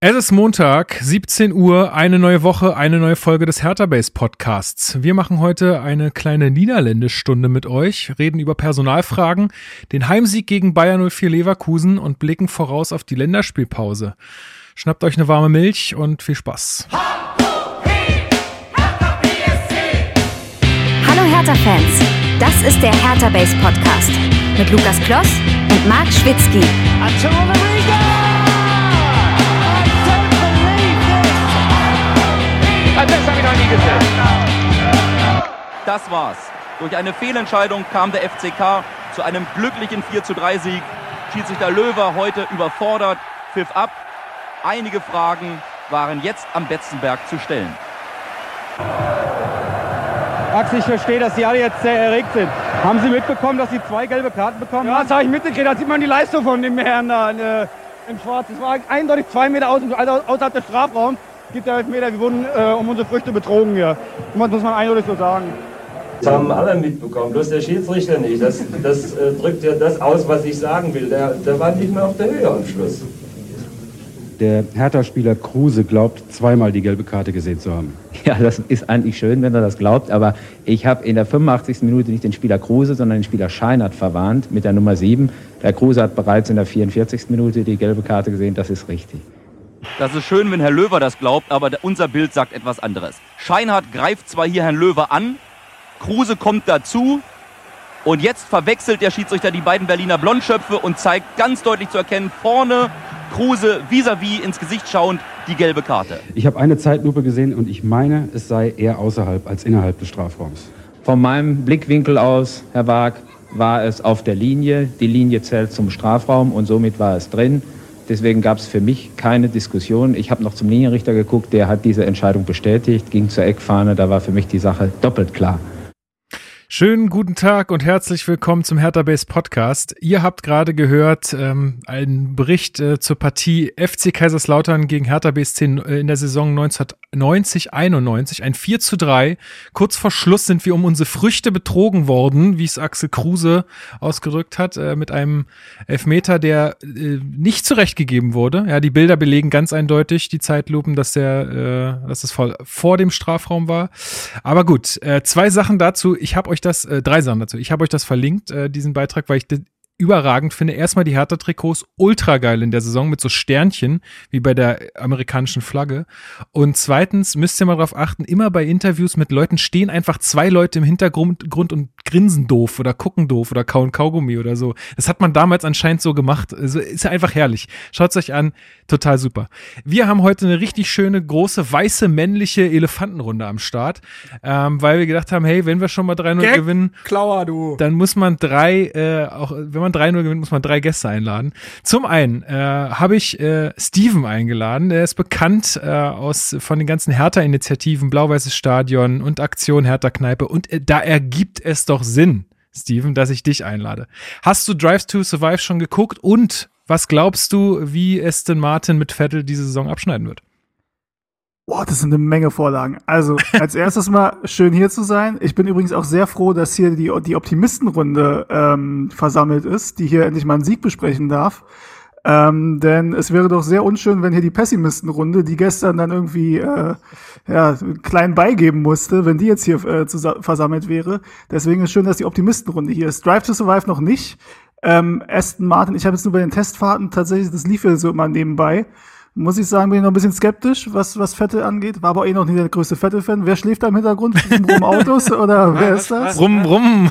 Es ist Montag, 17 Uhr, eine neue Woche, eine neue Folge des Hertha Base Podcasts. Wir machen heute eine kleine Niederländischstunde mit euch, reden über Personalfragen, den Heimsieg gegen Bayern 04 Leverkusen und blicken voraus auf die Länderspielpause. Schnappt euch eine warme Milch und viel Spaß. Hallo Hertha-Fans, das ist der Hertha Base Podcast mit Lukas Kloss und Marc Schwitzky. Das habe ich noch nie gesehen. Das war's. Durch eine Fehlentscheidung kam der FCK zu einem glücklichen 4 zu 3 Sieg. Schiedsrichter Löwer heute überfordert, pfiff ab. Einige Fragen waren jetzt am Betzenberg zu stellen. Max, ich verstehe, dass Sie alle jetzt sehr erregt sind. Haben Sie mitbekommen, dass Sie zwei gelbe Karten bekommen haben? Ja, das habe ich mitgekriegt. Da sieht man die Leistung von dem Herrn da in, äh, in Schwarz. Es war eindeutig zwei Meter also außerhalb des Strafraums. Gibt der Elfmeter, wir wurden äh, um unsere Früchte betrogen hier. Das muss man eindeutig so sagen. Das haben alle mitbekommen, bloß der Schiedsrichter nicht. Das, das äh, drückt ja das aus, was ich sagen will. Der, der war nicht mehr auf der Höhe am Schluss. Der Hertha-Spieler Kruse glaubt, zweimal die gelbe Karte gesehen zu haben. Ja, das ist eigentlich schön, wenn er das glaubt, aber ich habe in der 85. Minute nicht den Spieler Kruse, sondern den Spieler Scheinert verwarnt mit der Nummer 7. Der Kruse hat bereits in der 44. Minute die gelbe Karte gesehen, das ist richtig. Das ist schön, wenn Herr Löwer das glaubt, aber unser Bild sagt etwas anderes. Scheinhardt greift zwar hier Herrn Löwer an, Kruse kommt dazu und jetzt verwechselt der Schiedsrichter die beiden Berliner Blondschöpfe und zeigt ganz deutlich zu erkennen, vorne Kruse vis-à-vis -vis ins Gesicht schauend die gelbe Karte. Ich habe eine Zeitlupe gesehen und ich meine, es sei eher außerhalb als innerhalb des Strafraums. Von meinem Blickwinkel aus, Herr Wag, war es auf der Linie. Die Linie zählt zum Strafraum und somit war es drin. Deswegen gab es für mich keine Diskussion. Ich habe noch zum Linienrichter geguckt, der hat diese Entscheidung bestätigt, ging zur Eckfahne, da war für mich die Sache doppelt klar. Schönen guten Tag und herzlich willkommen zum Hertha Base Podcast. Ihr habt gerade gehört ähm, einen Bericht äh, zur Partie FC Kaiserslautern gegen Hertha BSC äh, in der Saison 1990 91 ein 4 zu 3. Kurz vor Schluss sind wir um unsere Früchte betrogen worden, wie es Axel Kruse ausgedrückt hat, äh, mit einem Elfmeter, der äh, nicht zurechtgegeben wurde. Ja, die Bilder belegen ganz eindeutig, die Zeitlupen, dass der, äh, dass es vor, vor dem Strafraum war. Aber gut, äh, zwei Sachen dazu. Ich habe euch euch das, äh, drei Sachen dazu. Ich habe euch das verlinkt, äh, diesen Beitrag, weil ich überragend finde. Erstmal die Hertha-Trikots ultra geil in der Saison mit so Sternchen, wie bei der amerikanischen Flagge. Und zweitens müsst ihr mal darauf achten, immer bei Interviews mit Leuten stehen einfach zwei Leute im Hintergrund Grund und grinsen doof oder gucken doof oder kauen Kaugummi oder so. Das hat man damals anscheinend so gemacht. Also ist ja einfach herrlich. Schaut's euch an. Total super. Wir haben heute eine richtig schöne, große, weiße, männliche Elefantenrunde am Start, ähm, weil wir gedacht haben, hey, wenn wir schon mal 3-0 gewinnen, Klauer, du. dann muss man drei, äh, auch wenn man 3-0 gewinnt, muss man drei Gäste einladen. Zum einen äh, habe ich äh, Steven eingeladen. Er ist bekannt äh, aus von den ganzen Hertha-Initiativen, Blau-Weißes Stadion und Aktion Hertha-Kneipe. Und äh, da ergibt es doch Sinn, Steven, dass ich dich einlade. Hast du Drives to Survive schon geguckt und was glaubst du, wie Aston Martin mit Vettel diese Saison abschneiden wird? Boah, das sind eine Menge Vorlagen. Also, als erstes mal schön hier zu sein. Ich bin übrigens auch sehr froh, dass hier die, die Optimistenrunde ähm, versammelt ist, die hier endlich mal einen Sieg besprechen darf. Ähm, denn es wäre doch sehr unschön, wenn hier die Pessimistenrunde, die gestern dann irgendwie äh, ja, klein beigeben musste, wenn die jetzt hier äh, versammelt wäre. Deswegen ist schön, dass die Optimistenrunde hier ist. Drive to Survive noch nicht. Ähm, Aston Martin, ich habe jetzt nur bei den Testfahrten tatsächlich, das lief ja so immer nebenbei. Muss ich sagen, bin ich noch ein bisschen skeptisch, was, was Vettel angeht. War aber eh noch nie der größte Vettel-Fan. Wer schläft da im Hintergrund? Rum Autos oder wer ist das? Rum, rum.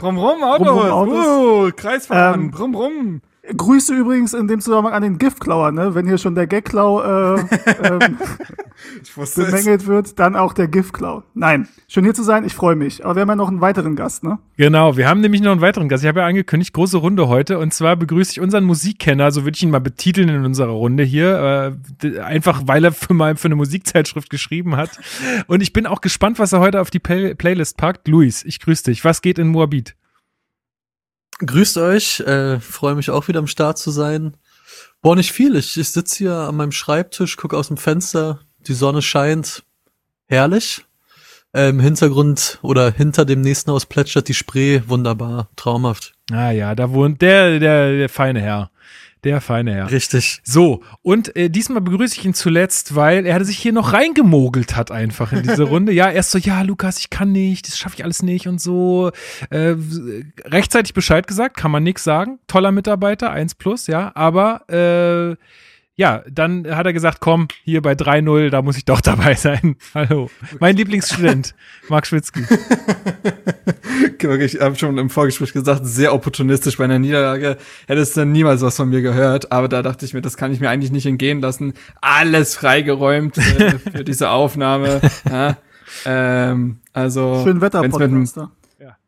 rum, rum Autos. Rum, rum Autos. Uh, Kreisfahren. Ähm, rum, rum. Grüße übrigens in dem Zusammenhang an den Giftklauer, ne? Wenn hier schon der Gagklau äh, ähm, bemängelt wird, dann auch der Giftklau. Nein, schön hier zu sein, ich freue mich. Aber wir haben ja noch einen weiteren Gast, ne? Genau, wir haben nämlich noch einen weiteren Gast. Ich habe ja angekündigt, große Runde heute. Und zwar begrüße ich unseren Musikkenner, so würde ich ihn mal betiteln in unserer Runde hier. Äh, einfach, weil er für mal für eine Musikzeitschrift geschrieben hat. Und ich bin auch gespannt, was er heute auf die Play Playlist packt. Luis, ich grüße dich. Was geht in Moabit? Grüßt euch, äh, freue mich auch wieder am Start zu sein. Boah, nicht viel. Ich, ich sitze hier an meinem Schreibtisch, gucke aus dem Fenster, die Sonne scheint. Herrlich. Äh, Im Hintergrund oder hinter dem nächsten Haus plätschert die Spree. Wunderbar, traumhaft. Ah ja, da wohnt der, der, der feine Herr. Der feine Herr. Richtig. So, und äh, diesmal begrüße ich ihn zuletzt, weil er sich hier noch reingemogelt hat einfach in diese Runde. Ja, erst so, ja, Lukas, ich kann nicht, das schaffe ich alles nicht und so. Äh, rechtzeitig Bescheid gesagt, kann man nichts sagen. Toller Mitarbeiter, 1 plus, ja, aber äh, ja, dann hat er gesagt, komm, hier bei 3-0, da muss ich doch dabei sein. Hallo. Mein Lieblingsstudent, Marc Schwitzky. Ich habe schon im Vorgespräch gesagt, sehr opportunistisch bei einer Niederlage. Hättest du niemals was von mir gehört, aber da dachte ich mir, das kann ich mir eigentlich nicht entgehen lassen. Alles freigeräumt äh, für diese Aufnahme. Ja, ähm, also, Schön Wetter, wenn's mit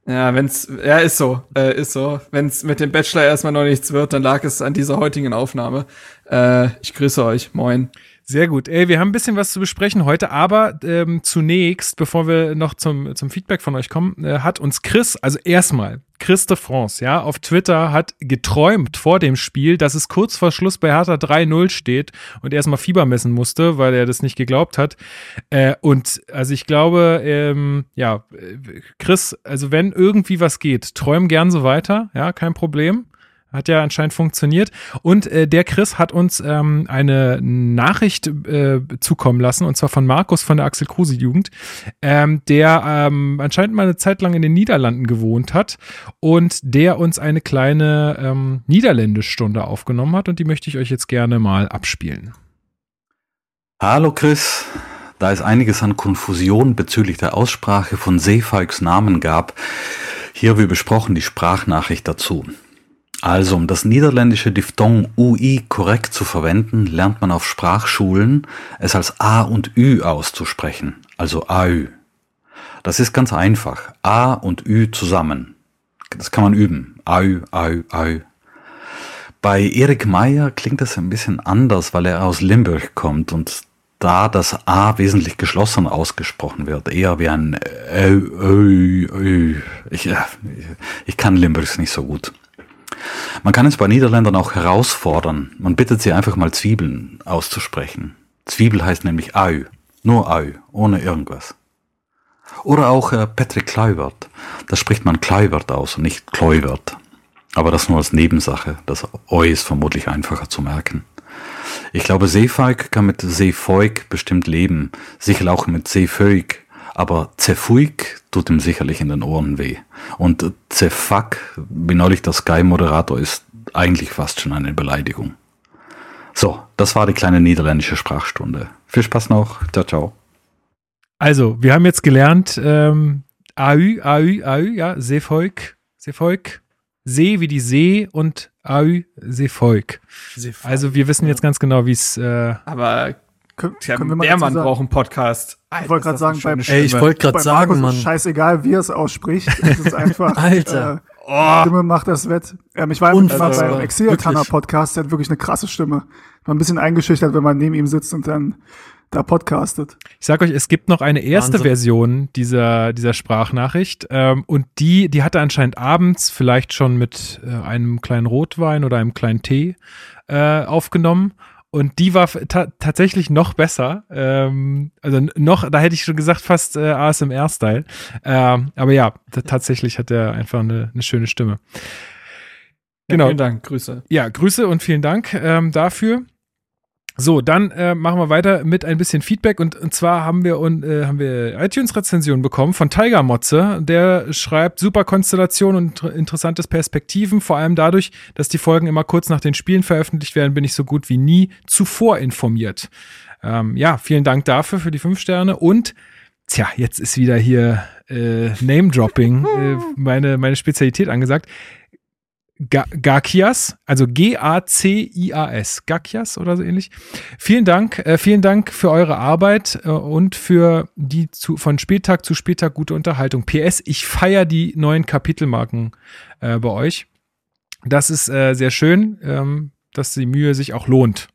Ja, wenn's, ja, ist so, äh, ist so. Wenn's mit dem Bachelor erstmal noch nichts wird, dann lag es an dieser heutigen Aufnahme. Äh, ich grüße euch, moin. Sehr gut. Ey, wir haben ein bisschen was zu besprechen heute, aber ähm, zunächst, bevor wir noch zum, zum Feedback von euch kommen, äh, hat uns Chris, also erstmal, Chris de France, ja, auf Twitter hat geträumt vor dem Spiel, dass es kurz vor Schluss bei Hertha 3-0 steht und er erstmal Fieber messen musste, weil er das nicht geglaubt hat. Äh, und also ich glaube, ähm, ja, äh, Chris, also wenn irgendwie was geht, träum gern so weiter, ja, kein Problem. Hat ja anscheinend funktioniert. Und äh, der Chris hat uns ähm, eine Nachricht äh, zukommen lassen, und zwar von Markus von der Axel Kruse Jugend, ähm, der ähm, anscheinend mal eine Zeit lang in den Niederlanden gewohnt hat und der uns eine kleine ähm, Niederländischstunde aufgenommen hat und die möchte ich euch jetzt gerne mal abspielen. Hallo Chris, da es einiges an Konfusion bezüglich der Aussprache von Seefalks Namen gab, hier wie besprochen die Sprachnachricht dazu. Also, um das niederländische Diphthong UI korrekt zu verwenden, lernt man auf Sprachschulen, es als A und Ü auszusprechen, also AÜ. Das ist ganz einfach. A und Ü zusammen. Das kann man üben. AÜ, AÜ, AÜ. Bei Erik Meyer klingt das ein bisschen anders, weil er aus Limburg kommt und da das A wesentlich geschlossen ausgesprochen wird, eher wie ein Ö, Ö, Ö. Ich, äh, ich kann Limburgs nicht so gut. Man kann es bei Niederländern auch herausfordern. Man bittet sie einfach mal Zwiebeln auszusprechen. Zwiebel heißt nämlich Au. Nur Au, ohne irgendwas. Oder auch äh, Patrick Kluivert. Da spricht man Kluivert aus und nicht Kluivert. Aber das nur als Nebensache. Das Eu ist vermutlich einfacher zu merken. Ich glaube, Seefalk kann mit Seefoik bestimmt leben. Sicher auch mit Seeföik. Aber Zefuik tut ihm sicherlich in den Ohren weh. Und Zefak, wie neulich der Sky-Moderator ist, eigentlich fast schon eine Beleidigung. So, das war die kleine niederländische Sprachstunde. Viel Spaß noch. Ciao, ciao. Also, wir haben jetzt gelernt, ähm, AÜ, AÜ, AÜ, ja, Seevolk, Seevolk, See wie die See und AÜ, Seevolk. Seevolk, Also, wir wissen jetzt ganz genau, wie es. Äh, Aber Können, können wir mal der Mann sagen- braucht einen Podcast. Ich wollte gerade sagen, beim, Ey, ich wollte gerade bei sagen, Markus Mann. ist scheißegal, wie er es ausspricht. Es ist einfach. Alter. Äh, Oh, Stimme macht das wett. Ähm, ich war Unfassbar. beim Exil-Tanner Wirklich. Podcast, der hat wirklich eine krasse Stimme. War ein bisschen eingeschüchtert, wenn man neben ihm sitzt und dann da podcastet. Ich sag euch, es gibt noch eine erste Wahnsinn. Version dieser, dieser Sprachnachricht ähm, und die, die hat er anscheinend abends vielleicht schon mit äh, einem kleinen Rotwein oder einem kleinen Tee äh, aufgenommen und die war ta tatsächlich noch besser. Ähm, also noch, da hätte ich schon gesagt, fast äh, ASMR-Style. Ähm, aber ja, tatsächlich hat er einfach eine, eine schöne Stimme. Genau. Vielen Dank, Grüße. Ja, Grüße und vielen Dank ähm, dafür. So, dann äh, machen wir weiter mit ein bisschen Feedback und, und zwar haben wir und, äh, haben wir iTunes-Rezension bekommen von Tiger Motze. Der schreibt super Konstellation und inter- interessantes Perspektiven. Vor allem dadurch, dass die Folgen immer kurz nach den Spielen veröffentlicht werden, bin ich so gut wie nie zuvor informiert. Ähm, ja, vielen Dank dafür für die fünf Sterne und Tja, jetzt ist wieder hier äh, Name-Dropping, äh, meine, meine Spezialität angesagt. Ga Gakias, also G-A-C-I-A-S, Gakias oder so ähnlich. Vielen Dank, äh, vielen Dank für eure Arbeit äh, und für die zu, von Spieltag zu Spieltag gute Unterhaltung. PS, ich feiere die neuen Kapitelmarken äh, bei euch. Das ist äh, sehr schön, ähm, dass die Mühe sich auch lohnt.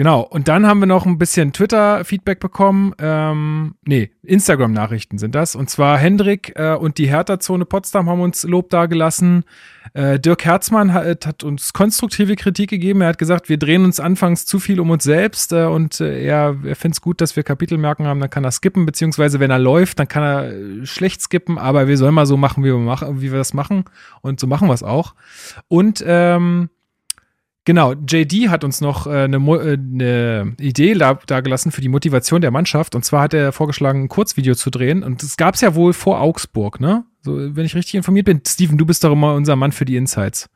Genau, und dann haben wir noch ein bisschen Twitter-Feedback bekommen. Ähm, nee, Instagram-Nachrichten sind das. Und zwar Hendrik äh, und die Hertha-Zone Potsdam haben uns Lob dagelassen. Äh, Dirk Herzmann hat, hat uns konstruktive Kritik gegeben. Er hat gesagt, wir drehen uns anfangs zu viel um uns selbst äh, und äh, er, er findet es gut, dass wir Kapitelmerken haben, dann kann er skippen, beziehungsweise wenn er läuft, dann kann er äh, schlecht skippen, aber wir sollen mal so machen, wie wir, machen, wie wir das machen. Und so machen wir es auch. Und ähm, Genau, JD hat uns noch äh, eine, äh, eine Idee da, da gelassen für die Motivation der Mannschaft. Und zwar hat er vorgeschlagen, ein Kurzvideo zu drehen. Und das gab es ja wohl vor Augsburg, ne? So, wenn ich richtig informiert bin. Steven, du bist doch immer unser Mann für die Insights.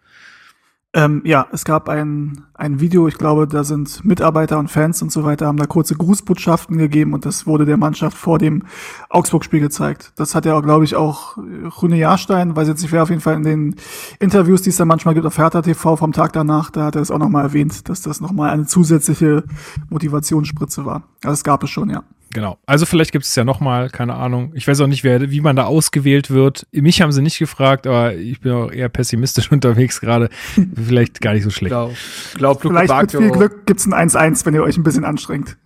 Ähm, ja, es gab ein, ein Video, ich glaube, da sind Mitarbeiter und Fans und so weiter, haben da kurze Grußbotschaften gegeben und das wurde der Mannschaft vor dem Augsburg-Spiel gezeigt. Das hat ja, glaube ich, auch Rune Jahrstein, weiß jetzt nicht wer, auf jeden Fall in den Interviews, die es da manchmal gibt auf Hertha TV vom Tag danach, da hat er es auch nochmal erwähnt, dass das nochmal eine zusätzliche Motivationsspritze war. Also es gab es schon, ja. Genau. Also vielleicht gibt es ja noch mal, keine Ahnung. Ich weiß auch nicht, wer, wie man da ausgewählt wird. Mich haben sie nicht gefragt, aber ich bin auch eher pessimistisch unterwegs gerade. Vielleicht gar nicht so schlecht. Glaub, glaub Luke Vielleicht mit Bacchio- viel Glück gibt's ein 1-1, wenn ihr euch ein bisschen anstrengt.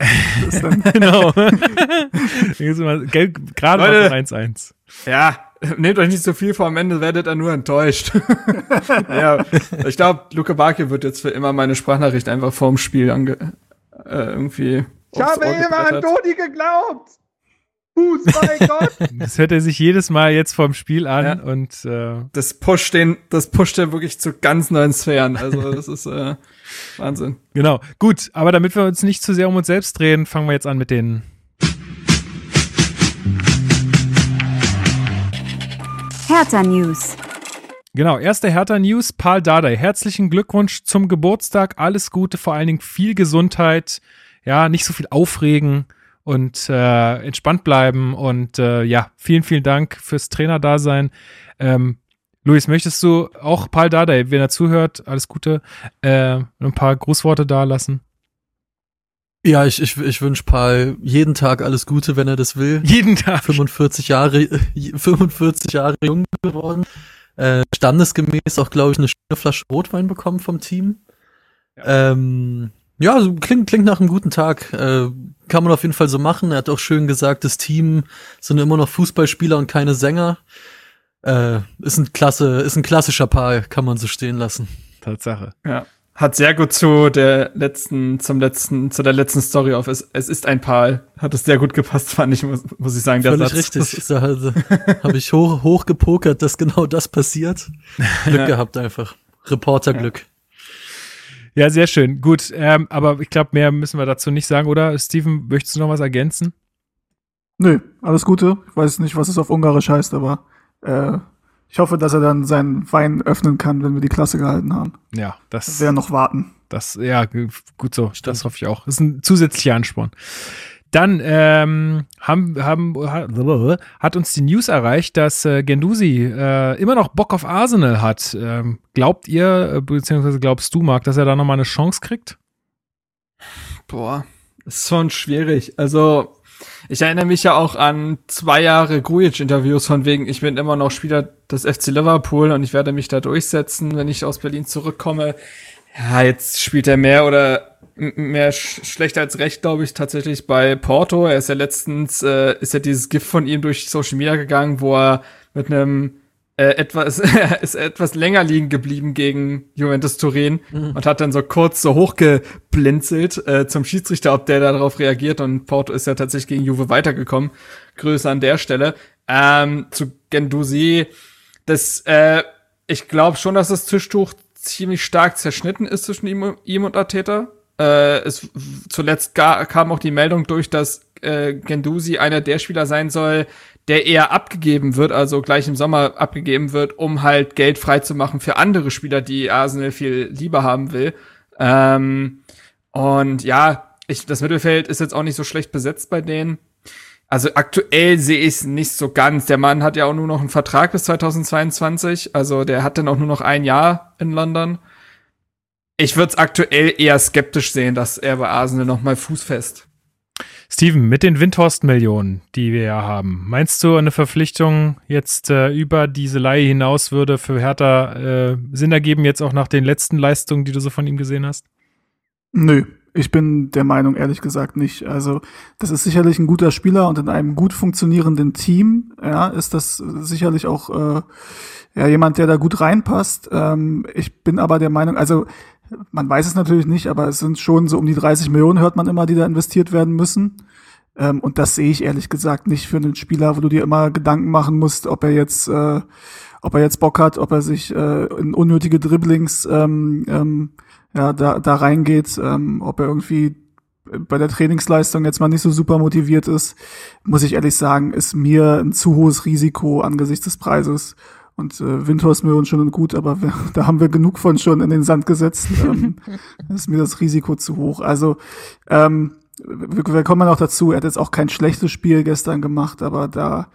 Das ist dann genau. Gerade mal 1-1. Ja, nehmt euch nicht so viel vor, am Ende werdet ihr nur enttäuscht. ja, ich glaube, Luke Bacchio wird jetzt für immer meine Sprachnachricht einfach vorm Spiel ange äh, irgendwie. Ich habe immer an. Dodi geglaubt. Fußballgott. Das hört er sich jedes Mal jetzt vorm Spiel an und äh, Das pusht den, das pusht den wirklich zu ganz neuen Sphären. Also das ist äh, Wahnsinn. genau. Gut, aber damit wir uns nicht zu sehr um uns selbst drehen, fangen wir jetzt an mit den Hertha News. Genau, erste Hertha News, Paul Dardai. Herzlichen Glückwunsch zum Geburtstag. Alles Gute, vor allen Dingen viel Gesundheit. Ja, nicht so viel aufregen und äh, entspannt bleiben. Und äh, ja, vielen, vielen Dank fürs Trainerdasein. Ähm, Luis, möchtest du auch Paul Dardai, wenn er zuhört, alles Gute, äh, ein paar Grußworte da lassen? Ja, ich, ich, ich wünsche Paul jeden Tag alles Gute, wenn er das will. Jeden Tag. 45 Jahre, 45 Jahre jung geworden. Äh, standesgemäß auch, glaube ich, eine schöne Flasche Rotwein bekommen vom Team. Ja, ähm, ja also klingt, klingt nach einem guten Tag. Äh, kann man auf jeden Fall so machen. Er hat auch schön gesagt, das Team sind immer noch Fußballspieler und keine Sänger. Äh, ist ein klasse, ist ein klassischer Paul, kann man so stehen lassen. Tatsache. Ja. Hat sehr gut zu der letzten, zum letzten, zu der letzten Story auf Es, es ist ein Pal. Hat es sehr gut gepasst, fand ich, muss, muss ich sagen, der Völlig Satz. richtig. Da also, habe ich hoch, hoch gepokert, dass genau das passiert. Glück Ja. gehabt einfach. Reporterglück. Ja, sehr schön. Gut, ähm, aber ich glaube, mehr müssen wir dazu nicht sagen, oder? Steven, möchtest du noch was ergänzen? Nö, alles Gute. Ich weiß nicht, was es auf Ungarisch heißt, aber äh, ich hoffe, dass er dann seinen Wein öffnen kann, wenn wir die Klasse gehalten haben. Ja, das. Wir noch warten. Das, ja, gut so. Das hoffe ich auch. Das ist ein zusätzlicher Ansporn. Dann ähm, haben, haben, hat, uns die News erreicht, dass äh, Gendusi äh, immer noch Bock auf Arsenal hat. Ähm, glaubt ihr, äh, beziehungsweise glaubst du, Marc, dass er da nochmal eine Chance kriegt? Boah, ist schon schwierig. Also, ich erinnere mich ja auch an zwei Jahre Grujic-Interviews von wegen, ich bin immer noch Spieler des FC Liverpool und ich werde mich da durchsetzen, wenn ich aus Berlin zurückkomme. Ja, jetzt spielt er mehr oder mehr sch schlecht als recht, glaube ich, tatsächlich bei Porto. Er ist ja letztens, äh, ist ja dieses Gift von ihm durch Social Media gegangen, wo er mit einem äh, etwas, er ist etwas länger liegen geblieben gegen Juventus Turin Mhm. und hat dann so kurz so hochgeblinzelt äh, zum Schiedsrichter, ob der darauf reagiert und Porto ist ja tatsächlich gegen Juve weitergekommen. Grüße an der Stelle. Ähm, zu Gendusi, das, äh, ich glaube schon, dass das Tischtuch ziemlich stark zerschnitten ist zwischen ihm, ihm und Arteta. Äh, es zuletzt ga, kam auch die Meldung durch, dass äh, Gendusi einer der Spieler sein soll, der eher abgegeben wird, also gleich im Sommer abgegeben wird, um halt Geld freizumachen für andere Spieler, die Arsenal viel lieber haben will. Ähm, und ja, ich, das Mittelfeld ist jetzt auch nicht so schlecht besetzt bei denen. Also aktuell sehe ich es nicht so ganz. Der Mann hat ja auch nur noch einen Vertrag bis 2022. Also der hat dann auch nur noch ein Jahr in London. Ich würde es aktuell eher skeptisch sehen, dass er bei Arsenal noch mal Fuß fest. Steven, mit den Windhorst-Millionen, die wir ja haben, meinst du, eine Verpflichtung jetzt äh, über diese Leihe hinaus würde für Hertha äh, Sinn ergeben, jetzt auch nach den letzten Leistungen, die du so von ihm gesehen hast? Nö, ich bin der Meinung ehrlich gesagt nicht. Also, das ist sicherlich ein guter Spieler und in einem gut funktionierenden Team, ja, ist das sicherlich auch äh, ja, jemand, der da gut reinpasst. Ähm, ich bin aber der Meinung, also man weiß es natürlich nicht, aber es sind schon so um die 30 Millionen, hört man immer, die da investiert werden müssen. Ähm, und das sehe ich ehrlich gesagt nicht für einen Spieler, wo du dir immer Gedanken machen musst, ob er jetzt, äh, ob er jetzt Bock hat, ob er sich äh, in unnötige Dribblings ähm, ähm, ja, da, da reingeht, ähm, ob er irgendwie bei der Trainingsleistung jetzt mal nicht so super motiviert ist, muss ich ehrlich sagen, ist mir ein zu hohes Risiko angesichts des Preises. Und äh, Windhorst mir uns schon gut, aber wir, da haben wir genug von schon in den Sand gesetzt. Ähm, ist mir das Risiko zu hoch. Also ähm, wir, kommen noch dazu, er hat jetzt auch kein schlechtes Spiel gestern gemacht, aber da,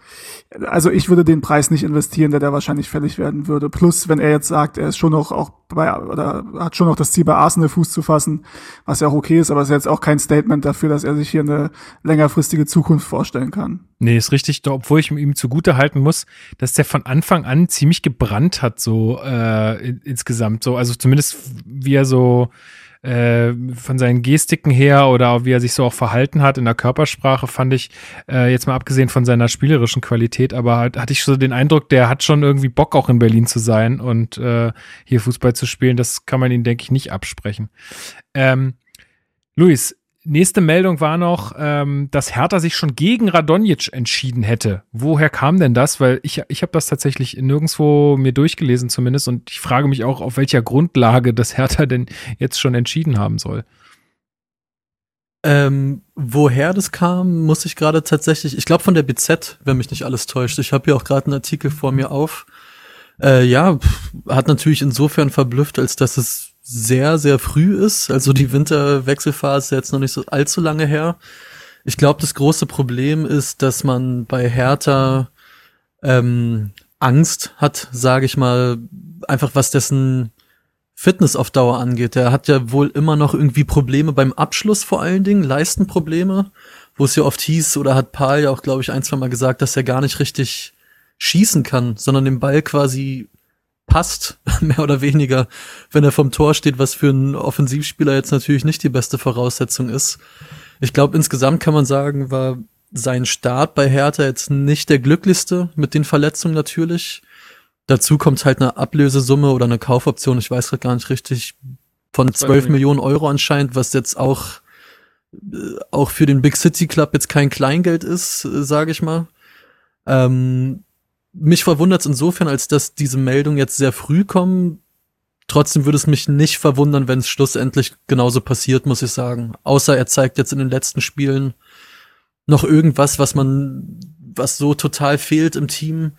also ich würde den Preis nicht investieren, der da wahrscheinlich fällig werden würde. Plus, wenn er jetzt sagt, er ist schon noch auch bei, oder hat schon noch das Ziel, bei Arsenal Fuß zu fassen, was ja auch okay ist, aber es ist jetzt auch kein Statement dafür, dass er sich hier eine längerfristige Zukunft vorstellen kann. Nee, ist richtig, obwohl ich ihm zugute halten muss, dass der von Anfang an ziemlich gebrannt hat, so äh, insgesamt. So, also zumindest wie er so äh, von seinen Gestiken her oder wie er sich so auch verhalten hat in der Körpersprache, fand ich, äh, jetzt mal abgesehen von seiner spielerischen Qualität, aber halt, hatte ich so den Eindruck, der hat schon irgendwie Bock auch in Berlin zu sein und äh, hier Fußball zu spielen. Das kann man ihn, denke ich, nicht absprechen. Ähm, Luis, Nächste Meldung war noch, ähm, dass Hertha sich schon gegen Radonjic entschieden hätte. Woher kam denn das? Weil ich, ich habe das tatsächlich nirgendwo mir durchgelesen zumindest und ich frage mich auch, auf welcher Grundlage das Hertha denn jetzt schon entschieden haben soll. Ähm, woher das kam, muss ich gerade tatsächlich, ich glaube von der BZ, wenn mich nicht alles täuscht. Ich habe hier auch gerade einen Artikel vor mir auf. Äh, ja, hat natürlich insofern verblüfft, als dass es sehr, sehr früh ist. Also die Winterwechselphase ist jetzt noch nicht so allzu lange her. Ich glaube, das große Problem ist, dass man bei Hertha ähm, Angst hat, sage ich mal, einfach was dessen Fitness auf Dauer angeht. Der hat ja wohl immer noch irgendwie Probleme beim Abschluss vor allen Dingen, Leistenprobleme, wo es ja oft hieß, oder hat Paul ja auch, glaube ich, ein, zwei Mal gesagt, dass er gar nicht richtig schießen kann, sondern den Ball quasi passt, mehr oder weniger, wenn er vom Tor steht, was für einen Offensivspieler jetzt natürlich nicht die beste Voraussetzung ist. Ich glaube, insgesamt kann man sagen, war sein Start bei Hertha jetzt nicht der glücklichste mit den Verletzungen natürlich. Dazu kommt halt eine Ablösesumme oder eine Kaufoption, ich weiß gerade gar nicht richtig, von 12 Millionen Euro anscheinend, was jetzt auch, äh, auch für den Big City Club jetzt kein Kleingeld ist, äh, sage ich mal. Ähm, mich verwundert es insofern, als dass diese Meldungen jetzt sehr früh kommen. Trotzdem würde es mich nicht verwundern, wenn es schlussendlich genauso passiert, muss ich sagen. Außer er zeigt jetzt in den letzten Spielen noch irgendwas, was man, was so total fehlt im Team.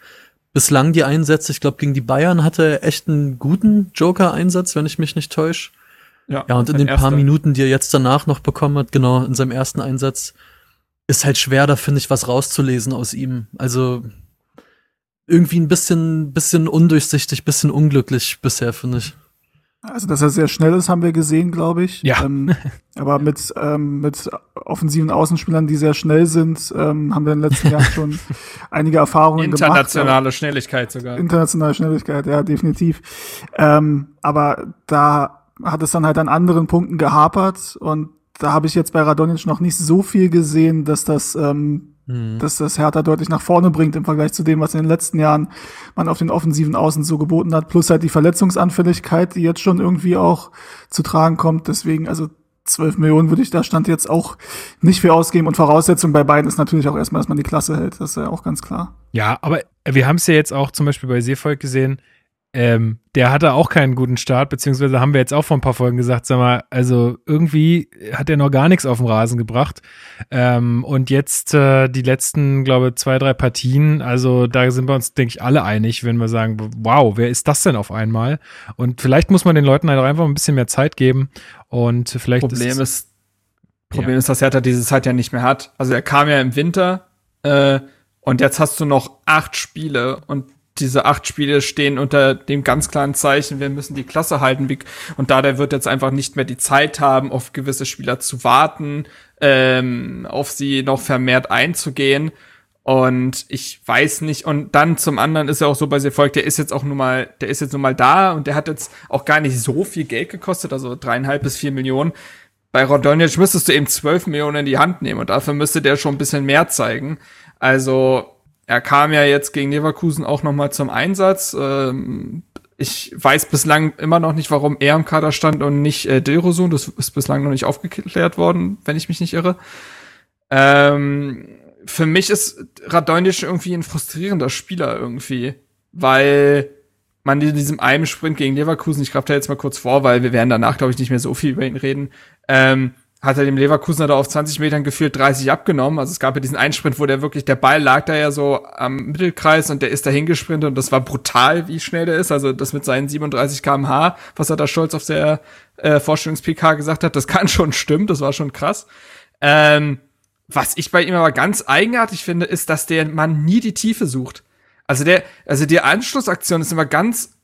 Bislang die Einsätze, ich glaube, gegen die Bayern hatte er echt einen guten Joker-Einsatz, wenn ich mich nicht täusche. Ja, ja, und in den erster. paar Minuten, die er jetzt danach noch bekommen hat, genau, in seinem ersten Einsatz, ist halt schwer, da finde ich, was rauszulesen aus ihm. Also, irgendwie ein bisschen, bisschen undurchsichtig, bisschen unglücklich bisher, finde ich. Also, dass er sehr schnell ist, haben wir gesehen, glaube ich. Ja. Ähm, aber mit, ähm, mit offensiven Außenspielern, die sehr schnell sind, ähm, haben wir in den letzten Jahren schon einige Erfahrungen Internationale gemacht. Internationale Schnelligkeit sogar. Internationale Schnelligkeit, ja, definitiv. Ähm, aber da hat es dann halt an anderen Punkten gehapert und da habe ich jetzt bei Radonic noch nicht so viel gesehen, dass das ähm, Mhm. dass das Hertha deutlich nach vorne bringt im Vergleich zu dem, was in den letzten Jahren man auf den offensiven Außen so geboten hat. Plus halt die Verletzungsanfälligkeit, die jetzt schon irgendwie auch zu tragen kommt. Deswegen, also 12 Millionen würde ich da Stand jetzt auch nicht für ausgeben. Und Voraussetzung bei beiden ist natürlich auch erstmal, dass man die Klasse hält. Das ist ja auch ganz klar. Ja, aber wir haben es ja jetzt auch zum Beispiel bei Seevolk gesehen ähm, der hatte auch keinen guten Start, beziehungsweise haben wir jetzt auch vor ein paar Folgen gesagt, sag mal, also irgendwie hat er noch gar nichts auf den Rasen gebracht. Ähm, und jetzt äh, die letzten, glaube zwei, drei Partien, also da sind wir uns, denke ich, alle einig, wenn wir sagen, wow, wer ist das denn auf einmal? Und vielleicht muss man den Leuten halt auch einfach ein bisschen mehr Zeit geben. Und vielleicht Problem ist, ist Problem ja. ist, dass Hertha diese Zeit ja nicht mehr hat. Also er kam ja im Winter äh, und jetzt hast du noch acht Spiele und diese acht Spiele stehen unter dem ganz klaren Zeichen, wir müssen die Klasse halten. Und da der wird jetzt einfach nicht mehr die Zeit haben, auf gewisse Spieler zu warten, ähm, auf sie noch vermehrt einzugehen. Und ich weiß nicht, und dann zum anderen ist er auch so bei Sefolk, der ist jetzt auch nun mal, der ist jetzt nun mal da und der hat jetzt auch gar nicht so viel Geld gekostet, also dreieinhalb bis vier Millionen. Bei Rodonic müsstest du eben zwölf Millionen in die Hand nehmen und dafür müsste der schon ein bisschen mehr zeigen. Also er kam ja jetzt gegen Leverkusen auch noch mal zum Einsatz. Ähm, ich weiß bislang immer noch nicht, warum er im Kader stand und nicht äh, Dilrosun. Das ist bislang noch nicht aufgeklärt worden, wenn ich mich nicht irre. Ähm, für mich ist Radonjic irgendwie ein frustrierender Spieler irgendwie, weil man in diesem einen Sprint gegen Leverkusen, ich greife da jetzt mal kurz vor, weil wir werden danach, glaube ich, nicht mehr so viel über ihn reden, ähm, hat er dem Leverkusener da auf 20 Metern gefühlt 30 abgenommen. Also es gab ja diesen Einsprint, wo der wirklich, der Ball lag da ja so am Mittelkreis und der ist da hingesprintet und das war brutal, wie schnell der ist. Also das mit seinen 37 kmh, was er da stolz auf der äh, Vorstellungs-PK gesagt hat, das kann schon stimmen, das war schon krass. Ähm, was ich bei ihm aber ganz eigenartig finde, ist, dass der Mann nie die Tiefe sucht. Also der, also die Anschlussaktion ist immer ganz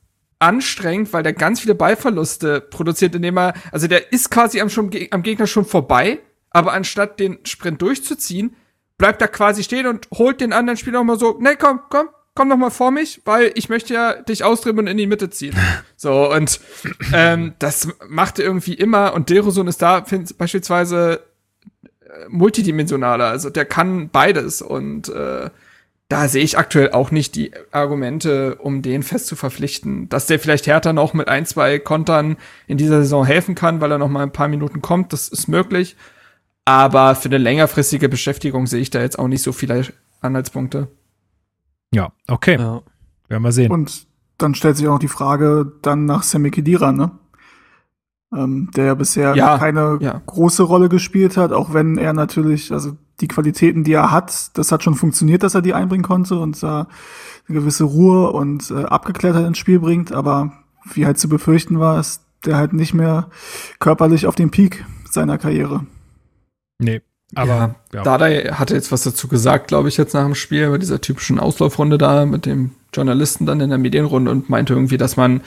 anstrengend, weil der ganz viele Ballverluste produziert, indem er, also der ist quasi am, schon, am Gegner schon vorbei, aber anstatt den Sprint durchzuziehen, bleibt er quasi stehen und holt den anderen Spieler auch mal so, nee, komm, komm, komm noch mal vor mich, weil ich möchte ja dich austrieben und in die Mitte ziehen. so, und ähm, das macht er irgendwie immer und Derosun ist da find, beispielsweise äh, multidimensionaler, also der kann beides und äh, da sehe ich aktuell auch nicht die Argumente, um den fest zu verpflichten. Dass der vielleicht härter noch mit ein, zwei Kontern in dieser Saison helfen kann, weil er noch mal ein paar Minuten kommt, das ist möglich. Aber für eine längerfristige Beschäftigung sehe ich da jetzt auch nicht so viele Anhaltspunkte. Ja, okay. Ja. Werden wir sehen. Und dann stellt sich auch die Frage dann nach Sammy Kedira, ne? Ähm, der ja bisher ja, keine ja. große Rolle gespielt hat, auch wenn er natürlich, also die Qualitäten, die er hat, das hat schon funktioniert, dass er die einbringen konnte und da eine gewisse Ruhe und äh, Abgeklärtheit ins Spiel bringt. Aber wie halt zu befürchten war, ist der halt nicht mehr körperlich auf dem Peak seiner Karriere. Nee. Aber ja, ja. Dardai hatte jetzt was dazu gesagt, glaube ich, jetzt nach dem Spiel, bei dieser typischen Auslaufrunde da mit dem Journalisten dann in der Medienrunde und meinte irgendwie, dass man,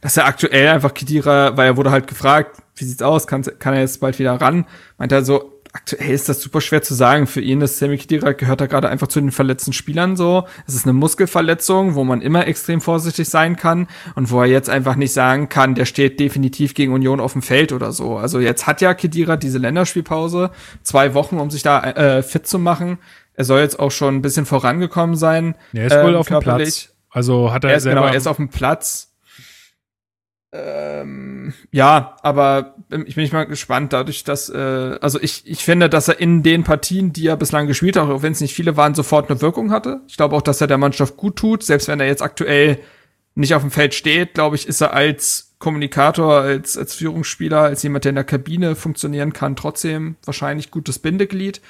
dass er aktuell einfach Kedira, weil er wurde halt gefragt, wie sieht's aus, kann, kann er jetzt bald wieder ran? Meinte er so, aktuell ist das super schwer zu sagen. Für ihn ist Sammy Khedira gehört da gerade einfach zu den verletzten Spielern so. Es ist eine Muskelverletzung, wo man immer extrem vorsichtig sein kann und wo er jetzt einfach nicht sagen kann, der steht definitiv gegen Union auf dem Feld oder so. Also jetzt hat ja Khedira diese Länderspielpause, zwei Wochen, um sich da äh, fit zu machen. Er soll jetzt auch schon ein bisschen vorangekommen sein. Er ist wohl ähm, auf dem Platz. Also hat er, er ist, selber genau, er ist auf dem Platz. Ähm, ja, aber ich bin mal gespannt, dadurch, dass, äh, also ich, ich finde, dass er in den Partien, die er bislang gespielt hat, auch wenn es nicht viele waren, sofort eine Wirkung hatte. Ich glaube auch, dass er der Mannschaft gut tut, selbst wenn er jetzt aktuell nicht auf dem Feld steht, glaube ich, ist er als Kommunikator, als, als Führungsspieler, als jemand, der in der Kabine funktionieren kann, trotzdem wahrscheinlich gutes Bindeglied.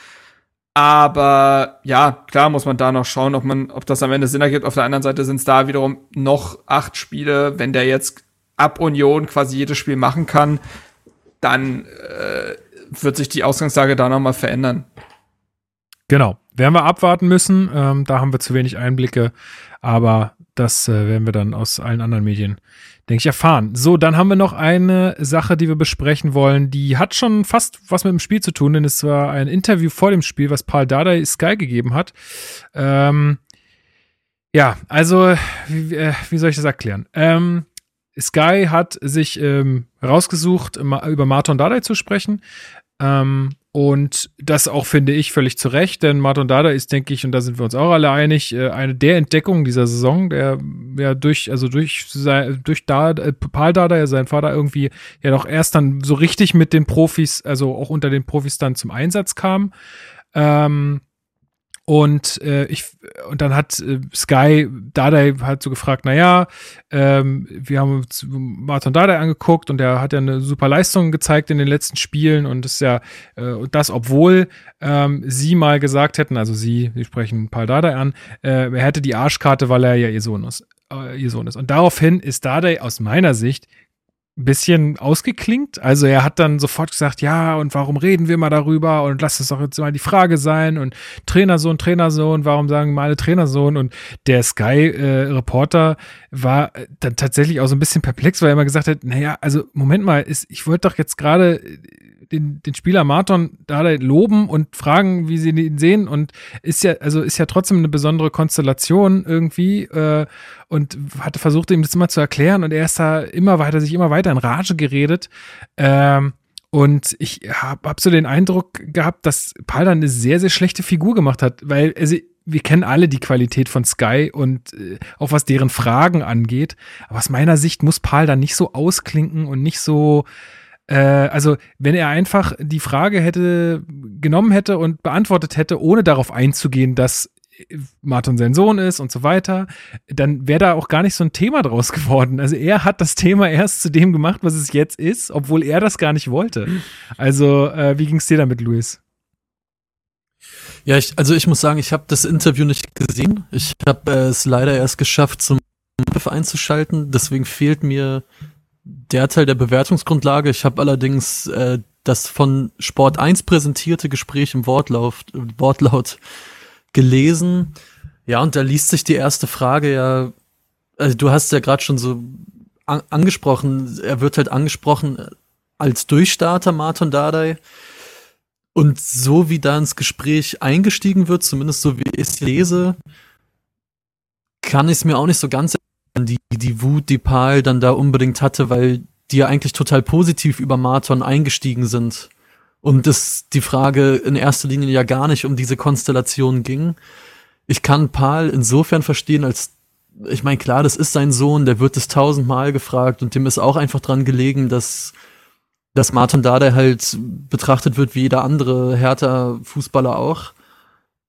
Aber ja, klar muss man da noch schauen, ob man, ob das am Ende Sinn ergibt. Auf der anderen Seite sind es da wiederum noch acht Spiele. Wenn der jetzt ab Union quasi jedes Spiel machen kann, dann äh, wird sich die Ausgangslage da nochmal verändern. Genau. Werden wir abwarten müssen. Ähm, da haben wir zu wenig Einblicke. Aber das äh, werden wir dann aus allen anderen Medien, denke ich, erfahren. So, dann haben wir noch eine Sache, die wir besprechen wollen. Die hat schon fast was mit dem Spiel zu tun, denn es war ein Interview vor dem Spiel, was Paul Dardai Sky gegeben hat. Ähm, ja, also, wie, äh, wie soll ich das erklären? Ähm, Sky hat sich ähm, rausgesucht, über Martin Dardai zu sprechen. Ähm, und das auch finde ich völlig zu Recht, denn Martin Dada ist, denke ich, und da sind wir uns auch alle einig, äh, eine der Entdeckungen dieser Saison, der ja durch, also durch, durch da, äh, Paul Dada, ja sein Vater irgendwie ja doch erst dann so richtig mit den Profis, also auch unter den Profis dann zum Einsatz kam. Ähm, und äh, ich und dann hat äh, Sky Dardai halt so gefragt, naja, ähm, wir haben uns Martin Dardai angeguckt und der hat ja eine super Leistung gezeigt in den letzten Spielen und ist ja äh, das, obwohl ähm, sie mal gesagt hätten, also sie, sie sprechen Paul Dardai an, äh, er hätte die Arschkarte, weil er ja ihr Sohn ist. Äh, ihr Sohn ist. Und daraufhin ist Dardai aus meiner Sicht bisschen ausgeklingt. Also er hat dann sofort gesagt, ja, und warum reden wir mal darüber? Und lass es doch jetzt mal die Frage sein. Und Trainersohn, Trainersohn, warum sagen mal alle Trainersohn? Und der Sky-Reporter äh, war dann tatsächlich auch so ein bisschen perplex, weil er immer gesagt hat, naja, also Moment mal, ist, ich wollte doch jetzt gerade den, den Spieler Marton da loben und fragen, wie sie ihn sehen. Und ist ja, also ist ja trotzdem eine besondere Konstellation irgendwie. Äh, und hatte versucht, ihm das immer zu erklären. Und er ist da immer weiter, sich immer weiter in Rage geredet. Ähm, und ich habe hab so den Eindruck gehabt, dass Paul dann eine sehr, sehr schlechte Figur gemacht hat, weil also, wir kennen alle die Qualität von Sky und äh, auch was deren Fragen angeht. Aber aus meiner Sicht muss Paul dann nicht so ausklinken und nicht so, äh, also, wenn er einfach die Frage hätte genommen hätte und beantwortet hätte, ohne darauf einzugehen, dass Martin sein Sohn ist und so weiter, dann wäre da auch gar nicht so ein Thema draus geworden. Also er hat das Thema erst zu dem gemacht, was es jetzt ist, obwohl er das gar nicht wollte. Also äh, wie ging es dir damit, Luis? Ja, ich, also ich muss sagen, ich habe das Interview nicht gesehen. Ich habe äh, es leider erst geschafft, zum einzuschalten. Deswegen fehlt mir der Teil der Bewertungsgrundlage. Ich habe allerdings äh, das von Sport 1 präsentierte Gespräch im Wortlauf, Wortlaut gelesen. Ja, und da liest sich die erste Frage ja, also du hast ja gerade schon so an angesprochen, er wird halt angesprochen als Durchstarter Martin Dardai. Und so wie da ins Gespräch eingestiegen wird, zumindest so wie ich es lese, kann ich es mir auch nicht so ganz die, die Wut, die Paul dann da unbedingt hatte, weil die ja eigentlich total positiv über Marton eingestiegen sind. Und es die Frage in erster Linie ja gar nicht um diese Konstellation ging. Ich kann Paul insofern verstehen, als ich meine, klar, das ist sein Sohn, der wird es tausendmal gefragt und dem ist auch einfach dran gelegen, dass dass Martin Dada halt betrachtet wird wie jeder andere härter Fußballer auch.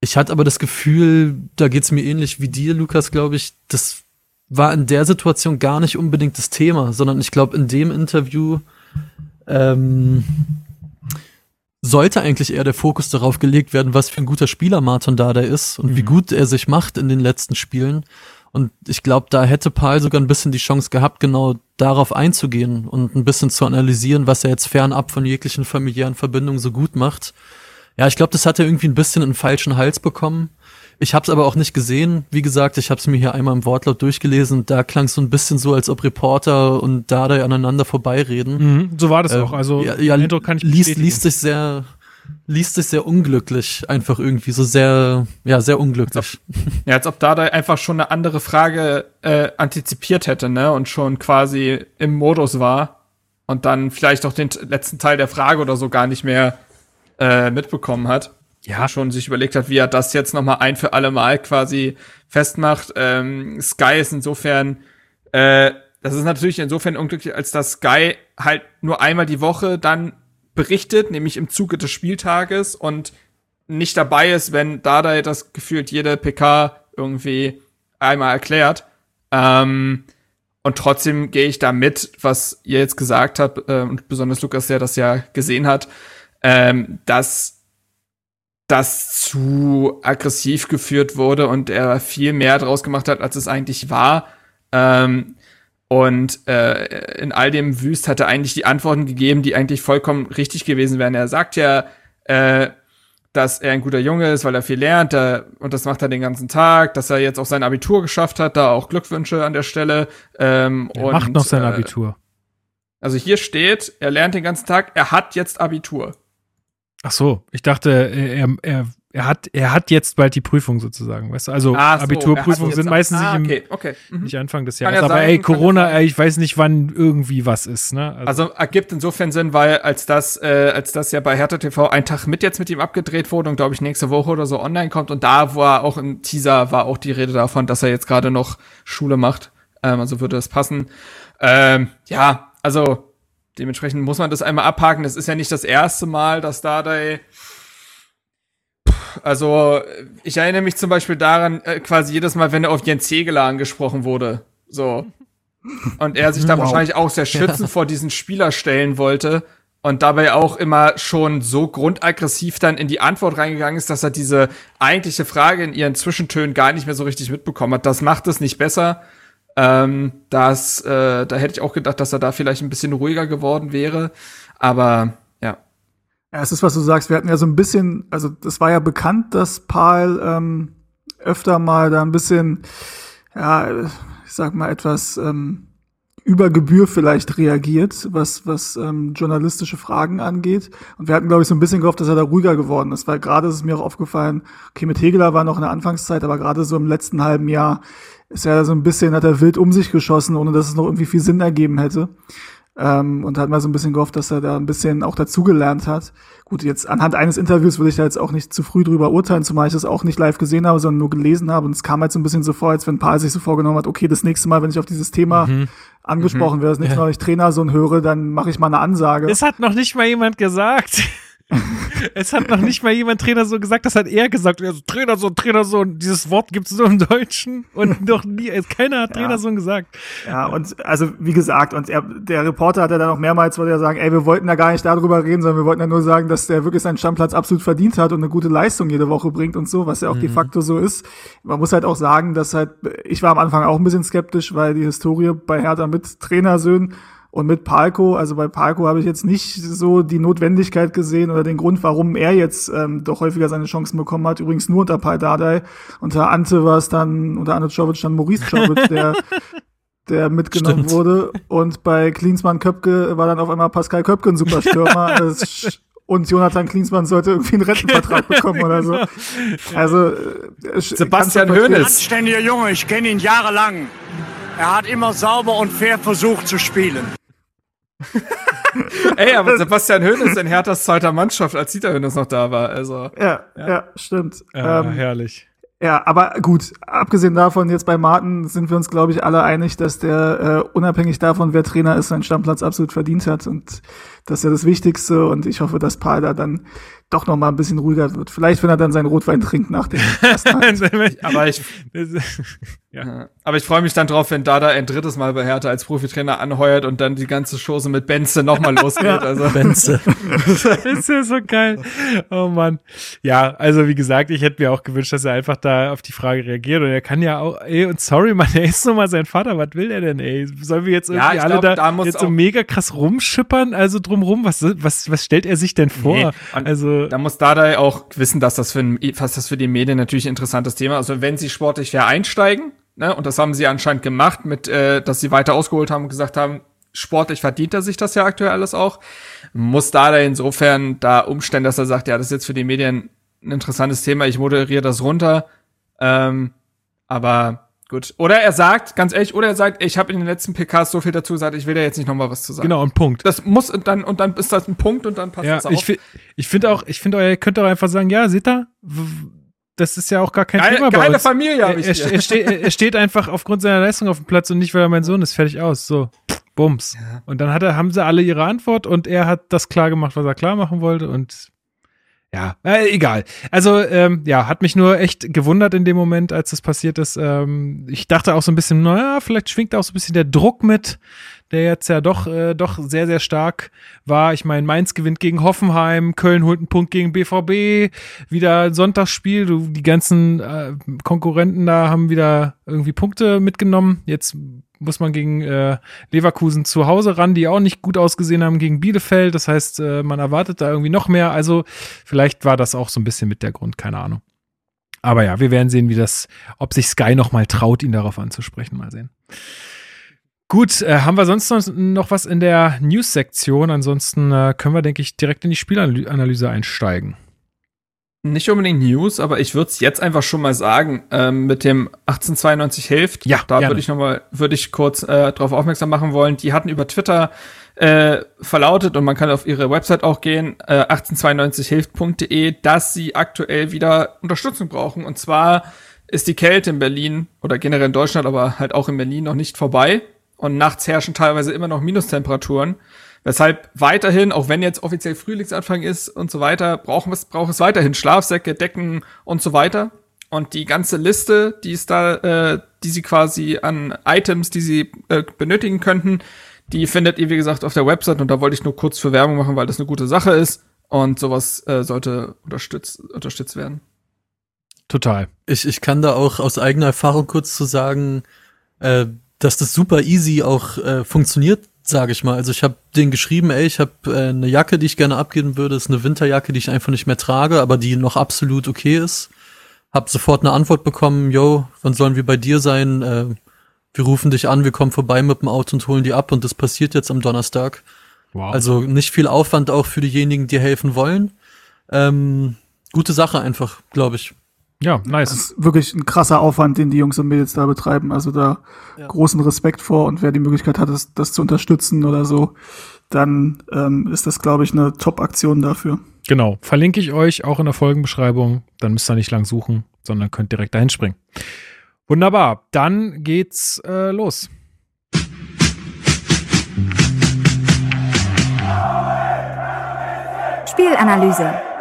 Ich hatte aber das Gefühl, da geht's mir ähnlich wie dir, Lukas, glaube ich, das war in der Situation gar nicht unbedingt das Thema, sondern ich glaube, in dem Interview ähm, sollte eigentlich eher der Fokus darauf gelegt werden, was für ein guter Spieler Martin Dada ist und mhm. wie gut er sich macht in den letzten Spielen. Und ich glaube, da hätte Paul sogar ein bisschen die Chance gehabt, genau darauf einzugehen und ein bisschen zu analysieren, was er jetzt fernab von jeglichen familiären Verbindungen so gut macht. Ja, ich glaube, das hat er irgendwie ein bisschen einen falschen Hals bekommen. Ich habe es aber auch nicht gesehen. Wie gesagt, ich habe es mir hier einmal im Wortlaut durchgelesen. Da klang es so ein bisschen so, als ob Reporter und Dada aneinander vorbeireden. Mhm, so war das äh, auch. Also ja, ja kann ich liest, liest sich sehr liest sich sehr unglücklich, einfach irgendwie so sehr, ja, sehr unglücklich. Ja, als ob da einfach schon eine andere Frage äh, antizipiert hätte, ne, und schon quasi im Modus war und dann vielleicht auch den letzten Teil der Frage oder so gar nicht mehr äh, mitbekommen hat. Ja. Schon sich überlegt hat, wie er das jetzt noch mal ein für alle Mal quasi festmacht. Ähm, Sky ist insofern, äh, das ist natürlich insofern unglücklich, als dass Sky halt nur einmal die Woche dann berichtet, nämlich im Zuge des Spieltages und nicht dabei ist, wenn Dada das gefühlt jede PK irgendwie einmal erklärt. Ähm, und trotzdem gehe ich da mit, was ihr jetzt gesagt habt, äh, und besonders Lukas, der das ja gesehen hat, ähm, dass das zu aggressiv geführt wurde und er viel mehr draus gemacht hat, als es eigentlich war. Ähm, und äh, in all dem Wüst hat er eigentlich die Antworten gegeben, die eigentlich vollkommen richtig gewesen wären. Er sagt ja, äh, dass er ein guter Junge ist, weil er viel lernt er, und das macht er den ganzen Tag, dass er jetzt auch sein Abitur geschafft hat, da auch Glückwünsche an der Stelle. Ähm, er und, macht noch sein äh, Abitur. Also hier steht, er lernt den ganzen Tag, er hat jetzt Abitur. Ach so, ich dachte, er, er er hat, er hat jetzt bald die Prüfung sozusagen, weißt du? Also so, Abiturprüfungen sind meistens ah, okay, nicht, im, okay. mhm. nicht Anfang des Jahres. Ja aber sein, ey, Corona, ey, ich weiß nicht, wann irgendwie was ist, ne? Also, also ergibt insofern Sinn, weil als das, äh, als das ja bei Hertha TV ein Tag mit jetzt mit ihm abgedreht wurde und glaube ich nächste Woche oder so online kommt und da war auch im Teaser war auch die Rede davon, dass er jetzt gerade noch Schule macht. Ähm, also würde das passen. Ähm, ja, also dementsprechend muss man das einmal abhaken. Das ist ja nicht das erste Mal, dass da der also ich erinnere mich zum Beispiel daran, äh, quasi jedes Mal, wenn er auf Jens Hegeler angesprochen wurde. So. Und er sich da wow. wahrscheinlich auch sehr schützend vor diesen Spieler stellen wollte und dabei auch immer schon so grundaggressiv dann in die Antwort reingegangen ist, dass er diese eigentliche Frage in ihren Zwischentönen gar nicht mehr so richtig mitbekommen hat. Das macht es nicht besser. Ähm, das, äh, da hätte ich auch gedacht, dass er da vielleicht ein bisschen ruhiger geworden wäre. Aber ja, es ist, was du sagst. Wir hatten ja so ein bisschen, also das war ja bekannt, dass Paul ähm, öfter mal da ein bisschen, ja, ich sag mal, etwas ähm, über Gebühr vielleicht reagiert, was, was ähm, journalistische Fragen angeht. Und wir hatten, glaube ich, so ein bisschen gehofft, dass er da ruhiger geworden ist, weil gerade ist es mir auch aufgefallen, okay, mit Hegeler war noch in der Anfangszeit, aber gerade so im letzten halben Jahr ist er so ein bisschen, hat er wild um sich geschossen, ohne dass es noch irgendwie viel Sinn ergeben hätte. Ähm, und hat mal so ein bisschen gehofft, dass er da ein bisschen auch dazugelernt hat. Gut, jetzt anhand eines Interviews würde ich da jetzt auch nicht zu früh drüber urteilen, zumal ich das auch nicht live gesehen habe, sondern nur gelesen habe. Und es kam halt so ein bisschen so vor, als wenn Paul sich so vorgenommen hat, okay, das nächste Mal, wenn ich auf dieses Thema mhm. angesprochen mhm. werde, das nächste Mal, wenn ich Trainer so höre, dann mache ich mal eine Ansage. Das hat noch nicht mal jemand gesagt. es hat noch nicht mal jemand Trainer so gesagt, das hat er gesagt. Also, Trainersohn, Trainersohn, dieses Wort gibt es nur im Deutschen und noch nie, keiner hat ja. gesagt. Ja, und also wie gesagt, und er, der Reporter hat ja dann auch mehrmals wollte ja sagen, ey, wir wollten da gar nicht darüber reden, sondern wir wollten ja nur sagen, dass der wirklich seinen Stammplatz absolut verdient hat und eine gute Leistung jede Woche bringt und so, was ja auch mhm. de facto so ist. Man muss halt auch sagen, dass halt, ich war am Anfang auch ein bisschen skeptisch, weil die Historie bei Hertha mit Trainersöhnen und mit Palko, also bei Palko habe ich jetzt nicht so die Notwendigkeit gesehen oder den Grund, warum er jetzt ähm, doch häufiger seine Chancen bekommen hat. Übrigens nur unter Pai Dardai. Unter Ante war es dann, unter Ante Czovic dann Maurice Czovic, der der mitgenommen Stimmt. wurde. Und bei Klinsmann Köpke war dann auf einmal Pascal Köpke ein Superstürmer. und Jonathan Klinsmann sollte irgendwie einen Rentenvertrag bekommen oder so. Also äh, Sebastian Hoeneß. Anständiger Junge, ich kenne ihn jahrelang. Er hat immer sauber und fair versucht zu spielen. Ey, aber Sebastian Höhn ist in Herthas zweiter Mannschaft, als Dieter Höhnes noch da war. Also, ja, ja, ja stimmt. Ja, ähm, herrlich. Ja, aber gut, abgesehen davon, jetzt bei Martin sind wir uns, glaube ich, alle einig, dass der äh, unabhängig davon, wer Trainer ist, seinen Stammplatz absolut verdient hat. Und das ist ja das Wichtigste. Und ich hoffe, dass Paul da dann doch noch mal ein bisschen ruhiger wird. Vielleicht, wenn er dann seinen Rotwein trinkt nach dem Aber ich, ja. aber ich freue mich dann drauf, wenn Dada ein drittes Mal bei Hertha als Profitrainer anheuert und dann die ganze Chose mit Benze noch mal losgeht. ja. Also Benze. das ist ja so geil. Oh Mann. Ja, also wie gesagt, ich hätte mir auch gewünscht, dass er einfach da auf die Frage reagiert und er kann ja auch, ey, und sorry, Mann, er ist nun mal sein Vater. Was will er denn, ey? Sollen wir jetzt irgendwie ja, alle glaub, da, da jetzt so mega krass rumschippern, also drumrum? Was, was, was stellt er sich denn vor? Nee. Also da muss Dada auch wissen, dass das für, was das für die Medien natürlich ein interessantes Thema ist. Also wenn sie sportlich fair einsteigen, ne, und das haben sie anscheinend gemacht, mit, äh, dass sie weiter ausgeholt haben und gesagt haben, sportlich verdient er sich das ja aktuell alles auch, muss Dada insofern da umstellen, dass er sagt, ja, das ist jetzt für die Medien ein interessantes Thema, ich moderiere das runter. Ähm, aber Gut. Oder er sagt, ganz ehrlich, oder er sagt, ich habe in den letzten PKs so viel dazu gesagt, ich will da jetzt nicht nochmal was zu sagen. Genau, ein Punkt. Das muss und dann und dann ist das ein Punkt und dann passt ja, das auch. Ich, ich finde auch, ich finde, ihr könnt doch einfach sagen, ja, seht ihr, das ist ja auch gar kein Geil, Thema geile bei uns. Familie habe ich er, er, er, steht, er steht einfach aufgrund seiner Leistung auf dem Platz und nicht, weil er mein Sohn ist, fertig aus. So, Bums. Ja. Und dann hat er, haben sie alle ihre Antwort und er hat das klar gemacht, was er klar machen wollte und ja, äh, egal. Also, ähm, ja, hat mich nur echt gewundert in dem Moment, als das passiert ist. Ähm, ich dachte auch so ein bisschen, naja, vielleicht schwingt auch so ein bisschen der Druck mit, der jetzt ja doch, äh, doch sehr, sehr stark war. Ich meine, Mainz gewinnt gegen Hoffenheim, Köln holt einen Punkt gegen BVB, wieder Sonntagsspiel. Du, die ganzen äh, Konkurrenten da haben wieder irgendwie Punkte mitgenommen. Jetzt muss man gegen äh, Leverkusen zu Hause ran, die auch nicht gut ausgesehen haben gegen Bielefeld. Das heißt, äh, man erwartet da irgendwie noch mehr. Also vielleicht war das auch so ein bisschen mit der Grund, keine Ahnung. Aber ja, wir werden sehen, wie das, ob sich Sky noch mal traut, ihn darauf anzusprechen. Mal sehen. Gut, äh, haben wir sonst noch was in der News-Sektion? Ansonsten äh, können wir, denke ich, direkt in die Spielanalyse einsteigen nicht unbedingt News, aber ich würde es jetzt einfach schon mal sagen, ähm, mit dem 1892 hilft. Ja, da würde ich noch mal, würde ich kurz äh, darauf aufmerksam machen wollen. Die hatten über Twitter äh, verlautet und man kann auf ihre Website auch gehen, äh, 1892hilft.de, dass sie aktuell wieder Unterstützung brauchen. Und zwar ist die Kälte in Berlin oder generell in Deutschland, aber halt auch in Berlin noch nicht vorbei. Und nachts herrschen teilweise immer noch Minustemperaturen. Weshalb weiterhin, auch wenn jetzt offiziell Frühlingsanfang ist und so weiter, brauchen wir, braucht es weiterhin Schlafsäcke, Decken und so weiter. Und die ganze Liste, die ist da, äh, die sie quasi an Items, die sie äh, benötigen könnten, die findet ihr, wie gesagt, auf der Website. Und da wollte ich nur kurz für Werbung machen, weil das eine gute Sache ist. Und sowas äh, sollte unterstützt, unterstützt werden. Total. Ich, ich kann da auch aus eigener Erfahrung kurz zu sagen, äh, dass das super easy auch äh, funktioniert sage ich mal. Also ich habe den geschrieben, ey, ich habe äh, eine Jacke, die ich gerne abgeben würde. Ist eine Winterjacke, die ich einfach nicht mehr trage, aber die noch absolut okay ist. Hab sofort eine Antwort bekommen, yo, wann sollen wir bei dir sein? Äh, wir rufen dich an, wir kommen vorbei mit dem Auto und holen die ab und das passiert jetzt am Donnerstag. Wow. Also nicht viel Aufwand auch für diejenigen, die helfen wollen. Ähm, gute Sache einfach, glaube ich. Ja, nice. Das ist wirklich ein krasser Aufwand, den die Jungs und Mädels da betreiben. Also da ja. großen Respekt vor und wer die Möglichkeit hat, das, das zu unterstützen oder so, dann ähm, ist das, glaube ich, eine Top-Aktion dafür. Genau. Verlinke ich euch auch in der Folgenbeschreibung. Dann müsst ihr nicht lang suchen, sondern könnt direkt dahin springen. Wunderbar. Dann geht's äh, los. Spielanalyse.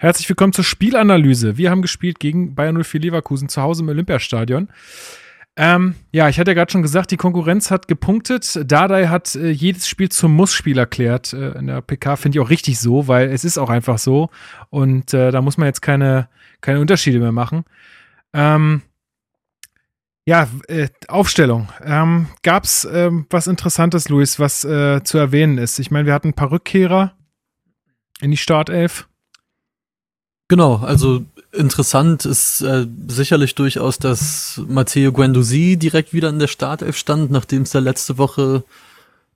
Herzlich willkommen zur Spielanalyse. Wir haben gespielt gegen Bayern 04 Leverkusen zu Hause im Olympiastadion. Ähm, ja, ich hatte ja gerade schon gesagt, die Konkurrenz hat gepunktet. Dardai hat äh, jedes Spiel zum Muss-Spiel erklärt. Äh, in der PK finde ich auch richtig so, weil es ist auch einfach so. Und äh, da muss man jetzt keine, keine Unterschiede mehr machen. Ähm, ja, äh, Aufstellung. Ähm, Gab es ähm, was Interessantes, Luis, was äh, zu erwähnen ist? Ich meine, wir hatten ein paar Rückkehrer in die Startelf. Genau, also interessant ist äh, sicherlich durchaus, dass Matteo Guendouzi direkt wieder in der Startelf stand, nachdem es da letzte Woche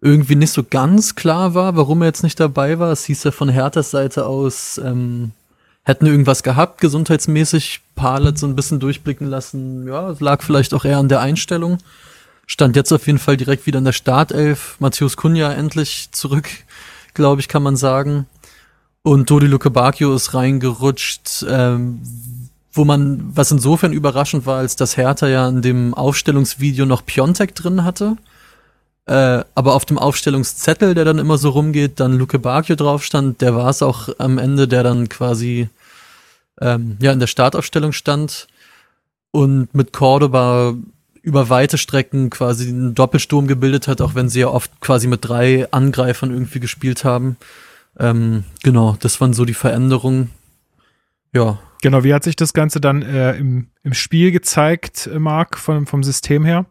irgendwie nicht so ganz klar war, warum er jetzt nicht dabei war. Es hieß ja von Herthas Seite aus, ähm, hätten irgendwas gehabt, gesundheitsmäßig. Palet so ein bisschen durchblicken lassen. Ja, lag vielleicht auch eher an der Einstellung. Stand jetzt auf jeden Fall direkt wieder in der Startelf. Matthäus Kunja endlich zurück, glaube ich, kann man sagen. Und Dodi Luke Bacchio ist reingerutscht, ähm, wo man, was insofern überraschend war, als dass Hertha ja in dem Aufstellungsvideo noch Piontek drin hatte. Äh, aber auf dem Aufstellungszettel, der dann immer so rumgeht, dann Luke Bacchio drauf stand, der war es auch am Ende, der dann quasi ähm, ja in der Startaufstellung stand und mit Cordoba über weite Strecken quasi einen Doppelsturm gebildet hat, auch wenn sie ja oft quasi mit drei Angreifern irgendwie gespielt haben. Ähm, genau, das waren so die Veränderungen. Ja. Genau, wie hat sich das Ganze dann äh, im, im Spiel gezeigt, äh, Marc, vom, vom System her?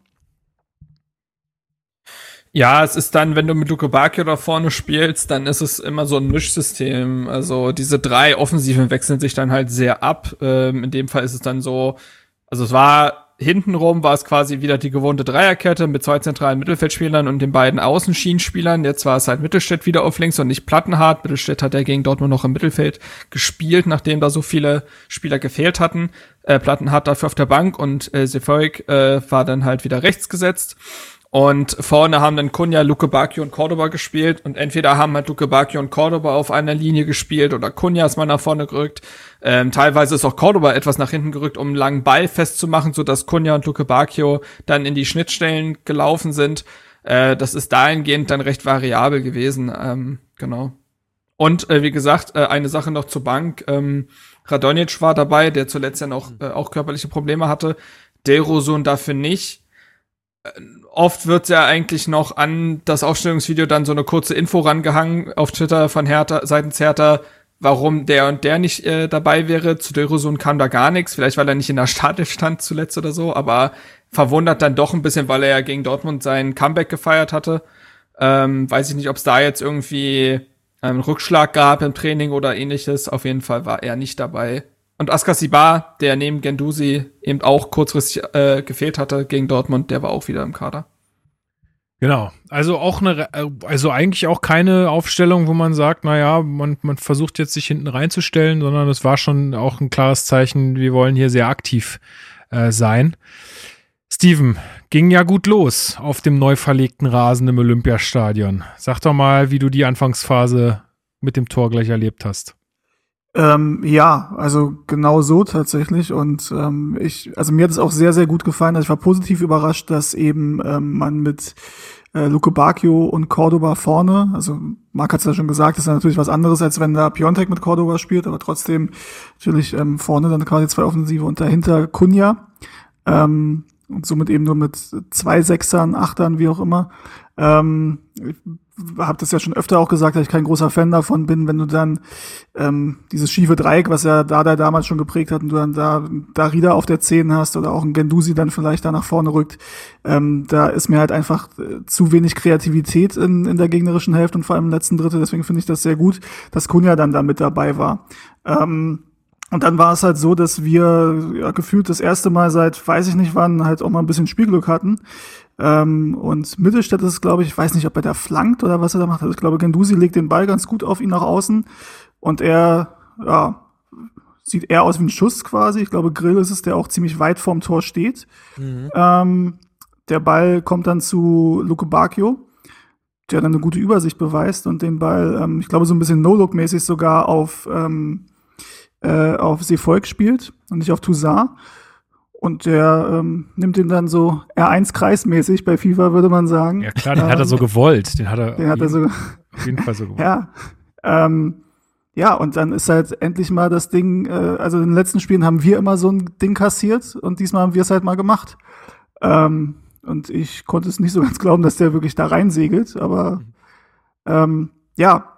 Ja, es ist dann, wenn du mit Luke Bacchio da vorne spielst, dann ist es immer so ein Mischsystem. Also diese drei Offensiven wechseln sich dann halt sehr ab. Ähm, in dem Fall ist es dann so, also es war hintenrum war es quasi wieder die gewohnte Dreierkette mit zwei zentralen Mittelfeldspielern und den beiden Außenschienenspielern. Jetzt war es halt Mittelstädt wieder auf links und nicht Plattenhardt. Mittelstädt hat ja gegen Dortmund noch im Mittelfeld gespielt, nachdem da so viele Spieler gefehlt hatten. Äh, Plattenhardt dafür auf der Bank und äh, Sefolk äh, war dann halt wieder rechts gesetzt. Und vorne haben dann Kunja, Luke Bacchio und Cordoba gespielt. Und entweder haben halt Luke Bacchio und Cordoba auf einer Linie gespielt oder Kunja ist mal nach vorne gerückt. Ähm, teilweise ist auch Cordoba etwas nach hinten gerückt, um einen langen Ball festzumachen, sodass Kunja und Luke Bacchio dann in die Schnittstellen gelaufen sind. Äh, das ist dahingehend dann recht variabel gewesen. Ähm, genau. Und äh, wie gesagt, äh, eine Sache noch zur Bank. Ähm, Radonjic war dabei, der zuletzt ja noch äh, auch körperliche Probleme hatte. Delrosun dafür nicht oft wird ja eigentlich noch an das Aufstellungsvideo dann so eine kurze Info rangehangen auf Twitter von Hertha, seitens Hertha, warum der und der nicht äh, dabei wäre. Zu Dörosun kam da gar nichts, vielleicht weil er nicht in der Startelf stand zuletzt oder so, aber verwundert dann doch ein bisschen, weil er ja gegen Dortmund sein Comeback gefeiert hatte. Ähm, weiß ich nicht, ob es da jetzt irgendwie einen Rückschlag gab im Training oder ähnliches. Auf jeden Fall war er nicht dabei. Und Askasibar, der neben Gendusi eben auch kurzfristig äh, gefehlt hatte gegen Dortmund, der war auch wieder im Kader. Genau. Also auch eine, also eigentlich auch keine Aufstellung, wo man sagt, naja, man, man versucht jetzt sich hinten reinzustellen, sondern es war schon auch ein klares Zeichen, wir wollen hier sehr aktiv äh, sein. Steven, ging ja gut los auf dem neu verlegten Rasen im Olympiastadion. Sag doch mal, wie du die Anfangsphase mit dem Tor gleich erlebt hast. Ähm, ja, also genau so tatsächlich. Und ähm, ich, also mir hat es auch sehr, sehr gut gefallen. Also ich war positiv überrascht, dass eben ähm, man mit äh, Luke Bacchio und Cordoba vorne, also Marc hat es ja schon gesagt, das ist natürlich was anderes, als wenn da Piontek mit Cordoba spielt, aber trotzdem natürlich ähm, vorne dann quasi zwei Offensive und dahinter Kunja. Ähm, und somit eben nur mit zwei Sechsern, Achtern, wie auch immer. Ähm, habe das ja schon öfter auch gesagt, dass ich kein großer Fan davon bin, wenn du dann ähm, dieses schiefe Dreieck, was ja Dada damals schon geprägt hat, und du dann da Darida auf der 10 hast oder auch ein Gendusi dann vielleicht da nach vorne rückt, ähm, da ist mir halt einfach äh, zu wenig Kreativität in, in der gegnerischen Hälfte und vor allem im letzten Drittel. Deswegen finde ich das sehr gut, dass Kunja dann da mit dabei war. Ähm, und dann war es halt so, dass wir ja, gefühlt das erste Mal seit weiß ich nicht wann halt auch mal ein bisschen Spielglück hatten. Ähm, und Mittelstädt ist, glaube ich, ich weiß nicht, ob er da flankt oder was er da macht. Also ich glaube, Gendusi legt den Ball ganz gut auf ihn nach außen und er, ja, sieht eher aus wie ein Schuss quasi. Ich glaube, Grill ist es, der auch ziemlich weit vorm Tor steht. Mhm. Ähm, der Ball kommt dann zu Luke Bacchio, der dann eine gute Übersicht beweist und den Ball, ähm, ich glaube, so ein bisschen No-Look-mäßig sogar auf, ähm, äh, auf Seevolk spielt und nicht auf Toussaint. Und der ähm, nimmt ihn dann so R1-kreismäßig bei FIFA, würde man sagen. Ja klar, den ähm, hat er so ähm, gewollt. Den hat er, den hat er so, auf jeden Fall so gewollt. Ja, Ähm, ja, und dann ist halt endlich mal das Ding, äh, also in den letzten Spielen haben wir immer so ein Ding kassiert und diesmal haben wir es halt mal gemacht. Ähm, und ich konnte es nicht so ganz glauben, dass der wirklich da reinsegelt, aber ähm, ja,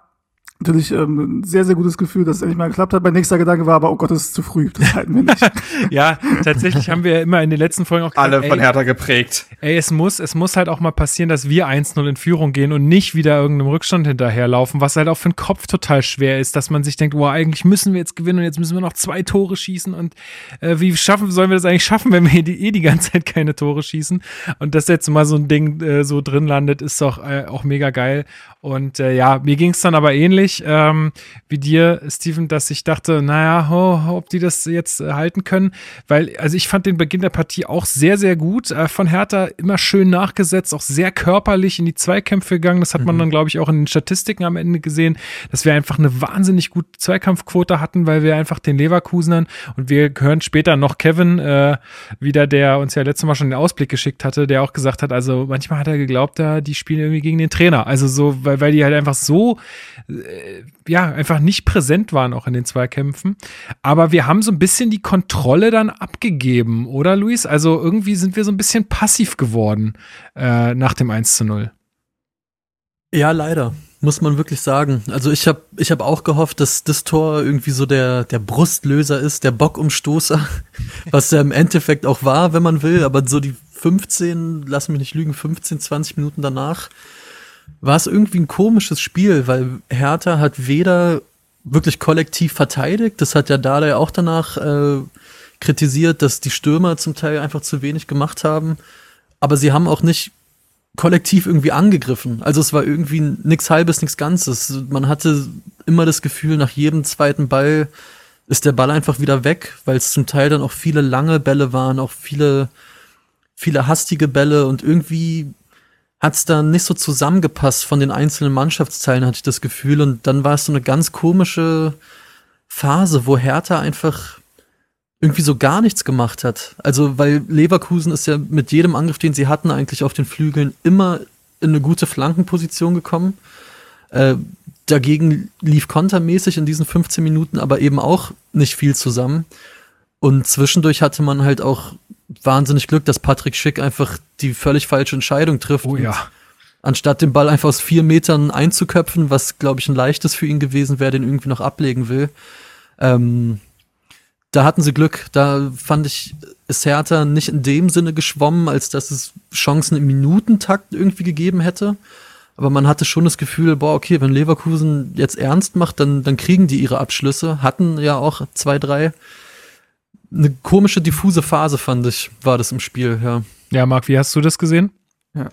natürlich ähm, ein sehr, sehr gutes Gefühl, dass es endlich mal geklappt hat. Mein nächster Gedanke war aber, oh Gott, das ist zu früh. Das halten wir nicht. ja, tatsächlich haben wir immer in den letzten Folgen auch gesagt, alle von ey, Hertha geprägt. Ey, es muss, es muss halt auch mal passieren, dass wir 1-0 in Führung gehen und nicht wieder irgendeinem Rückstand hinterherlaufen, was halt auch für den Kopf total schwer ist, dass man sich denkt, wow, eigentlich müssen wir jetzt gewinnen und jetzt müssen wir noch zwei Tore schießen und äh, wie schaffen, sollen wir das eigentlich schaffen, wenn wir die, eh die ganze Zeit keine Tore schießen und dass jetzt mal so ein Ding äh, so drin landet, ist doch äh, auch mega geil und äh, ja, mir ging es dann aber ähnlich ähm, wie dir, Steven, dass ich dachte, naja, oh, ob die das jetzt äh, halten können. Weil, also ich fand den Beginn der Partie auch sehr, sehr gut. Äh, von Hertha immer schön nachgesetzt, auch sehr körperlich in die Zweikämpfe gegangen. Das hat man mhm. dann, glaube ich, auch in den Statistiken am Ende gesehen, dass wir einfach eine wahnsinnig gute Zweikampfquote hatten, weil wir einfach den Leverkusenern und wir hören später noch Kevin äh, wieder, der uns ja letztes Mal schon den Ausblick geschickt hatte, der auch gesagt hat, also manchmal hat er geglaubt, da die spielen irgendwie gegen den Trainer. Also so, weil weil, weil die halt einfach so, äh, ja, einfach nicht präsent waren auch in den Zweikämpfen. Aber wir haben so ein bisschen die Kontrolle dann abgegeben, oder Luis? Also irgendwie sind wir so ein bisschen passiv geworden äh, nach dem 1 zu 0. Ja, leider muss man wirklich sagen. Also ich habe ich hab auch gehofft, dass das Tor irgendwie so der, der Brustlöser ist, der Bockumstoßer, was er im Endeffekt auch war, wenn man will, aber so die 15, lass mich nicht lügen, 15, 20 Minuten danach war es irgendwie ein komisches Spiel, weil Hertha hat weder wirklich kollektiv verteidigt, das hat ja Dada auch danach äh, kritisiert, dass die Stürmer zum Teil einfach zu wenig gemacht haben, aber sie haben auch nicht kollektiv irgendwie angegriffen. Also es war irgendwie nichts halbes, nichts Ganzes. Man hatte immer das Gefühl, nach jedem zweiten Ball ist der Ball einfach wieder weg, weil es zum Teil dann auch viele lange Bälle waren, auch viele, viele hastige Bälle und irgendwie hat es dann nicht so zusammengepasst von den einzelnen Mannschaftsteilen, hatte ich das Gefühl. Und dann war es so eine ganz komische Phase, wo Hertha einfach irgendwie so gar nichts gemacht hat. Also, weil Leverkusen ist ja mit jedem Angriff, den sie hatten, eigentlich auf den Flügeln immer in eine gute Flankenposition gekommen. Äh, dagegen lief kontermäßig in diesen 15 Minuten aber eben auch nicht viel zusammen. Und zwischendurch hatte man halt auch wahnsinnig Glück, dass Patrick Schick einfach die völlig falsche Entscheidung trifft. Oh ja. Anstatt den Ball einfach aus vier Metern einzuköpfen, was, glaube ich, ein leichtes für ihn gewesen wäre, den irgendwie noch ablegen will. Ähm, da hatten sie Glück. Da fand ich, ist Hertha nicht in dem Sinne geschwommen, als dass es Chancen im Minutentakt irgendwie gegeben hätte. Aber man hatte schon das Gefühl, boah, okay, wenn Leverkusen jetzt ernst macht, dann, dann kriegen die ihre Abschlüsse. Hatten ja auch zwei, drei eine komische, diffuse Phase, fand ich, war das im Spiel, ja. Ja, Marc, wie hast du das gesehen? Ja.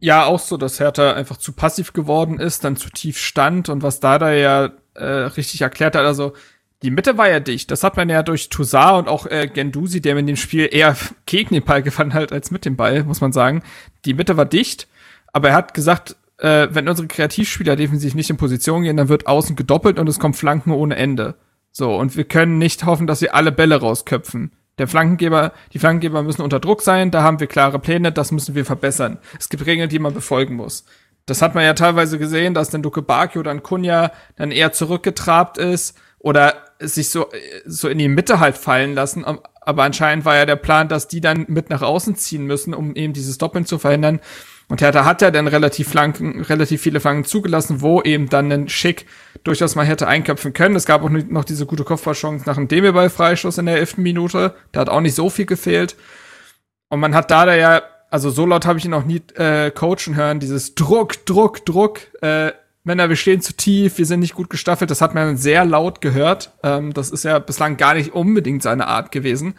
Ja, auch so, dass Hertha einfach zu passiv geworden ist, dann zu tief stand und was da da ja äh, richtig erklärt hat, also die Mitte war ja dicht. Das hat man ja durch Toussaint und auch äh, Gendusi, der in dem Spiel eher gegen den Ball gefangen hat als mit dem Ball, muss man sagen. Die Mitte war dicht, aber er hat gesagt, äh, wenn unsere Kreativspieler defensiv nicht in Position gehen, dann wird außen gedoppelt und es kommt Flanken ohne Ende. So, und wir können nicht hoffen, dass sie alle Bälle rausköpfen. Der Flankengeber, die Flankengeber müssen unter Druck sein, da haben wir klare Pläne, das müssen wir verbessern. Es gibt Regeln, die man befolgen muss. Das hat man ja teilweise gesehen, dass dann Duke Baki oder ein Kunja dann eher zurückgetrabt ist oder sich so, so in die Mitte halt fallen lassen. Aber anscheinend war ja der Plan, dass die dann mit nach außen ziehen müssen, um eben dieses Doppeln zu verhindern. Und Hertha hat ja dann relativ Flanken, relativ viele Flanken zugelassen, wo eben dann ein Schick durchaus mal hätte einköpfen können. Es gab auch noch diese gute Kopfballchance nach einem Demi-Ball-Freischuss in der elften Minute. Da hat auch nicht so viel gefehlt. Und man hat da da ja, also so laut habe ich ihn noch nie äh, coachen hören, dieses Druck, Druck, Druck. Äh, Männer, wir stehen zu tief, wir sind nicht gut gestaffelt. Das hat man sehr laut gehört. Ähm, das ist ja bislang gar nicht unbedingt seine Art gewesen.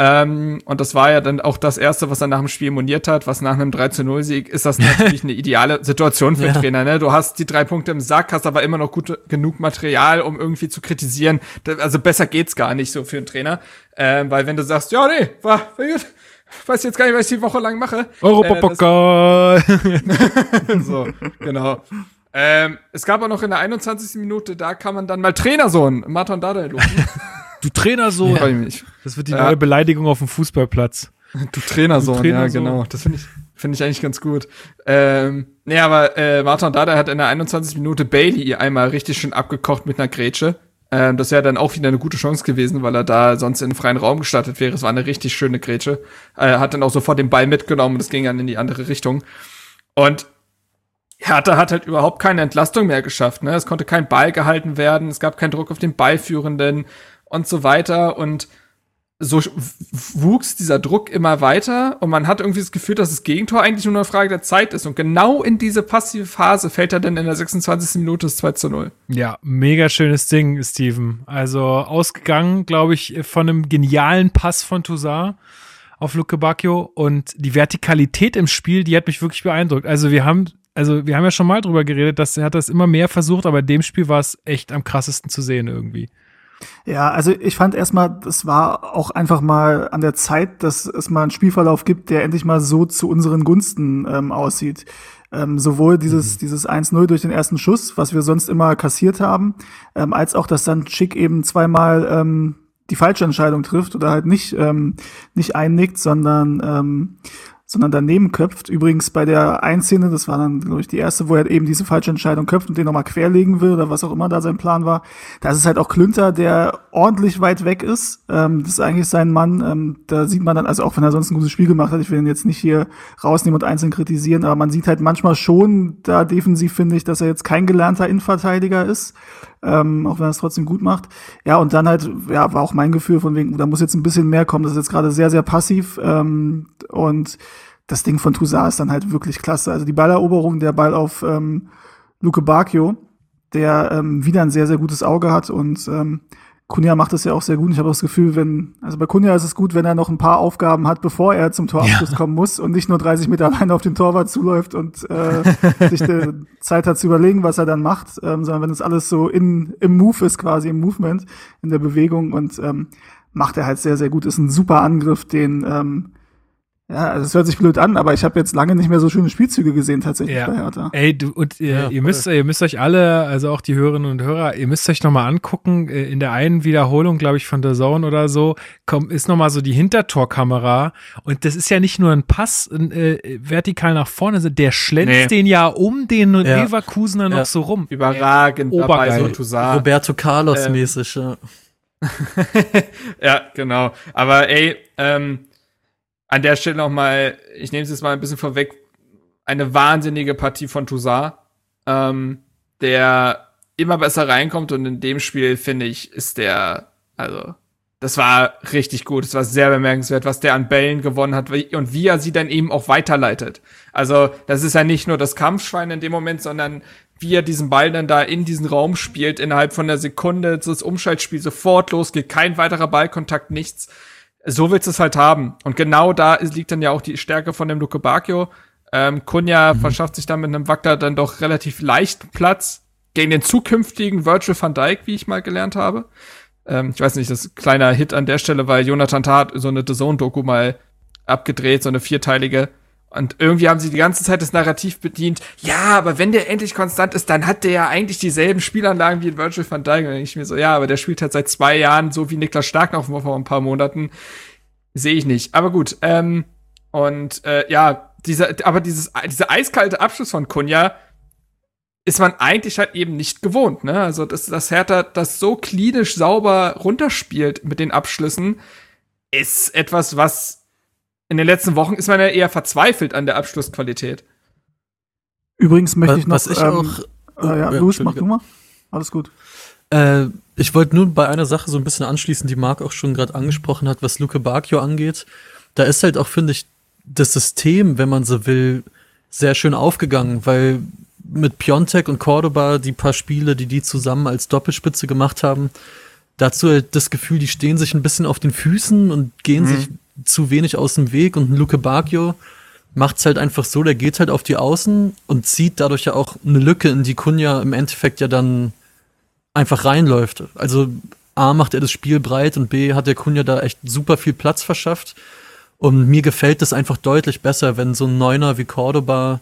Ähm, und das war ja dann auch das Erste, was er nach dem Spiel moniert hat, was nach einem 3-0-Sieg ist das natürlich eine ideale Situation für ja. Trainer. Ne? Du hast die drei Punkte im Sack, hast aber immer noch gut genug Material, um irgendwie zu kritisieren. Also besser geht's gar nicht so für einen Trainer. Ähm, weil wenn du sagst, ja, nee, war, weiß jetzt gar nicht, was ich die Woche lang mache. Europapokal. Äh, so, genau. Ähm, es gab auch noch in der 21. Minute, da kann man dann mal Trainersohn Martin Dada rufen. Du Trainersohn. Ja, mich. Das wird die ja. neue Beleidigung auf dem Fußballplatz. Du Trainersohn, du Trainersohn. ja, genau. Das finde ich, Finde ich eigentlich ganz gut. Ähm, nee, aber äh, Martin Dada hat in der 21 Minute Bailey einmal richtig schön abgekocht mit einer Grätsche. Ähm, das wäre dann auch wieder eine gute Chance gewesen, weil er da sonst in den freien Raum gestartet wäre. Es war eine richtig schöne Grätsche. Er äh, hat dann auch sofort den Ball mitgenommen und es ging dann in die andere Richtung. Und Hertha hat halt überhaupt keine Entlastung mehr geschafft. Ne? Es konnte kein Ball gehalten werden, es gab keinen Druck auf den Ballführenden und so weiter. Und so wuchs dieser Druck immer weiter und man hat irgendwie das Gefühl, dass das Gegentor eigentlich nur eine Frage der Zeit ist. Und genau in diese passive Phase fällt er dann in der 26. Minute das 2 zu 0. Ja, mega schönes Ding, Steven. Also ausgegangen, glaube ich, von einem genialen Pass von Toussaint auf Luke Bacchio und die Vertikalität im Spiel, die hat mich wirklich beeindruckt. Also wir haben also wir haben ja schon mal drüber geredet, dass er hat das immer mehr versucht, aber in dem Spiel war es echt am krassesten zu sehen irgendwie. Ja, also ich fand erstmal, das war auch einfach mal an der Zeit, dass es mal einen Spielverlauf gibt, der endlich mal so zu unseren Gunsten ähm, aussieht. Ähm, sowohl dieses, mhm. dieses 1-0 durch den ersten Schuss, was wir sonst immer kassiert haben, ähm, als auch, dass dann Schick eben zweimal ähm, die falsche Entscheidung trifft oder halt nicht, ähm, nicht einnickt, sondern ähm, sondern daneben köpft. Übrigens bei der Einszene, das war dann, glaube ich, die erste, wo er eben diese falsche Entscheidung köpft und den nochmal querlegen will oder was auch immer da sein Plan war. Da ist es halt auch Klünter, der ordentlich weit weg ist. Ähm, das ist eigentlich sein Mann. Ähm, da sieht man dann, also auch wenn er sonst ein gutes Spiel gemacht hat, ich will ihn jetzt nicht hier rausnehmen und einzeln kritisieren, aber man sieht halt manchmal schon da defensiv, finde ich, dass er jetzt kein gelernter Innenverteidiger ist. Ähm, auch wenn er es trotzdem gut macht. Ja, und dann halt, ja, war auch mein Gefühl von wegen, da muss jetzt ein bisschen mehr kommen. Das ist jetzt gerade sehr, sehr passiv. Ähm, und das Ding von Toussaint ist dann halt wirklich klasse. Also die Balleroberung, der Ball auf ähm, Luke Bacchio, der ähm, wieder ein sehr, sehr gutes Auge hat und ähm, Kunja macht das ja auch sehr gut. Ich habe das Gefühl, wenn, also bei Kunja ist es gut, wenn er noch ein paar Aufgaben hat, bevor er zum Torabschluss ja. kommen muss und nicht nur 30 Meter alleine auf den Torwart zuläuft und äh, sich die Zeit hat zu überlegen, was er dann macht, ähm, sondern wenn es alles so in, im Move ist, quasi im Movement, in der Bewegung und ähm, macht er halt sehr, sehr gut. Ist ein super Angriff, den ähm, ja, also es hört sich blöd an, aber ich habe jetzt lange nicht mehr so schöne Spielzüge gesehen tatsächlich ja. bei Hertha. Ey, du und ihr, ja, ihr müsst ihr müsst euch alle, also auch die Hörerinnen und Hörer, ihr müsst euch noch mal angucken äh, in der einen Wiederholung, glaube ich, von der Zone oder so, kommt ist noch mal so die Hintertorkamera und das ist ja nicht nur ein Pass äh, vertikal nach vorne, der schlänzt nee. den ja um den ja. Leverkusener noch so rum. Überragend dabei so Roberto Carlos ähm. mäßig, ja. ja, genau. Aber ey, ähm, an der Stelle noch mal, ich nehme es jetzt mal ein bisschen vorweg, eine wahnsinnige Partie von Toussaint, ähm, der immer besser reinkommt und in dem Spiel, finde ich, ist der, also, das war richtig gut. Es war sehr bemerkenswert, was der an Bällen gewonnen hat und wie er sie dann eben auch weiterleitet. Also, das ist ja nicht nur das Kampfschwein in dem Moment, sondern wie er diesen Ball dann da in diesen Raum spielt, innerhalb von der Sekunde, das Umschaltspiel sofort losgeht, kein weiterer Ballkontakt, nichts so willst du es halt haben. Und genau da liegt dann ja auch die Stärke von dem Luke Bacchio. Ähm, Kunja mhm. verschafft sich dann mit einem Wackler dann doch relativ leicht Platz gegen den zukünftigen Virtual van Dijk, wie ich mal gelernt habe. Ähm, ich weiß nicht, das ist ein kleiner Hit an der Stelle, weil Jonathan Tat so eine The Zone-Doku mal abgedreht, so eine vierteilige. Und irgendwie haben sie die ganze Zeit das Narrativ bedient, ja, aber wenn der endlich konstant ist, dann hat der ja eigentlich dieselben Spielanlagen wie in Virtual van Dijk. Und ich mir so, ja, aber der spielt halt seit zwei Jahren so wie Niklas Stark noch vor ein paar Monaten. Sehe ich nicht. Aber gut, ähm, und äh, ja, dieser, aber dieses, dieser eiskalte Abschluss von Kunja ist man eigentlich halt eben nicht gewohnt, ne? Also, dass das Hertha das so klinisch sauber runterspielt mit den Abschlüssen, ist etwas, was in den letzten Wochen ist man ja eher verzweifelt an der Abschlussqualität. Übrigens möchte was, ich noch. Was ich ähm, auch. Äh, ja, Luis, mach du mal. Alles gut. Äh, ich wollte nur bei einer Sache so ein bisschen anschließen, die Marc auch schon gerade angesprochen hat, was Luke Bacchio angeht. Da ist halt auch, finde ich, das System, wenn man so will, sehr schön aufgegangen, weil mit Piontek und Cordoba die paar Spiele, die die zusammen als Doppelspitze gemacht haben, dazu halt das Gefühl, die stehen sich ein bisschen auf den Füßen und gehen mhm. sich zu wenig aus dem Weg und Luke Bacchio macht es halt einfach so, der geht halt auf die Außen und zieht dadurch ja auch eine Lücke, in die Kunja im Endeffekt ja dann einfach reinläuft. Also A macht er das Spiel breit und B hat der Kunja da echt super viel Platz verschafft. Und mir gefällt das einfach deutlich besser, wenn so ein Neuner wie Cordoba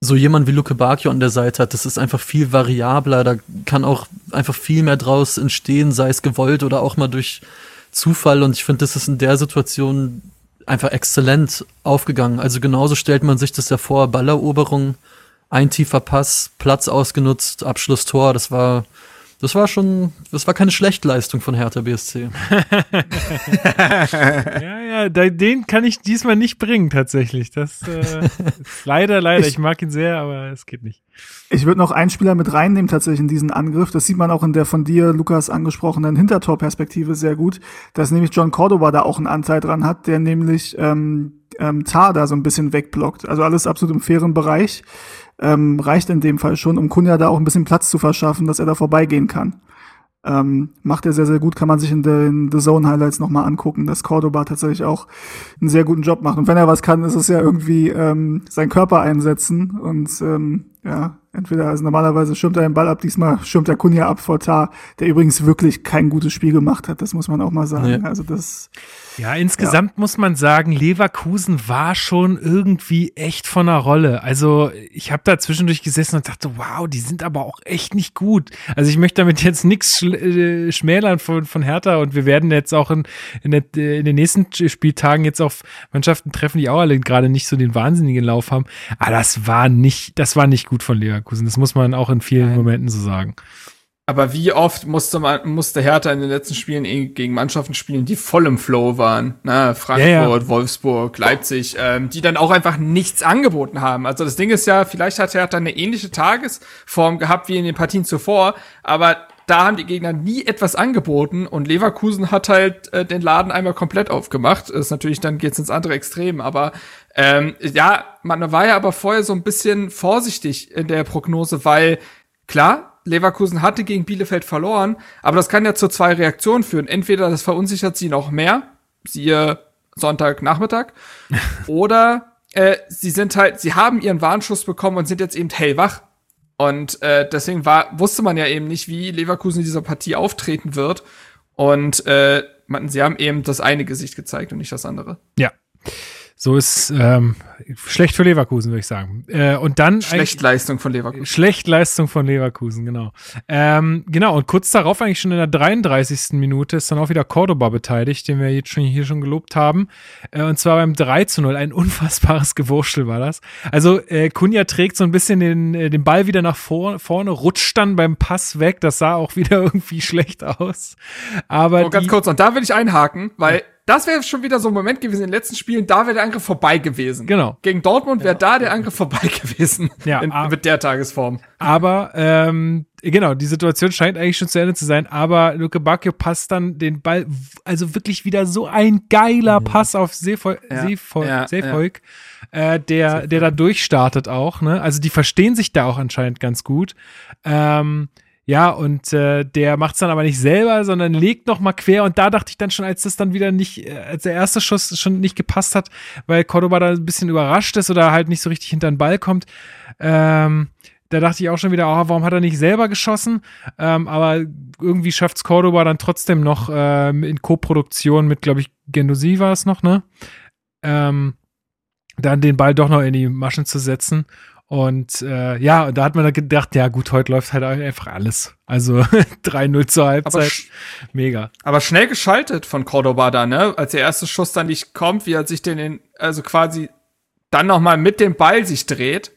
so jemand wie Luke Bacchio an der Seite hat. Das ist einfach viel variabler, da kann auch einfach viel mehr draus entstehen, sei es gewollt oder auch mal durch Zufall und ich finde, das ist in der Situation einfach exzellent aufgegangen. Also genauso stellt man sich das ja vor, Balleroberung, ein tiefer Pass, Platz ausgenutzt, Abschlusstor, das war das war schon, das war keine Schlechtleistung von Hertha BSC. ja, ja, den kann ich diesmal nicht bringen, tatsächlich. Das äh, leider, leider. Ich, ich, mag ihn sehr, aber es geht nicht. Ich würde noch einen Spieler mit reinnehmen, tatsächlich in diesen Angriff. Das sieht man auch in der von dir, Lukas, angesprochenen Hintertorperspektive sehr gut, dass nämlich John Cordoba da auch einen Anteil dran hat, der nämlich ähm, ähm, Tar da so ein bisschen wegblockt. Also alles absolut im fairen Bereich ähm, reicht in dem Fall schon, um Kunja da auch ein bisschen Platz zu verschaffen, dass er da vorbeigehen kann. Ähm, macht er sehr, sehr gut, kann man sich in den The Zone Highlights nochmal angucken, dass Cordoba tatsächlich auch einen sehr guten Job macht. Und wenn er was kann, ist es ja irgendwie ähm, seinen Körper einsetzen und ähm, ja, entweder, also normalerweise schirmt er den Ball ab, diesmal schirmt er Kunja ab vor Tar, der übrigens wirklich kein gutes Spiel gemacht hat, das muss man auch mal sagen. Ja. Also das ja, insgesamt ja. muss man sagen, Leverkusen war schon irgendwie echt von der Rolle. Also ich habe da zwischendurch gesessen und dachte, wow, die sind aber auch echt nicht gut. Also ich möchte damit jetzt nichts äh, schmälern von, von Hertha und wir werden jetzt auch in, in, der, in den nächsten Spieltagen jetzt auf Mannschaften treffen, die auch alle gerade nicht so den wahnsinnigen Lauf haben. Aber das war nicht, das war nicht gut von Leverkusen. Das muss man auch in vielen Nein. Momenten so sagen. Aber wie oft musste man, musste Hertha in den letzten Spielen eh gegen Mannschaften spielen, die voll im Flow waren? Na, Frankfurt, ja, ja. Wolfsburg, Leipzig, ähm, die dann auch einfach nichts angeboten haben. Also das Ding ist ja, vielleicht hat Hertha eine ähnliche Tagesform gehabt wie in den Partien zuvor, aber da haben die Gegner nie etwas angeboten und Leverkusen hat halt äh, den Laden einmal komplett aufgemacht. Ist natürlich, dann geht's ins andere Extrem, aber ähm, ja, man war ja aber vorher so ein bisschen vorsichtig in der Prognose, weil klar, Leverkusen hatte gegen Bielefeld verloren, aber das kann ja zu zwei Reaktionen führen. Entweder das verunsichert sie noch mehr, siehe Sonntagnachmittag, oder äh, sie sind halt, sie haben ihren Warnschuss bekommen und sind jetzt eben hellwach. Und äh, deswegen war, wusste man ja eben nicht, wie Leverkusen in dieser Partie auftreten wird. Und äh, man, sie haben eben das eine Gesicht gezeigt und nicht das andere. Ja. So ist ähm, schlecht für Leverkusen, würde ich sagen. Äh, und dann Schlechtleistung von Leverkusen. Schlechtleistung von Leverkusen, genau. Ähm, genau, und kurz darauf, eigentlich schon in der 33. Minute, ist dann auch wieder Cordoba beteiligt, den wir jetzt schon hier schon gelobt haben. Äh, und zwar beim 3 zu 0. Ein unfassbares Gewurschtel war das. Also äh, Kunja trägt so ein bisschen den, äh, den Ball wieder nach vor, vorne, rutscht dann beim Pass weg. Das sah auch wieder irgendwie schlecht aus. Aber oh, ganz kurz, und da will ich einhaken, weil ja das wäre schon wieder so ein Moment gewesen in den letzten Spielen, da wäre der Angriff vorbei gewesen. Genau. Gegen Dortmund wäre ja. da der Angriff vorbei gewesen. Ja, in, mit der Tagesform. Aber, ähm, genau, die Situation scheint eigentlich schon zu Ende zu sein, aber Luke Bacchio passt dann den Ball, also wirklich wieder so ein geiler mhm. Pass auf Seevolk, ja. Seevolk, ja, Seevolk äh, der, der da durchstartet auch, ne? Also die verstehen sich da auch anscheinend ganz gut. Ähm, ja, und äh, der macht es dann aber nicht selber, sondern legt noch mal quer. Und da dachte ich dann schon, als das dann wieder nicht, äh, als der erste Schuss schon nicht gepasst hat, weil Cordoba da ein bisschen überrascht ist oder halt nicht so richtig hinter den Ball kommt, ähm, da dachte ich auch schon wieder, oh, warum hat er nicht selber geschossen? Ähm, aber irgendwie schafft es Cordoba dann trotzdem noch ähm, in Co-Produktion mit, glaube ich, Gendosi war es noch, ne? Ähm, dann den Ball doch noch in die Maschen zu setzen. Und äh, ja, da hat man dann gedacht, ja gut, heute läuft halt einfach alles. Also 3-0 zur Halbzeit. Aber Mega. Aber schnell geschaltet von Cordoba da, ne? Als der erste Schuss dann nicht kommt, wie er sich den, in, also quasi dann noch mal mit dem Ball sich dreht.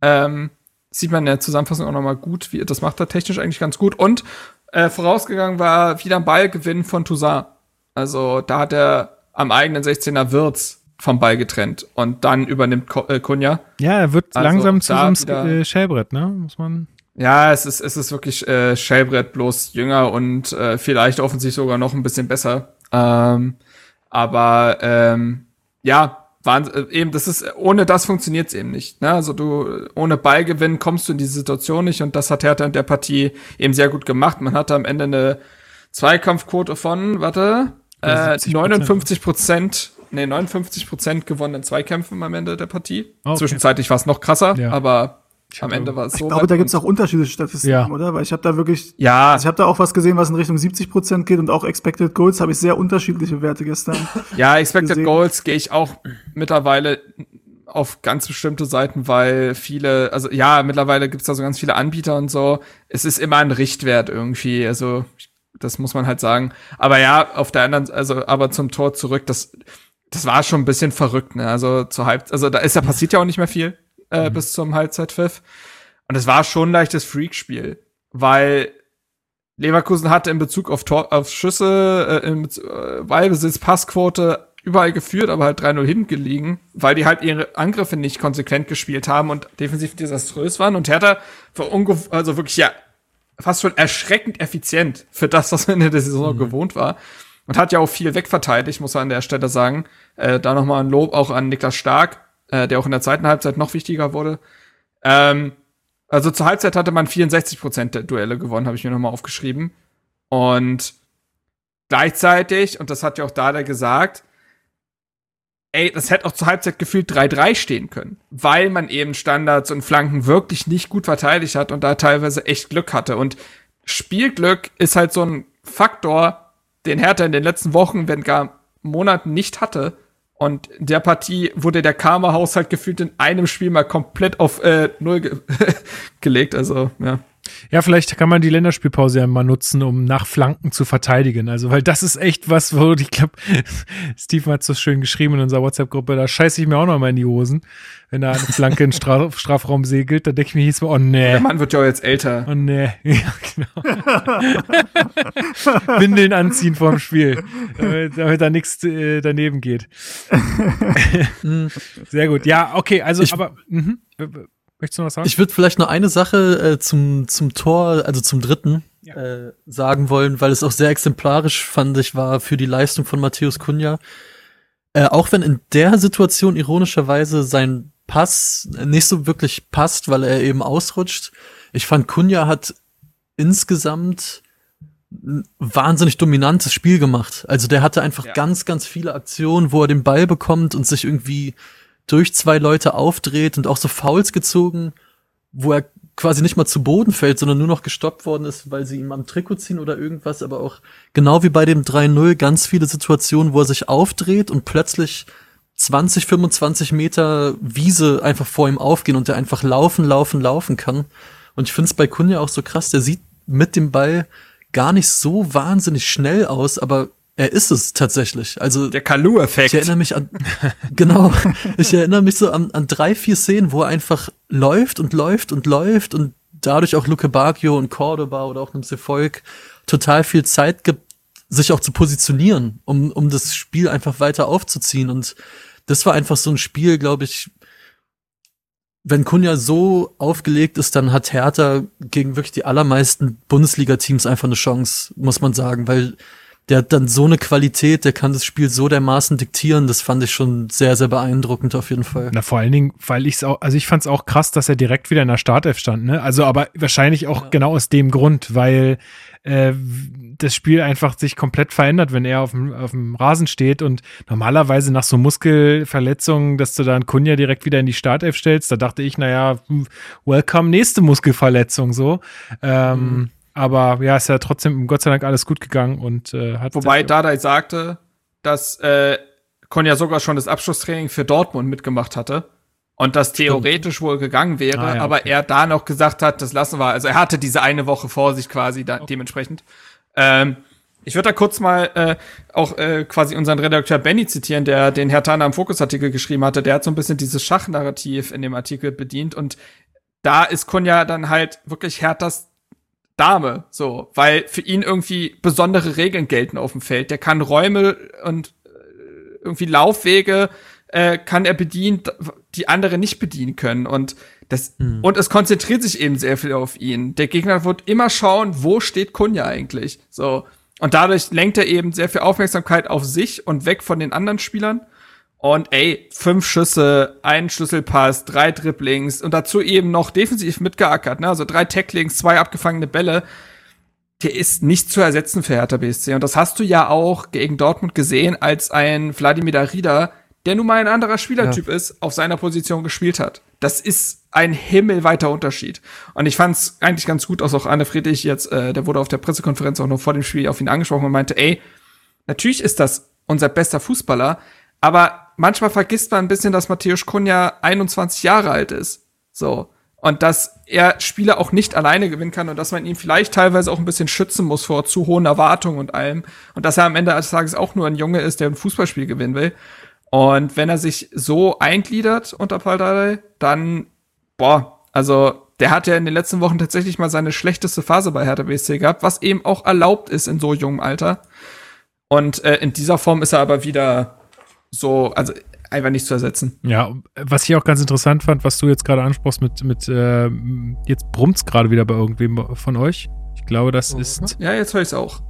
Ähm, sieht man in der Zusammenfassung auch noch mal gut, wie das macht er technisch eigentlich ganz gut. Und äh, vorausgegangen war wieder ein Ballgewinn von Toussaint. Also da hat er am eigenen 16er Wirtz vom Ball getrennt und dann übernimmt äh, Kunja. Ja, er wird also langsam zu so einem äh, Schellbrett, ne? Muss man. Ja, es ist, es ist wirklich äh, Schellbrett, bloß jünger und äh, vielleicht offensichtlich sogar noch ein bisschen besser. Ähm, aber ähm, ja, waren, äh, eben, das ist, ohne das funktioniert es eben nicht. Ne? Also du, ohne Ballgewinn kommst du in diese Situation nicht und das hat Hertha in der Partie eben sehr gut gemacht. Man hatte am Ende eine Zweikampfquote von, warte, äh, 59 Prozent nee, 59 Prozent gewonnenen Zweikämpfen am Ende der Partie. Okay. Zwischenzeitlich war es noch krasser, ja. aber am Ende war es so. Ich glaube, da gibt es auch unterschiedliche Statistiken, ja. oder? Weil ich habe da wirklich, ja. Also ich habe da auch was gesehen, was in Richtung 70 Prozent geht und auch Expected Goals habe ich sehr unterschiedliche Werte gestern. ja, Expected gesehen. Goals gehe ich auch mittlerweile auf ganz bestimmte Seiten, weil viele, also ja, mittlerweile gibt es da so ganz viele Anbieter und so. Es ist immer ein Richtwert irgendwie, also das muss man halt sagen. Aber ja, auf der anderen, also aber zum Tor zurück, das das war schon ein bisschen verrückt, ne? Also zur Halb, also da ist ja passiert ja auch nicht mehr viel äh, mhm. bis zum Halbzeitpfiff. Und es war schon ein leichtes Freakspiel, weil Leverkusen hatte in Bezug auf, Tor, auf Schüsse, äh, im äh, Ballbesitz, Passquote überall geführt, aber halt 3-0 hinten gelegen, weil die halt ihre Angriffe nicht konsequent gespielt haben und defensiv desaströs waren. Und Hertha war also wirklich ja fast schon erschreckend effizient für das, was man in der Saison mhm. gewohnt war. Und hat ja auch viel wegverteidigt, muss man an der Stelle sagen. Äh, da nochmal ein Lob auch an Niklas Stark, äh, der auch in der zweiten Halbzeit noch wichtiger wurde. Ähm, also zur Halbzeit hatte man 64 Prozent der Duelle gewonnen, habe ich mir nochmal aufgeschrieben. Und gleichzeitig, und das hat ja auch Dada gesagt, ey, das hätte auch zur Halbzeit gefühlt 3-3 stehen können, weil man eben Standards und Flanken wirklich nicht gut verteidigt hat und da teilweise echt Glück hatte. Und Spielglück ist halt so ein Faktor, den Hertha in den letzten Wochen, wenn gar Monaten nicht hatte. Und in der Partie wurde der Karma-Haushalt gefühlt in einem Spiel mal komplett auf äh, Null ge gelegt. Also, ja. Ja, vielleicht kann man die Länderspielpause ja mal nutzen, um nach Flanken zu verteidigen. Also, weil das ist echt was, wo ich glaube, Steve hat so schön geschrieben in unserer WhatsApp-Gruppe, da scheiße ich mir auch noch mal in die Hosen, wenn da eine Flanke in Straf Strafraum segelt. Da denke ich mir jedes Mal, oh nee. Der Mann wird ja auch jetzt älter. Oh nee. Ja, genau. Windeln anziehen vorm Spiel, damit, damit da nichts äh, daneben geht. Sehr gut. Ja, okay, also, ich, aber. Mh. Möchtest du noch was sagen? Ich würde vielleicht noch eine Sache äh, zum, zum Tor, also zum dritten, ja. äh, sagen wollen, weil es auch sehr exemplarisch, fand ich, war für die Leistung von Matthäus Kunja. Äh, auch wenn in der Situation ironischerweise sein Pass nicht so wirklich passt, weil er eben ausrutscht. Ich fand, Kunja hat insgesamt ein wahnsinnig dominantes Spiel gemacht. Also der hatte einfach ja. ganz, ganz viele Aktionen, wo er den Ball bekommt und sich irgendwie durch zwei Leute aufdreht und auch so Fouls gezogen, wo er quasi nicht mal zu Boden fällt, sondern nur noch gestoppt worden ist, weil sie ihm am Trikot ziehen oder irgendwas, aber auch genau wie bei dem 3-0 ganz viele Situationen, wo er sich aufdreht und plötzlich 20, 25 Meter Wiese einfach vor ihm aufgehen und der einfach laufen, laufen, laufen kann. Und ich finde es bei Kunja auch so krass, der sieht mit dem Ball gar nicht so wahnsinnig schnell aus, aber er ist es tatsächlich. Also der Kalu-Effekt. Ich erinnere mich an genau. Ich erinnere mich so an, an drei, vier Szenen, wo er einfach läuft und läuft und läuft und dadurch auch Luke Bacchio und Cordoba oder auch einem Sefolk total viel Zeit gibt, sich auch zu positionieren, um, um das Spiel einfach weiter aufzuziehen. Und das war einfach so ein Spiel, glaube ich, wenn Kunja so aufgelegt ist, dann hat Hertha gegen wirklich die allermeisten Bundesliga-Teams einfach eine Chance, muss man sagen, weil der hat dann so eine Qualität, der kann das Spiel so dermaßen diktieren, das fand ich schon sehr, sehr beeindruckend auf jeden Fall. Na, vor allen Dingen, weil ich es auch, also ich fand es auch krass, dass er direkt wieder in der Startelf stand, ne? Also, aber wahrscheinlich auch ja. genau aus dem Grund, weil äh, das Spiel einfach sich komplett verändert, wenn er auf dem, auf dem Rasen steht und normalerweise nach so Muskelverletzungen, dass du dann Kunja direkt wieder in die Startelf stellst, da dachte ich, naja, welcome, nächste Muskelverletzung so. Ähm, mhm aber ja, ist ja trotzdem Gott sei Dank alles gut gegangen und äh, hat. Wobei Dardai sagte, dass äh, Konja sogar schon das Abschlusstraining für Dortmund mitgemacht hatte und das theoretisch wohl gegangen wäre, ah, ja, aber okay. er da noch gesagt hat, das lassen wir. Also er hatte diese eine Woche vor sich quasi da, okay. dementsprechend. Ähm, ich würde da kurz mal äh, auch äh, quasi unseren Redakteur Benny zitieren, der den Herr Tana im Fokusartikel geschrieben hatte. Der hat so ein bisschen dieses Schachnarrativ in dem Artikel bedient und da ist Kunja dann halt wirklich Herthas Dame, so, weil für ihn irgendwie besondere Regeln gelten auf dem Feld. Der kann Räume und äh, irgendwie Laufwege äh, kann er bedienen, die andere nicht bedienen können und das hm. und es konzentriert sich eben sehr viel auf ihn. Der Gegner wird immer schauen, wo steht Kunja eigentlich, so und dadurch lenkt er eben sehr viel Aufmerksamkeit auf sich und weg von den anderen Spielern. Und ey, fünf Schüsse, ein Schlüsselpass, drei Dribblings und dazu eben noch defensiv mitgeackert, ne? Also drei Tacklings, zwei abgefangene Bälle. Der ist nicht zu ersetzen für Hertha BSC. Und das hast du ja auch gegen Dortmund gesehen, als ein Wladimir Darida, der nun mal ein anderer Spielertyp ja. ist, auf seiner Position gespielt hat. Das ist ein himmelweiter Unterschied. Und ich fand es eigentlich ganz gut, dass auch Anne Friedrich jetzt, äh, der wurde auf der Pressekonferenz auch noch vor dem Spiel auf ihn angesprochen und meinte, ey, natürlich ist das unser bester Fußballer, aber manchmal vergisst man ein bisschen, dass Matthäus Kunja 21 Jahre alt ist. So. Und dass er Spiele auch nicht alleine gewinnen kann und dass man ihn vielleicht teilweise auch ein bisschen schützen muss vor zu hohen Erwartungen und allem. Und dass er am Ende des Tages auch nur ein Junge ist, der ein Fußballspiel gewinnen will. Und wenn er sich so eingliedert unter Paldadei, dann, boah, also der hat ja in den letzten Wochen tatsächlich mal seine schlechteste Phase bei Hertha BSC gehabt, was eben auch erlaubt ist in so jungem Alter. Und äh, in dieser Form ist er aber wieder so, also einfach nicht zu ersetzen. Ja, was ich auch ganz interessant fand, was du jetzt gerade ansprachst mit, mit äh, jetzt brummt's gerade wieder bei irgendwem von euch. Ich glaube, das ist. Ja, jetzt höre ich's auch.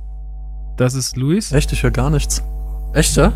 Das ist Luis. Echt, ich höre gar nichts. Echt, ja?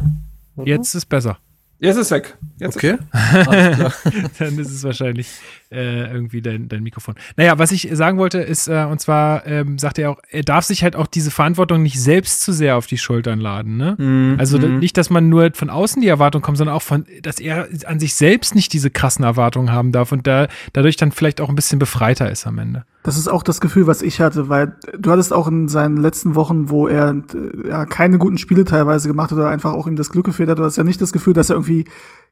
Jetzt ist besser. Jetzt ist weg. Jetzt okay. Dann ist es wahrscheinlich äh, irgendwie dein, dein Mikrofon. Naja, was ich sagen wollte, ist, äh, und zwar ähm, sagt er auch, er darf sich halt auch diese Verantwortung nicht selbst zu sehr auf die Schultern laden. Ne? Mhm. Also nicht, dass man nur von außen die Erwartung kommt, sondern auch von, dass er an sich selbst nicht diese krassen Erwartungen haben darf und da, dadurch dann vielleicht auch ein bisschen befreiter ist am Ende. Das ist auch das Gefühl, was ich hatte, weil du hattest auch in seinen letzten Wochen, wo er äh, ja keine guten Spiele teilweise gemacht hat oder einfach auch ihm das Glück gefehlt hat, du hast ja nicht das Gefühl, dass er irgendwie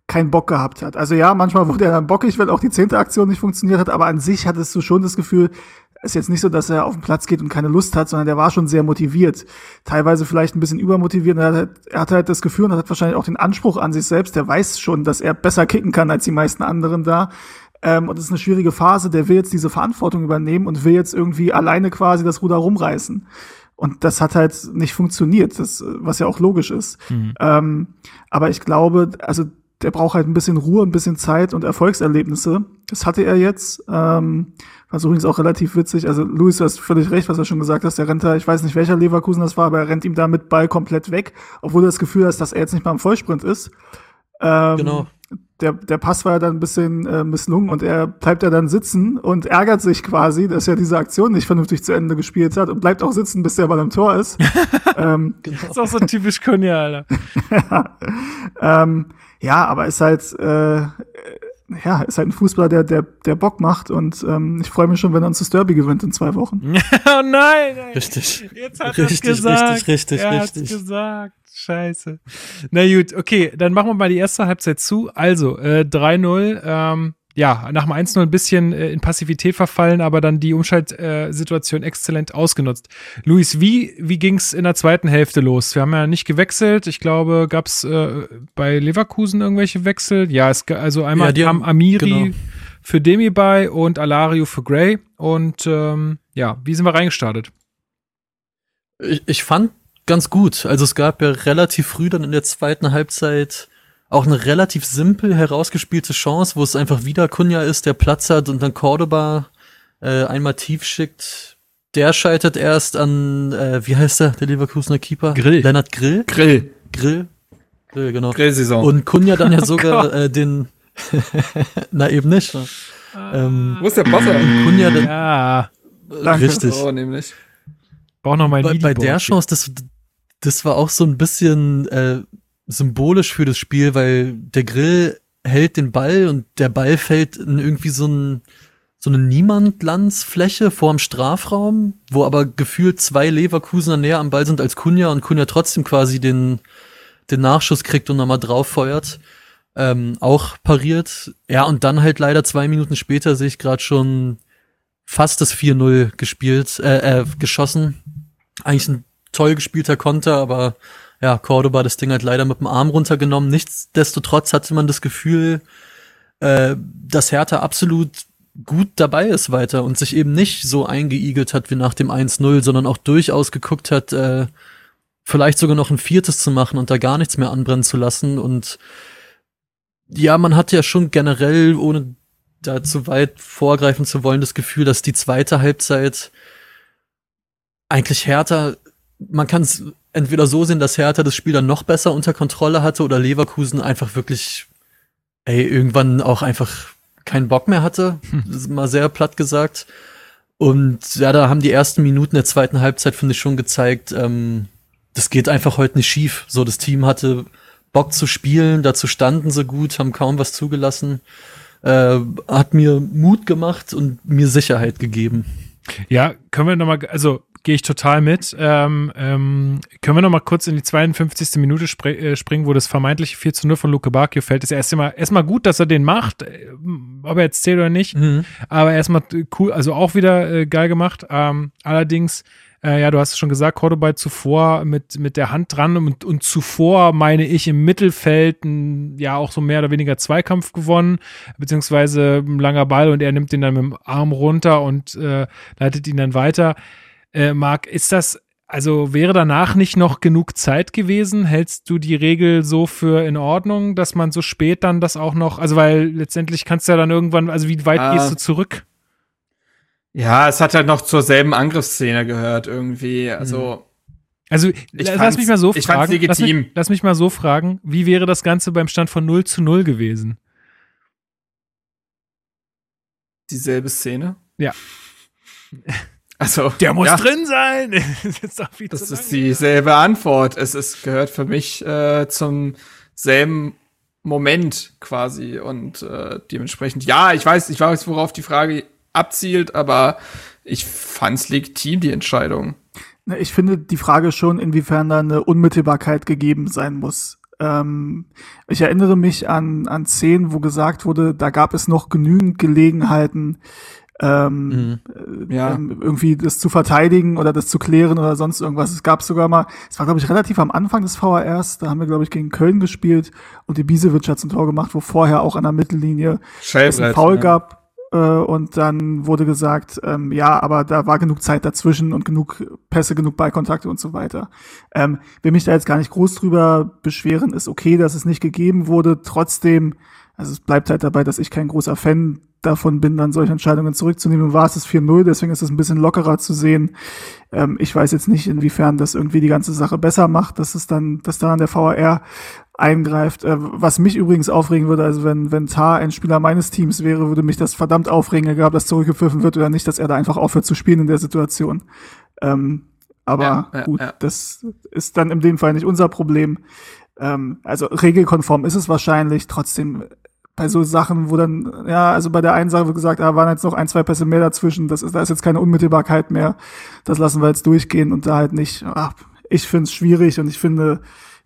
keinen Bock gehabt hat. Also ja, manchmal wurde er dann bockig, wenn auch die zehnte Aktion nicht funktioniert hat, aber an sich hattest du schon das Gefühl, es ist jetzt nicht so, dass er auf den Platz geht und keine Lust hat, sondern der war schon sehr motiviert. Teilweise vielleicht ein bisschen übermotiviert. Er hat, er hat halt das Gefühl und hat wahrscheinlich auch den Anspruch an sich selbst. Der weiß schon, dass er besser kicken kann als die meisten anderen da. Ähm, und es ist eine schwierige Phase. Der will jetzt diese Verantwortung übernehmen und will jetzt irgendwie alleine quasi das Ruder rumreißen. Und das hat halt nicht funktioniert, das, was ja auch logisch ist. Mhm. Ähm, aber ich glaube, also der braucht halt ein bisschen Ruhe, ein bisschen Zeit und Erfolgserlebnisse. Das hatte er jetzt. Ähm, was übrigens auch relativ witzig. Also Luis, du hast völlig recht, was er schon gesagt hast. Der rennt da, ich weiß nicht, welcher Leverkusen das war, aber er rennt ihm da mit Ball komplett weg, obwohl du das Gefühl hast, dass er jetzt nicht mal im Vollsprint ist. Ähm, Genau. Der, der Pass war ja dann ein bisschen äh, misslungen und er bleibt ja dann sitzen und ärgert sich quasi, dass er diese Aktion nicht vernünftig zu Ende gespielt hat und bleibt auch sitzen, bis der Ball im Tor ist. ähm, Das ist auch so typisch Kunja, Alter. ähm, ja, aber ist halt, äh, ja, ist halt ein Fußballer, der, der, der Bock macht und ähm, ich freue mich schon, wenn er uns das Derby gewinnt in zwei Wochen. oh nein! ey. Richtig. Jetzt hat Richtig, gesagt. richtig, richtig, er hat's richtig. gesagt. Scheiße. Na gut, okay, dann machen wir mal die erste Halbzeit zu. Also, äh, 3-0. Ähm, ja, nach dem 1-0 ein bisschen äh, in Passivität verfallen, aber dann die Umschaltsituation exzellent ausgenutzt. Luis, wie, wie ging's in der zweiten Hälfte los? Wir haben ja nicht gewechselt. Ich glaube, gab's äh, bei Leverkusen irgendwelche Wechsel? Ja, es, also einmal Ja, die haben- Amiri genau. für Demi bei und Alario für Gray. Und ähm, ja, wie sind wir reingestartet? Ich, ich fand ganz gut. Also es gab ja relativ früh dann in der zweiten Halbzeit auch eine relativ simpel herausgespielte Chance, wo es einfach wieder Kunja ist, der Platz hat und dann Cordoba äh, einmal tief schickt. Der scheitert erst an, äh, wie heißt der, der Leverkusener Keeper? Grill. Lennart Grill. Grill. Grill. Grill, genau. Grillsaison. Und Kunja dann ja Oh sogar Gott. äh, den, na eben nicht. Ähm, Wo ist der Bosser? und Kunja dann, Ja, Danke. richtig. So, nämlich. brauch noch mal bei, bei der Chance, das, das war auch so ein bisschen äh, symbolisch für das Spiel, weil der Grill hält den Ball und der Ball fällt in irgendwie so ein so eine Niemandlandsfläche vorm Strafraum, wo aber gefühlt zwei Leverkusener näher am Ball sind als Kunja und Kunja trotzdem quasi den, den Nachschuss kriegt und nochmal drauf feuert. Ähm, auch pariert. Ja, und dann halt leider zwei Minuten später sehe ich gerade schon fast das 4-0 gespielt, äh, äh, geschossen. Eigentlich ein toll gespielter Konter, aber ja, Cordoba das Ding halt leider mit dem Arm runtergenommen. Nichtsdestotrotz hatte man das Gefühl, äh, dass Hertha absolut gut dabei ist weiter und sich eben nicht so eingeigelt hat wie nach dem 1-0, sondern auch durchaus geguckt hat, äh, vielleicht sogar noch ein viertes zu machen und da gar nichts mehr anbrennen zu lassen. Und ja, man hat ja schon generell, ohne da zu weit vorgreifen zu wollen, das Gefühl, dass die zweite Halbzeit eigentlich Hertha, man kann es entweder so sehen, dass Hertha das Spiel dann noch besser unter Kontrolle hatte oder Leverkusen einfach wirklich, ey, irgendwann auch einfach keinen Bock mehr hatte. Das ist mal sehr platt gesagt. Und ja, da haben die ersten Minuten der zweiten Halbzeit, finde ich, schon gezeigt, ähm, das geht einfach heute nicht schief. So, das Team hatte Bock zu spielen, dazu standen sie gut, haben kaum was zugelassen. Äh, hat mir Mut gemacht und mir Sicherheit gegeben. Ja, können wir nochmal, also gehe ich total mit. Ähm, ähm, können wir nochmal kurz in die 52. Minute spr äh, springen, wo das vermeintliche 4 zu 0 von Luke Bacchio fällt. Ist erstmal erstmal gut, dass er den macht, äh, ob er jetzt zählt oder nicht. Mhm. Aber erstmal cool, also auch wieder äh, geil gemacht. Ähm, allerdings Äh, ja, du hast es schon gesagt, Cordoba zuvor mit, mit der Hand dran und, und zuvor, meine ich, im Mittelfeld ein, ja auch so mehr oder weniger Zweikampf gewonnen, beziehungsweise ein langer Ball und er nimmt den dann mit dem Arm runter und äh, leitet ihn dann weiter. Äh, Marc, ist das also wäre danach nicht noch genug Zeit gewesen? Hältst du die Regel so für in Ordnung, dass man so spät dann das auch noch, also weil letztendlich kannst du ja dann irgendwann, also wie weit äh, gehst du zurück? Ja, es hat halt noch zur selben Angriffsszene gehört irgendwie, also. Hm. Also lass mich mal so ich fragen. Lass mich, lass mich mal so fragen, wie wäre das Ganze beim Stand von 0 zu 0 gewesen? Dieselbe Szene? Ja. Also, der muss ja, drin sein. das, das ist dieselbe Antwort. Es ist, gehört für mich äh, zum selben Moment quasi und äh, dementsprechend ja, ich weiß, ich weiß, worauf die Frage abzielt, aber ich fand es legitim die Entscheidung. Ich finde die Frage schon, inwiefern da eine Unmittelbarkeit gegeben sein muss. Ähm, ich erinnere mich an, an Szenen, wo gesagt wurde, da gab es noch genügend Gelegenheiten, ähm, mhm. Äh, ja. ähm, irgendwie das zu verteidigen oder das zu klären oder sonst irgendwas. Es gab sogar mal, es war glaube ich relativ am Anfang des VRs, da haben wir glaube ich gegen Köln gespielt und die Biesewitsch hat ein Tor gemacht, wo vorher auch an der Mittellinie es ein Foul ja. gab äh, und dann wurde gesagt, ähm, ja, aber da war genug Zeit dazwischen und genug Pässe, genug Ballkontakte und so weiter. Ähm, will mich da jetzt gar nicht groß drüber beschweren, ist okay, dass es nicht gegeben wurde. Trotzdem, also es bleibt halt dabei, dass ich kein großer Fan davon bin, dann solche Entscheidungen zurückzunehmen. War es das 4-0, deswegen ist es ein bisschen lockerer zu sehen. Ähm, ich weiß jetzt nicht, inwiefern das irgendwie die ganze Sache besser macht, dass es dann, dass da der VAR eingreift. Äh, was mich übrigens aufregen würde, also wenn, wenn Tar ein Spieler meines Teams wäre, würde mich das verdammt aufregen, egal ob das zurückgepfiffen wird oder nicht, dass er da einfach aufhört zu spielen in der Situation. Ähm, aber ja, ja, gut, ja. das ist dann in dem Fall nicht unser Problem. Ähm, also regelkonform ist es wahrscheinlich, trotzdem bei so Sachen, wo dann, ja, also bei der einen Sache wird gesagt, da waren jetzt noch ein, zwei Pässe mehr dazwischen, das ist, da ist jetzt keine Unmittelbarkeit mehr, das lassen wir jetzt durchgehen und da halt nicht. Ach, ich finde es schwierig und ich finde,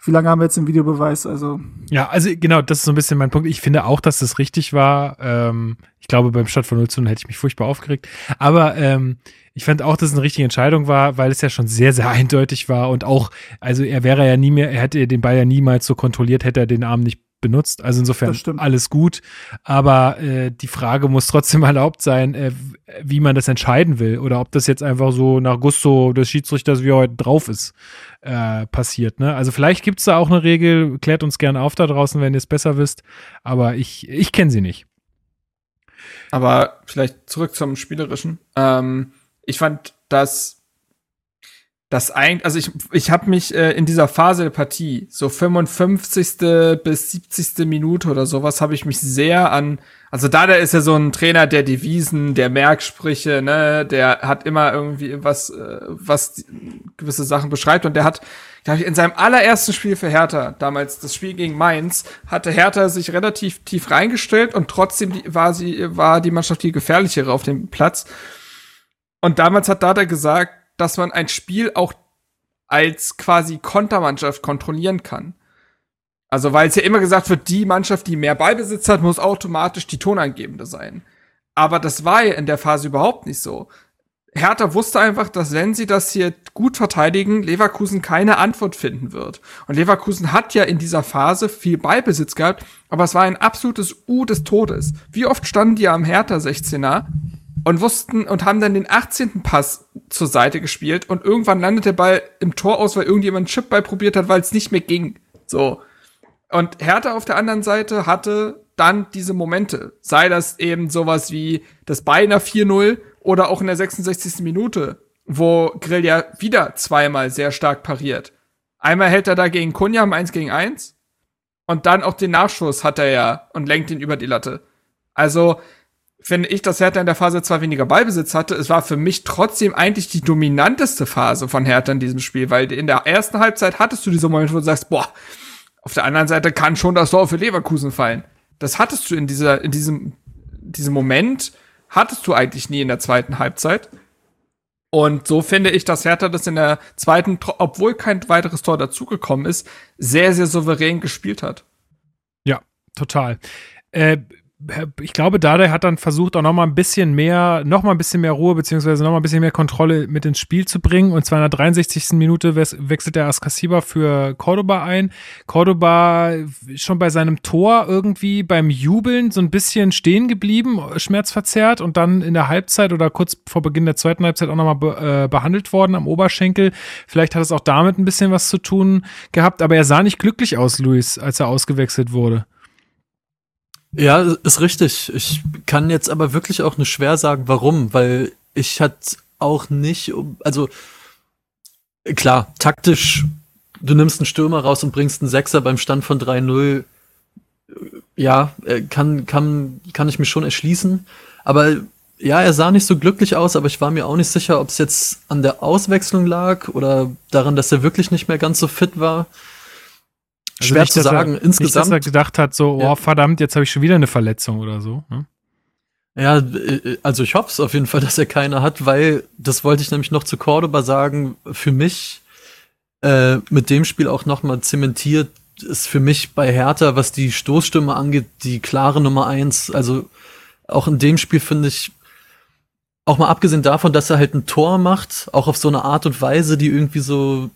wie lange haben wir jetzt den Videobeweis? Also ja, also genau, das ist so ein bisschen mein Punkt. Ich finde auch, dass das richtig war. Ähm, ich glaube, beim Start von 0 zu 0 hätte ich mich furchtbar aufgeregt. Aber ähm, ich fand auch, dass es eine richtige Entscheidung war, weil es ja schon sehr, sehr eindeutig war und auch, also er wäre ja nie mehr, er hätte den Ball ja niemals so kontrolliert, hätte er den Arm nicht benutzt. Also insofern alles gut. Aber äh, die Frage muss trotzdem erlaubt sein, äh, wie man das entscheiden will oder ob das jetzt einfach so nach Gusto des Schiedsrichters, wie er heute drauf ist, äh, passiert. Ne? Also vielleicht gibt es da auch eine Regel, klärt uns gerne auf da draußen, wenn ihr es besser wisst. Aber ich, ich kenne sie nicht. Aber vielleicht zurück zum Spielerischen. Ähm, ich fand, dass das eigentlich, also ich, ich habe mich äh, in dieser Phase der Partie, so 55. bis 70. Minute oder sowas, habe ich mich sehr an, also da, der ist ja so ein Trainer der Devisen, der Merksprüche, ne, der hat immer irgendwie was, äh, was gewisse Sachen beschreibt und der hat, glaube ich, in seinem allerersten Spiel für Hertha, damals das Spiel gegen Mainz, hatte Hertha sich relativ tief reingestellt und trotzdem die, war sie, war die Mannschaft die gefährlichere auf dem Platz. Und damals hat Dada gesagt, dass man ein Spiel auch als quasi Kontermannschaft kontrollieren kann. Also, weil es ja immer gesagt wird, die Mannschaft, die mehr Ballbesitz hat, muss automatisch die Tonangebende sein. Aber das war ja in der Phase überhaupt nicht so. Hertha wusste einfach, dass wenn sie das hier gut verteidigen, Leverkusen keine Antwort finden wird. Und Leverkusen hat ja in dieser Phase viel Ballbesitz gehabt, aber es war ein absolutes U des Todes. Wie oft standen die am Hertha 16er und wussten und haben dann den 18. Pass zur Seite gespielt und irgendwann landet der Ball im Tor aus, weil irgendjemand einen Chipball probiert hat, weil es nicht mehr ging. So. Und Hertha auf der anderen Seite hatte dann diese Momente. Sei das eben sowas wie das Beiner 4-0 oder auch in der 66. Minute, wo Grill ja wieder zweimal sehr stark pariert. Einmal hält er da gegen Kunja im 1 gegen 1 und dann auch den Nachschuss hat er ja und lenkt ihn über die Latte. Also, finde ich, dass Hertha in der Phase zwar weniger Ballbesitz hatte, es war für mich trotzdem eigentlich die dominanteste Phase von Hertha in diesem Spiel, weil in der ersten Halbzeit hattest du diese Momente, wo du sagst, boah, auf der anderen Seite kann schon das Tor für Leverkusen fallen. Das hattest du in dieser, in diesem, diesem Moment, hattest du eigentlich nie in der zweiten Halbzeit. Und so finde ich, dass Hertha das in der zweiten, obwohl kein weiteres Tor dazugekommen ist, sehr, sehr souverän gespielt hat. Ja, total. Äh, ich glaube, Dardai hat dann versucht, auch noch mal ein bisschen mehr, noch mal ein bisschen mehr Ruhe, beziehungsweise noch mal ein bisschen mehr Kontrolle mit ins Spiel zu bringen. Und zwar in der 63. Minute wechselt der Askasiba für Cordoba ein. Cordoba schon bei seinem Tor irgendwie beim Jubeln so ein bisschen stehen geblieben, schmerzverzerrt und dann in der Halbzeit oder kurz vor Beginn der zweiten Halbzeit auch noch mal be äh, behandelt worden am Oberschenkel. Vielleicht hat es auch damit ein bisschen was zu tun gehabt, aber er sah nicht glücklich aus, Luis, als er ausgewechselt wurde. Ja, ist richtig. Ich kann jetzt aber wirklich auch nur schwer sagen, warum, weil ich hat auch nicht, also klar, taktisch, du nimmst einen Stürmer raus und bringst einen Sechser beim Stand von 3-0. Ja, äh, kann, kann, kann ich mir schon erschließen. Aber ja, er sah nicht so glücklich aus, aber ich war mir auch nicht sicher, ob es jetzt an der Auswechslung lag oder daran, dass er wirklich nicht mehr ganz so fit war. Also Schwer nicht, zu sagen. Er, Insgesamt. Nicht, dass er gedacht hat, so, ja. oh verdammt, jetzt habe ich schon wieder eine Verletzung oder so. Ne? Ja, äh, also ich hoffe es auf jeden Fall, dass er keine hat, weil das wollte ich nämlich noch zu Cordoba sagen. Für mich äh, mit dem Spiel auch noch mal zementiert ist für mich bei Hertha, was die Stoßstimme angeht, die klare Nummer eins. Also auch in dem Spiel finde ich, auch mal abgesehen davon, dass er halt ein Tor macht, auch auf so eine Art und Weise, die irgendwie so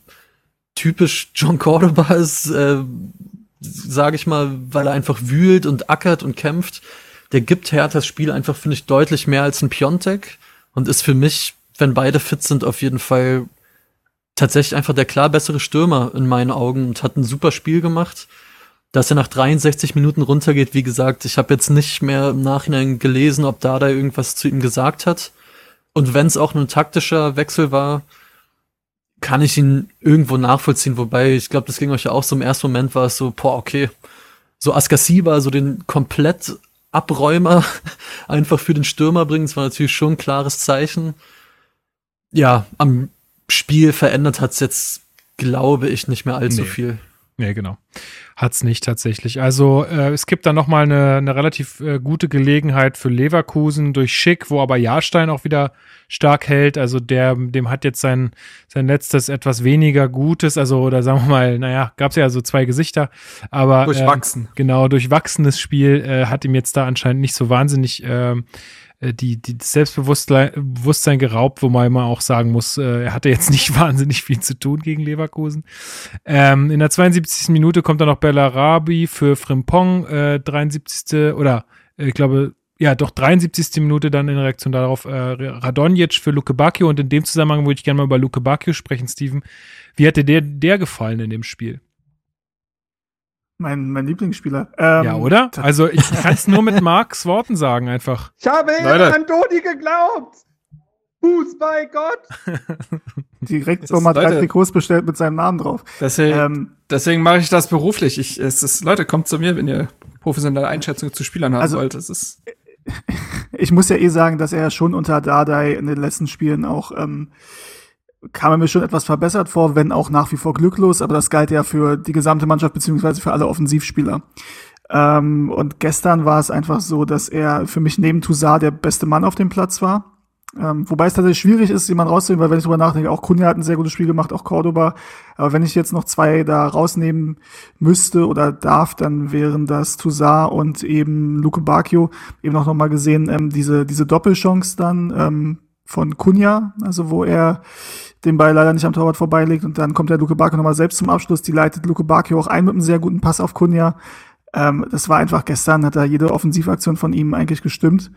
typisch John Cordoba ist, äh, sage ich mal, weil er einfach wühlt und ackert und kämpft. Der gibt Herthas Spiel einfach, finde ich, deutlich mehr als ein Piontek und ist für mich, wenn beide fit sind, auf jeden Fall tatsächlich einfach der klar bessere Stürmer in meinen Augen und hat ein super Spiel gemacht. Dass er nach 63 Minuten runtergeht, wie gesagt, ich habe jetzt nicht mehr im Nachhinein gelesen, ob da da irgendwas zu ihm gesagt hat. Und wenn es auch nur ein taktischer Wechsel war, kann ich ihn irgendwo nachvollziehen, wobei ich glaube, das ging euch ja auch so im ersten Moment war es so, boah, okay, so Askasiba, so den komplett Abräumer einfach für den Stürmer bringen, das war natürlich schon ein klares Zeichen. Ja, am Spiel verändert hat's jetzt, glaube ich, nicht mehr allzu nee. viel. Nee, genau. Hat's nicht tatsächlich. Also äh, es gibt da nochmal eine, eine relativ äh, gute Gelegenheit für Leverkusen durch Schick, wo aber Jahrstein auch wieder stark hält. Also der, dem hat jetzt sein, sein letztes etwas weniger Gutes, also oder sagen wir mal, naja, gab es ja so zwei Gesichter, aber durchwachsen. Äh, genau, durchwachsenes Spiel äh, hat ihm jetzt da anscheinend nicht so wahnsinnig äh, die, die Selbstbewusstsein geraubt, wo man immer auch sagen muss, äh, er hatte jetzt nicht wahnsinnig viel zu tun gegen Leverkusen. Ähm, in der 72. Minute kommt dann noch Bellarabi für Frimpong, äh, 73. oder äh, ich glaube, ja, doch 73. Minute dann in Reaktion darauf äh, Radonjic für Luke Bacchio und in dem Zusammenhang würde ich gerne mal über Luke Bacchio sprechen, Steven. Wie dir der, der gefallen in dem Spiel? Mein, mein Lieblingsspieler. Ähm, ja, oder? Also ich kann es nur mit Marks Worten sagen einfach. Ich habe Leute. an Dodi geglaubt. Fuß bei Gott. Direkt nochmal drei Trikots bestellt mit seinem Namen drauf. Deswegen, ähm, deswegen mache ich das beruflich. Ich, es ist, Leute, kommt zu mir, wenn ihr professionelle Einschätzungen zu Spielern haben also, wollt. Das ist ich muss ja eh sagen, dass er schon unter Dardai in den letzten Spielen auch ähm, kam er mir schon etwas verbessert vor, wenn auch nach wie vor glücklos, aber das galt ja für die gesamte Mannschaft beziehungsweise für alle Offensivspieler. Ähm, und gestern war es einfach so, dass er für mich neben Toussaint der beste Mann auf dem Platz war. Ähm, wobei es tatsächlich schwierig ist, jemanden rauszunehmen, weil wenn ich drüber nachdenke, auch Kunja hat ein sehr gutes Spiel gemacht, auch Cordoba. Aber wenn ich jetzt noch zwei da rausnehmen müsste oder darf, dann wären das Toussaint und eben Luke Bacchio. Eben auch nochmal gesehen, ähm, diese, diese Doppelchance dann ähm, von Kunja, also wo er den Ball leider nicht am Torwart vorbeilegt und dann kommt der Luke Bacchio nochmal selbst zum Abschluss. Die leitet Luke Bacchio auch ein mit einem sehr guten Pass auf Kunja. Ähm, das war einfach gestern, hat da jede Offensivaktion von ihm eigentlich gestimmt.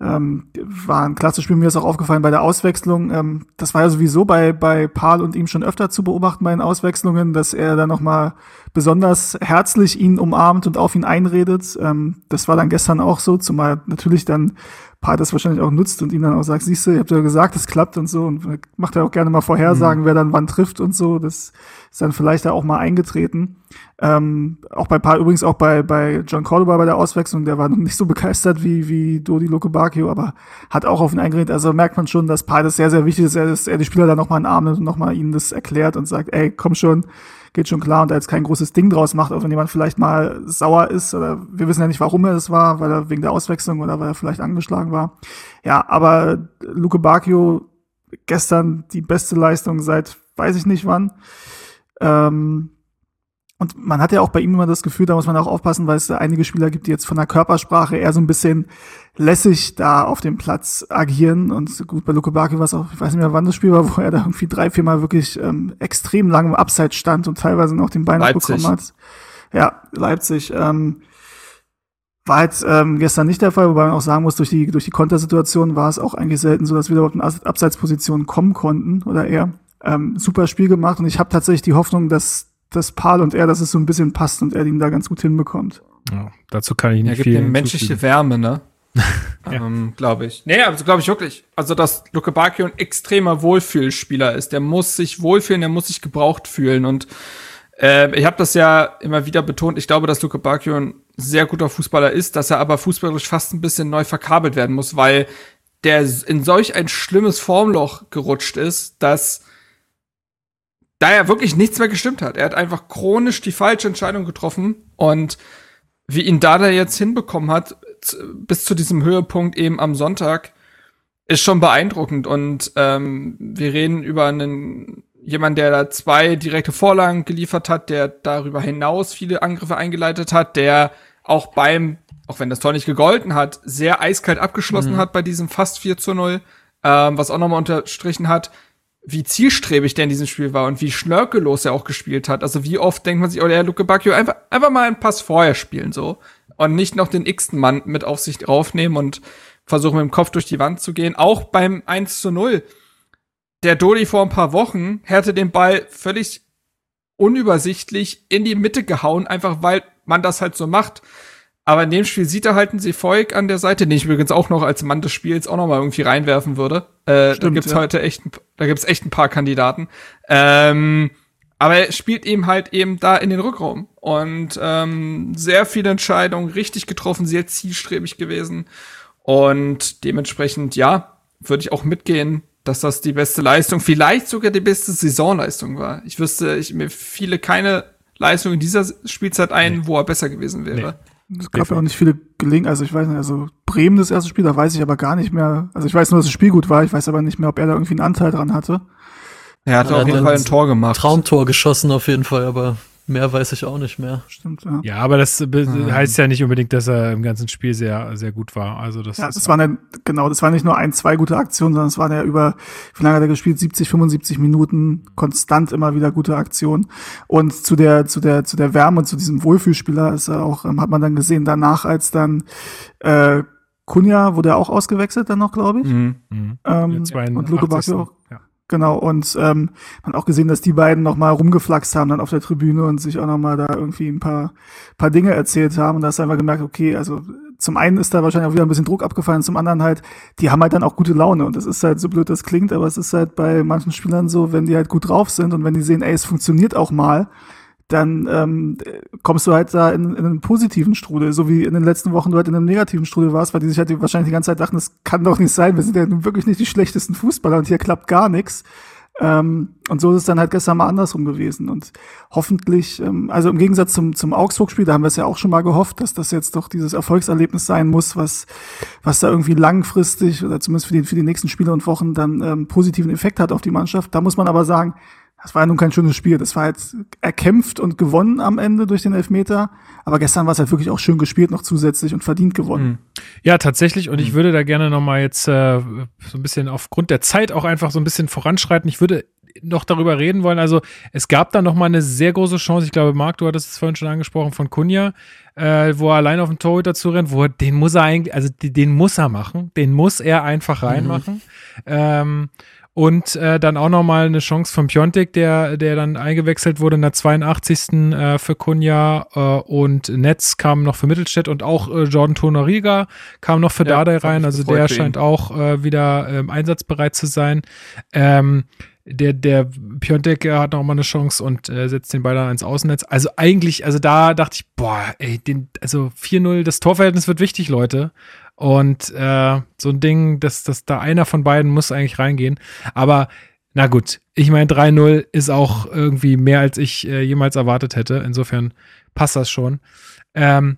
Ähm, war ein klasse Spiel, mir ist auch aufgefallen bei der Auswechslung. Ähm, das war ja sowieso bei, bei Paul und ihm schon öfter zu beobachten bei den Auswechslungen, dass er da nochmal besonders herzlich ihn umarmt und auf ihn einredet. Ähm, das war dann gestern auch so, zumal natürlich dann Paul das wahrscheinlich auch nutzt und ihm dann auch sagt, siehst du, ihr habt ja gesagt, es klappt und so und macht er auch gerne mal Vorhersagen, mhm. wer dann wann trifft und so. Das ist dann vielleicht da auch mal eingetreten. Ähm, auch bei Paar, übrigens auch bei, bei John Cordoba bei der Auswechslung, der war noch nicht so begeistert wie, wie Dodi Lukebakio, aber hat auch auf ihn eingeredet. Also merkt man schon, dass Paar das sehr, sehr wichtig ist, dass er die Spieler dann nochmal in den Arm nimmt und nochmal ihnen das erklärt und sagt, ey, komm schon, geht schon klar und da jetzt kein großes Ding draus macht, auch wenn jemand vielleicht mal sauer ist oder wir wissen ja nicht, warum er das war, weil er wegen der Auswechslung oder weil er vielleicht angeschlagen war. Ja, aber Luke Bacchio gestern die beste Leistung seit weiß ich nicht wann. Ähm, und man hat ja auch bei ihm immer das Gefühl, da muss man auch aufpassen, weil es da einige Spieler gibt, die jetzt von der Körpersprache eher so ein bisschen lässig da auf dem Platz agieren. Und gut, bei Luke Barke war es auch, ich weiß nicht mehr, wann das Spiel war, wo er da irgendwie drei, viermal wirklich ähm, extrem lang im Abseits stand und teilweise noch den Bein bekommen hat. Ja, Leipzig. Ähm, war halt ähm, gestern nicht der Fall, wobei man auch sagen muss, durch die, durch die Kontersituation war es auch eigentlich selten so, dass wir überhaupt in Abseitspositionen kommen konnten oder eher. Ähm, super Spiel gemacht und ich habe tatsächlich die Hoffnung, dass dass Paul und er, dass es so ein bisschen passt und er ihn da ganz gut hinbekommt. Ja, dazu kann ich nicht er viel. Er gibt ihm menschliche Wärme, ne? ja. ähm, glaube ich. Nee, also glaube ich wirklich. Also, dass Luke Bakio ein extremer Wohlfühlspieler ist. Der muss sich wohlfühlen, der muss sich gebraucht fühlen. Und äh, ich habe das ja immer wieder betont. Ich glaube, dass Luke Bakio ein sehr guter Fußballer ist, dass er aber fußballerisch fast ein bisschen neu verkabelt werden muss, weil der in solch ein schlimmes Formloch gerutscht ist, dass da ja wirklich nichts mehr gestimmt hat. Er hat einfach chronisch die falsche Entscheidung getroffen und wie ihn Dada jetzt hinbekommen hat, bis zu diesem Höhepunkt eben am Sonntag, ist schon beeindruckend. Und ähm, wir reden über einen jemand, der da zwei direkte Vorlagen geliefert hat, der darüber hinaus viele Angriffe eingeleitet hat, der auch beim, auch wenn das Tor nicht gegolten hat, sehr eiskalt abgeschlossen mhm. hat bei diesem fast 4 zu 0, ähm, was auch nochmal unterstrichen hat, wie zielstrebig der in diesem Spiel war und wie schnörkellos er auch gespielt hat. Also wie oft denkt man sich, oh, der Luke Bacchio, einfach, einfach mal einen Pass vorher spielen, so. Und nicht noch den x-ten Mann mit auf sich draufnehmen und versuchen mit dem Kopf durch die Wand zu gehen. Auch beim 1 zu 0. Der Dodi vor ein paar Wochen hätte den Ball völlig unübersichtlich in die Mitte gehauen, einfach weil man das halt so macht. Aber in dem Spiel sieht er halt einen Seefolk an der Seite, den ich übrigens auch noch als Mann des Spiels auch noch mal irgendwie reinwerfen würde. Äh, Stimmt, da gibt's ja. heute echt, da gibt's echt ein paar Kandidaten. Ähm, aber er spielt ihm halt eben da in den Rückraum und ähm, sehr viele Entscheidungen richtig getroffen, sehr zielstrebig gewesen und dementsprechend ja würde ich auch mitgehen, dass das die beste Leistung, vielleicht sogar die beste Saisonleistung war. Ich wüsste, ich mir fiele keine Leistung in dieser Spielzeit ein, nee. wo er besser gewesen wäre. Es gab ja auch nicht viele Gelegenheiten, also ich weiß nicht, also Bremen das erste Spiel, da weiß ich aber gar nicht mehr. Also ich weiß nur, dass das Spiel gut war, ich weiß aber nicht mehr, ob er da irgendwie einen Anteil dran hatte. Er hat ja, auf jeden Fall ein Tor gemacht. Traumtor geschossen auf jeden Fall, aber Mehr weiß ich auch nicht mehr. Stimmt, ja. Ja, aber das ähm. heißt ja nicht unbedingt, dass er im ganzen Spiel sehr, sehr gut war. Also das ja, das waren ja, genau, das waren nicht nur ein, zwei gute Aktionen, sondern es waren ja über, wie lange hat er gespielt? 70, 75 Minuten, konstant immer wieder gute Aktionen. Und zu der, zu der, zu der Wärme und zu diesem Wohlfühlspieler ist er auch, ähm, hat man dann gesehen, danach, als dann, äh, Kunja wurde er auch ausgewechselt dann noch, glaube ich. Mhm. Mhm. Ähm, ja, und Luke Bacchio auch. Ja. Genau, und ähm, man hat auch gesehen, dass die beiden noch mal rumgeflaxt haben dann auf der Tribüne und sich auch noch mal da irgendwie ein paar, paar Dinge erzählt haben. Und da hast du einfach gemerkt, okay, also zum einen ist da wahrscheinlich auch wieder ein bisschen Druck abgefallen, zum anderen halt, die haben halt dann auch gute Laune. Und das ist halt so blöd, das klingt, aber es ist halt bei manchen Spielern so, wenn die halt gut drauf sind und wenn die sehen, ey, es funktioniert auch mal, dann ähm, kommst du halt da in, in einen positiven Strudel, so wie in den letzten Wochen du halt in einem negativen Strudel warst, weil die sich halt wahrscheinlich die ganze Zeit dachten, das kann doch nicht sein, wir sind ja nun wirklich nicht die schlechtesten Fußballer und hier klappt gar nichts. Ähm, und so ist es dann halt gestern mal andersrum gewesen. Und hoffentlich, ähm, also im Gegensatz zum, zum Augsburg-Spiel, da haben wir es ja auch schon mal gehofft, dass das jetzt doch dieses Erfolgserlebnis sein muss, was, was da irgendwie langfristig oder zumindest für die, für die nächsten Spiele und Wochen dann ähm, positiven Effekt hat auf die Mannschaft. Da muss man aber sagen, das war ja nun kein schönes Spiel. Das war halt erkämpft und gewonnen am Ende durch den Elfmeter. Aber gestern war es halt wirklich auch schön gespielt, noch zusätzlich und verdient gewonnen. Mhm. Ja, tatsächlich. Und ich mhm. würde da gerne noch mal jetzt äh, so ein bisschen aufgrund der Zeit auch einfach so ein bisschen voranschreiten. Ich würde noch darüber reden wollen. Also es gab da noch mal eine sehr große Chance. Ich glaube, Marc, du hattest es vorhin schon angesprochen von Kunja, äh, wo er allein auf den Torhüter zu rennt, wo er, den muss er eigentlich, also den muss er machen. Den muss er einfach reinmachen. Mhm. Ähm, und äh, dann auch nochmal eine Chance von Piontek, der, der dann eingewechselt wurde in der 82. Äh, für Kunja. Äh, und Netz kam noch für Mittelstädt und auch äh, Jordan Tonariga kam noch für ja, Dardai rein. Also der scheint auch äh, wieder ähm, einsatzbereit zu sein. Ähm, der, der Piontek hat noch mal eine Chance und äh, setzt den Ball dann ins Außennetz. Also eigentlich, also da dachte ich, boah, ey, den, also 4-0, das Torverhältnis wird wichtig, Leute. Und äh, so ein Ding, dass, dass da einer von beiden muss eigentlich reingehen. Aber na gut, ich meine, 3-0 ist auch irgendwie mehr, als ich äh, jemals erwartet hätte. Insofern passt das schon. Ähm,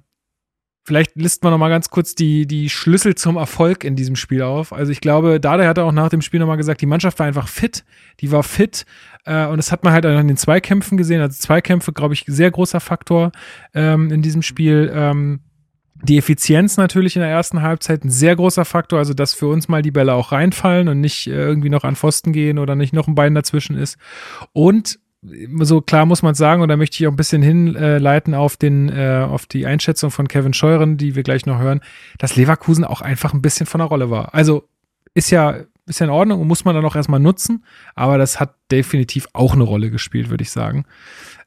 Vielleicht listen wir noch mal ganz kurz die, die Schlüssel zum Erfolg in diesem Spiel auf. Also ich glaube, Dada hat auch nach dem Spiel nochmal gesagt, die Mannschaft war einfach fit, die war fit äh, und das hat man halt in den Zweikämpfen gesehen. Also Zweikämpfe, glaube ich, sehr großer Faktor ähm, in diesem Spiel. Ähm, die Effizienz natürlich in der ersten Halbzeit ein sehr großer Faktor, also dass für uns mal die Bälle auch reinfallen und nicht äh, irgendwie noch an Pfosten gehen oder nicht noch ein Bein dazwischen ist. Und so klar muss man sagen, und da möchte ich auch ein bisschen hinleiten auf den, äh, auf die Einschätzung von Kevin Scheuren, die wir gleich noch hören, dass Leverkusen auch einfach ein bisschen von der Rolle war. Also ist ja, ist ja in Ordnung und muss man dann auch erstmal nutzen, aber das hat definitiv auch eine Rolle gespielt, würde ich sagen.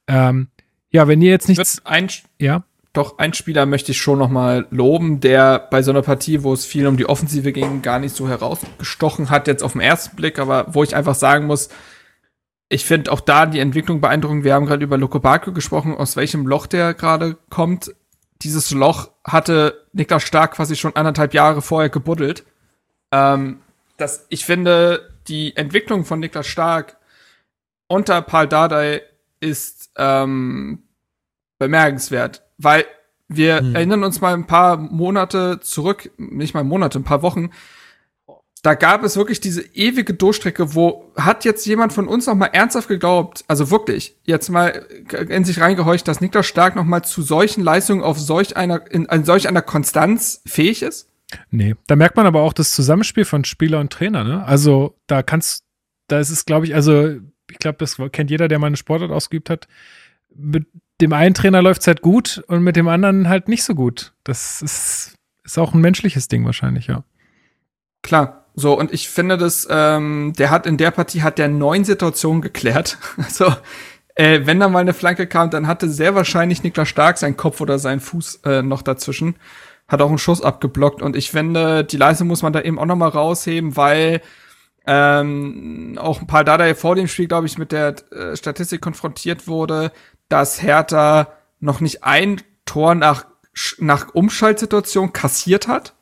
Ähm, ja, wenn ihr jetzt nichts. Ein, ja. Doch, ein Spieler möchte ich schon noch mal loben, der bei so einer Partie, wo es viel um die Offensive ging, gar nicht so herausgestochen hat, jetzt auf den ersten Blick, aber wo ich einfach sagen muss, ich finde auch da die Entwicklung beeindruckend. Wir haben gerade über Loco Baku gesprochen, aus welchem Loch der gerade kommt. Dieses Loch hatte Niklas Stark quasi schon anderthalb Jahre vorher gebuddelt. Ähm, das, ich finde, die Entwicklung von Niklas Stark unter Paul Dardai ist ähm, bemerkenswert, weil wir hm. erinnern uns mal ein paar Monate zurück, nicht mal Monate, ein paar Wochen, da gab es wirklich diese ewige Durchstrecke, wo hat jetzt jemand von uns noch mal ernsthaft geglaubt, also wirklich, jetzt mal in sich reingehorcht, dass Niklas Stark noch mal zu solchen Leistungen auf solch einer, in, in solch einer Konstanz fähig ist? Nee, da merkt man aber auch das Zusammenspiel von Spieler und Trainer, ne? Also da kannst, da ist es, glaube ich, also ich glaube, das kennt jeder, der mal eine Sportart ausgeübt hat. Mit dem einen Trainer läuft es halt gut und mit dem anderen halt nicht so gut. Das ist, ist auch ein menschliches Ding wahrscheinlich, ja. Klar, so, und ich finde das, ähm, der hat in der Partie hat der neun Situationen geklärt. Also, äh, wenn da mal eine Flanke kam, dann hatte sehr wahrscheinlich Niklas Stark seinen Kopf oder seinen Fuß äh, noch dazwischen. Hat auch einen Schuss abgeblockt. Und ich finde, die Leistung muss man da eben auch noch mal rausheben, weil ähm, auch ein paar Dada vor dem Spiel, glaube ich, mit der äh, Statistik konfrontiert wurde, dass Hertha noch nicht ein Tor nach, nach Umschaltsituation kassiert hat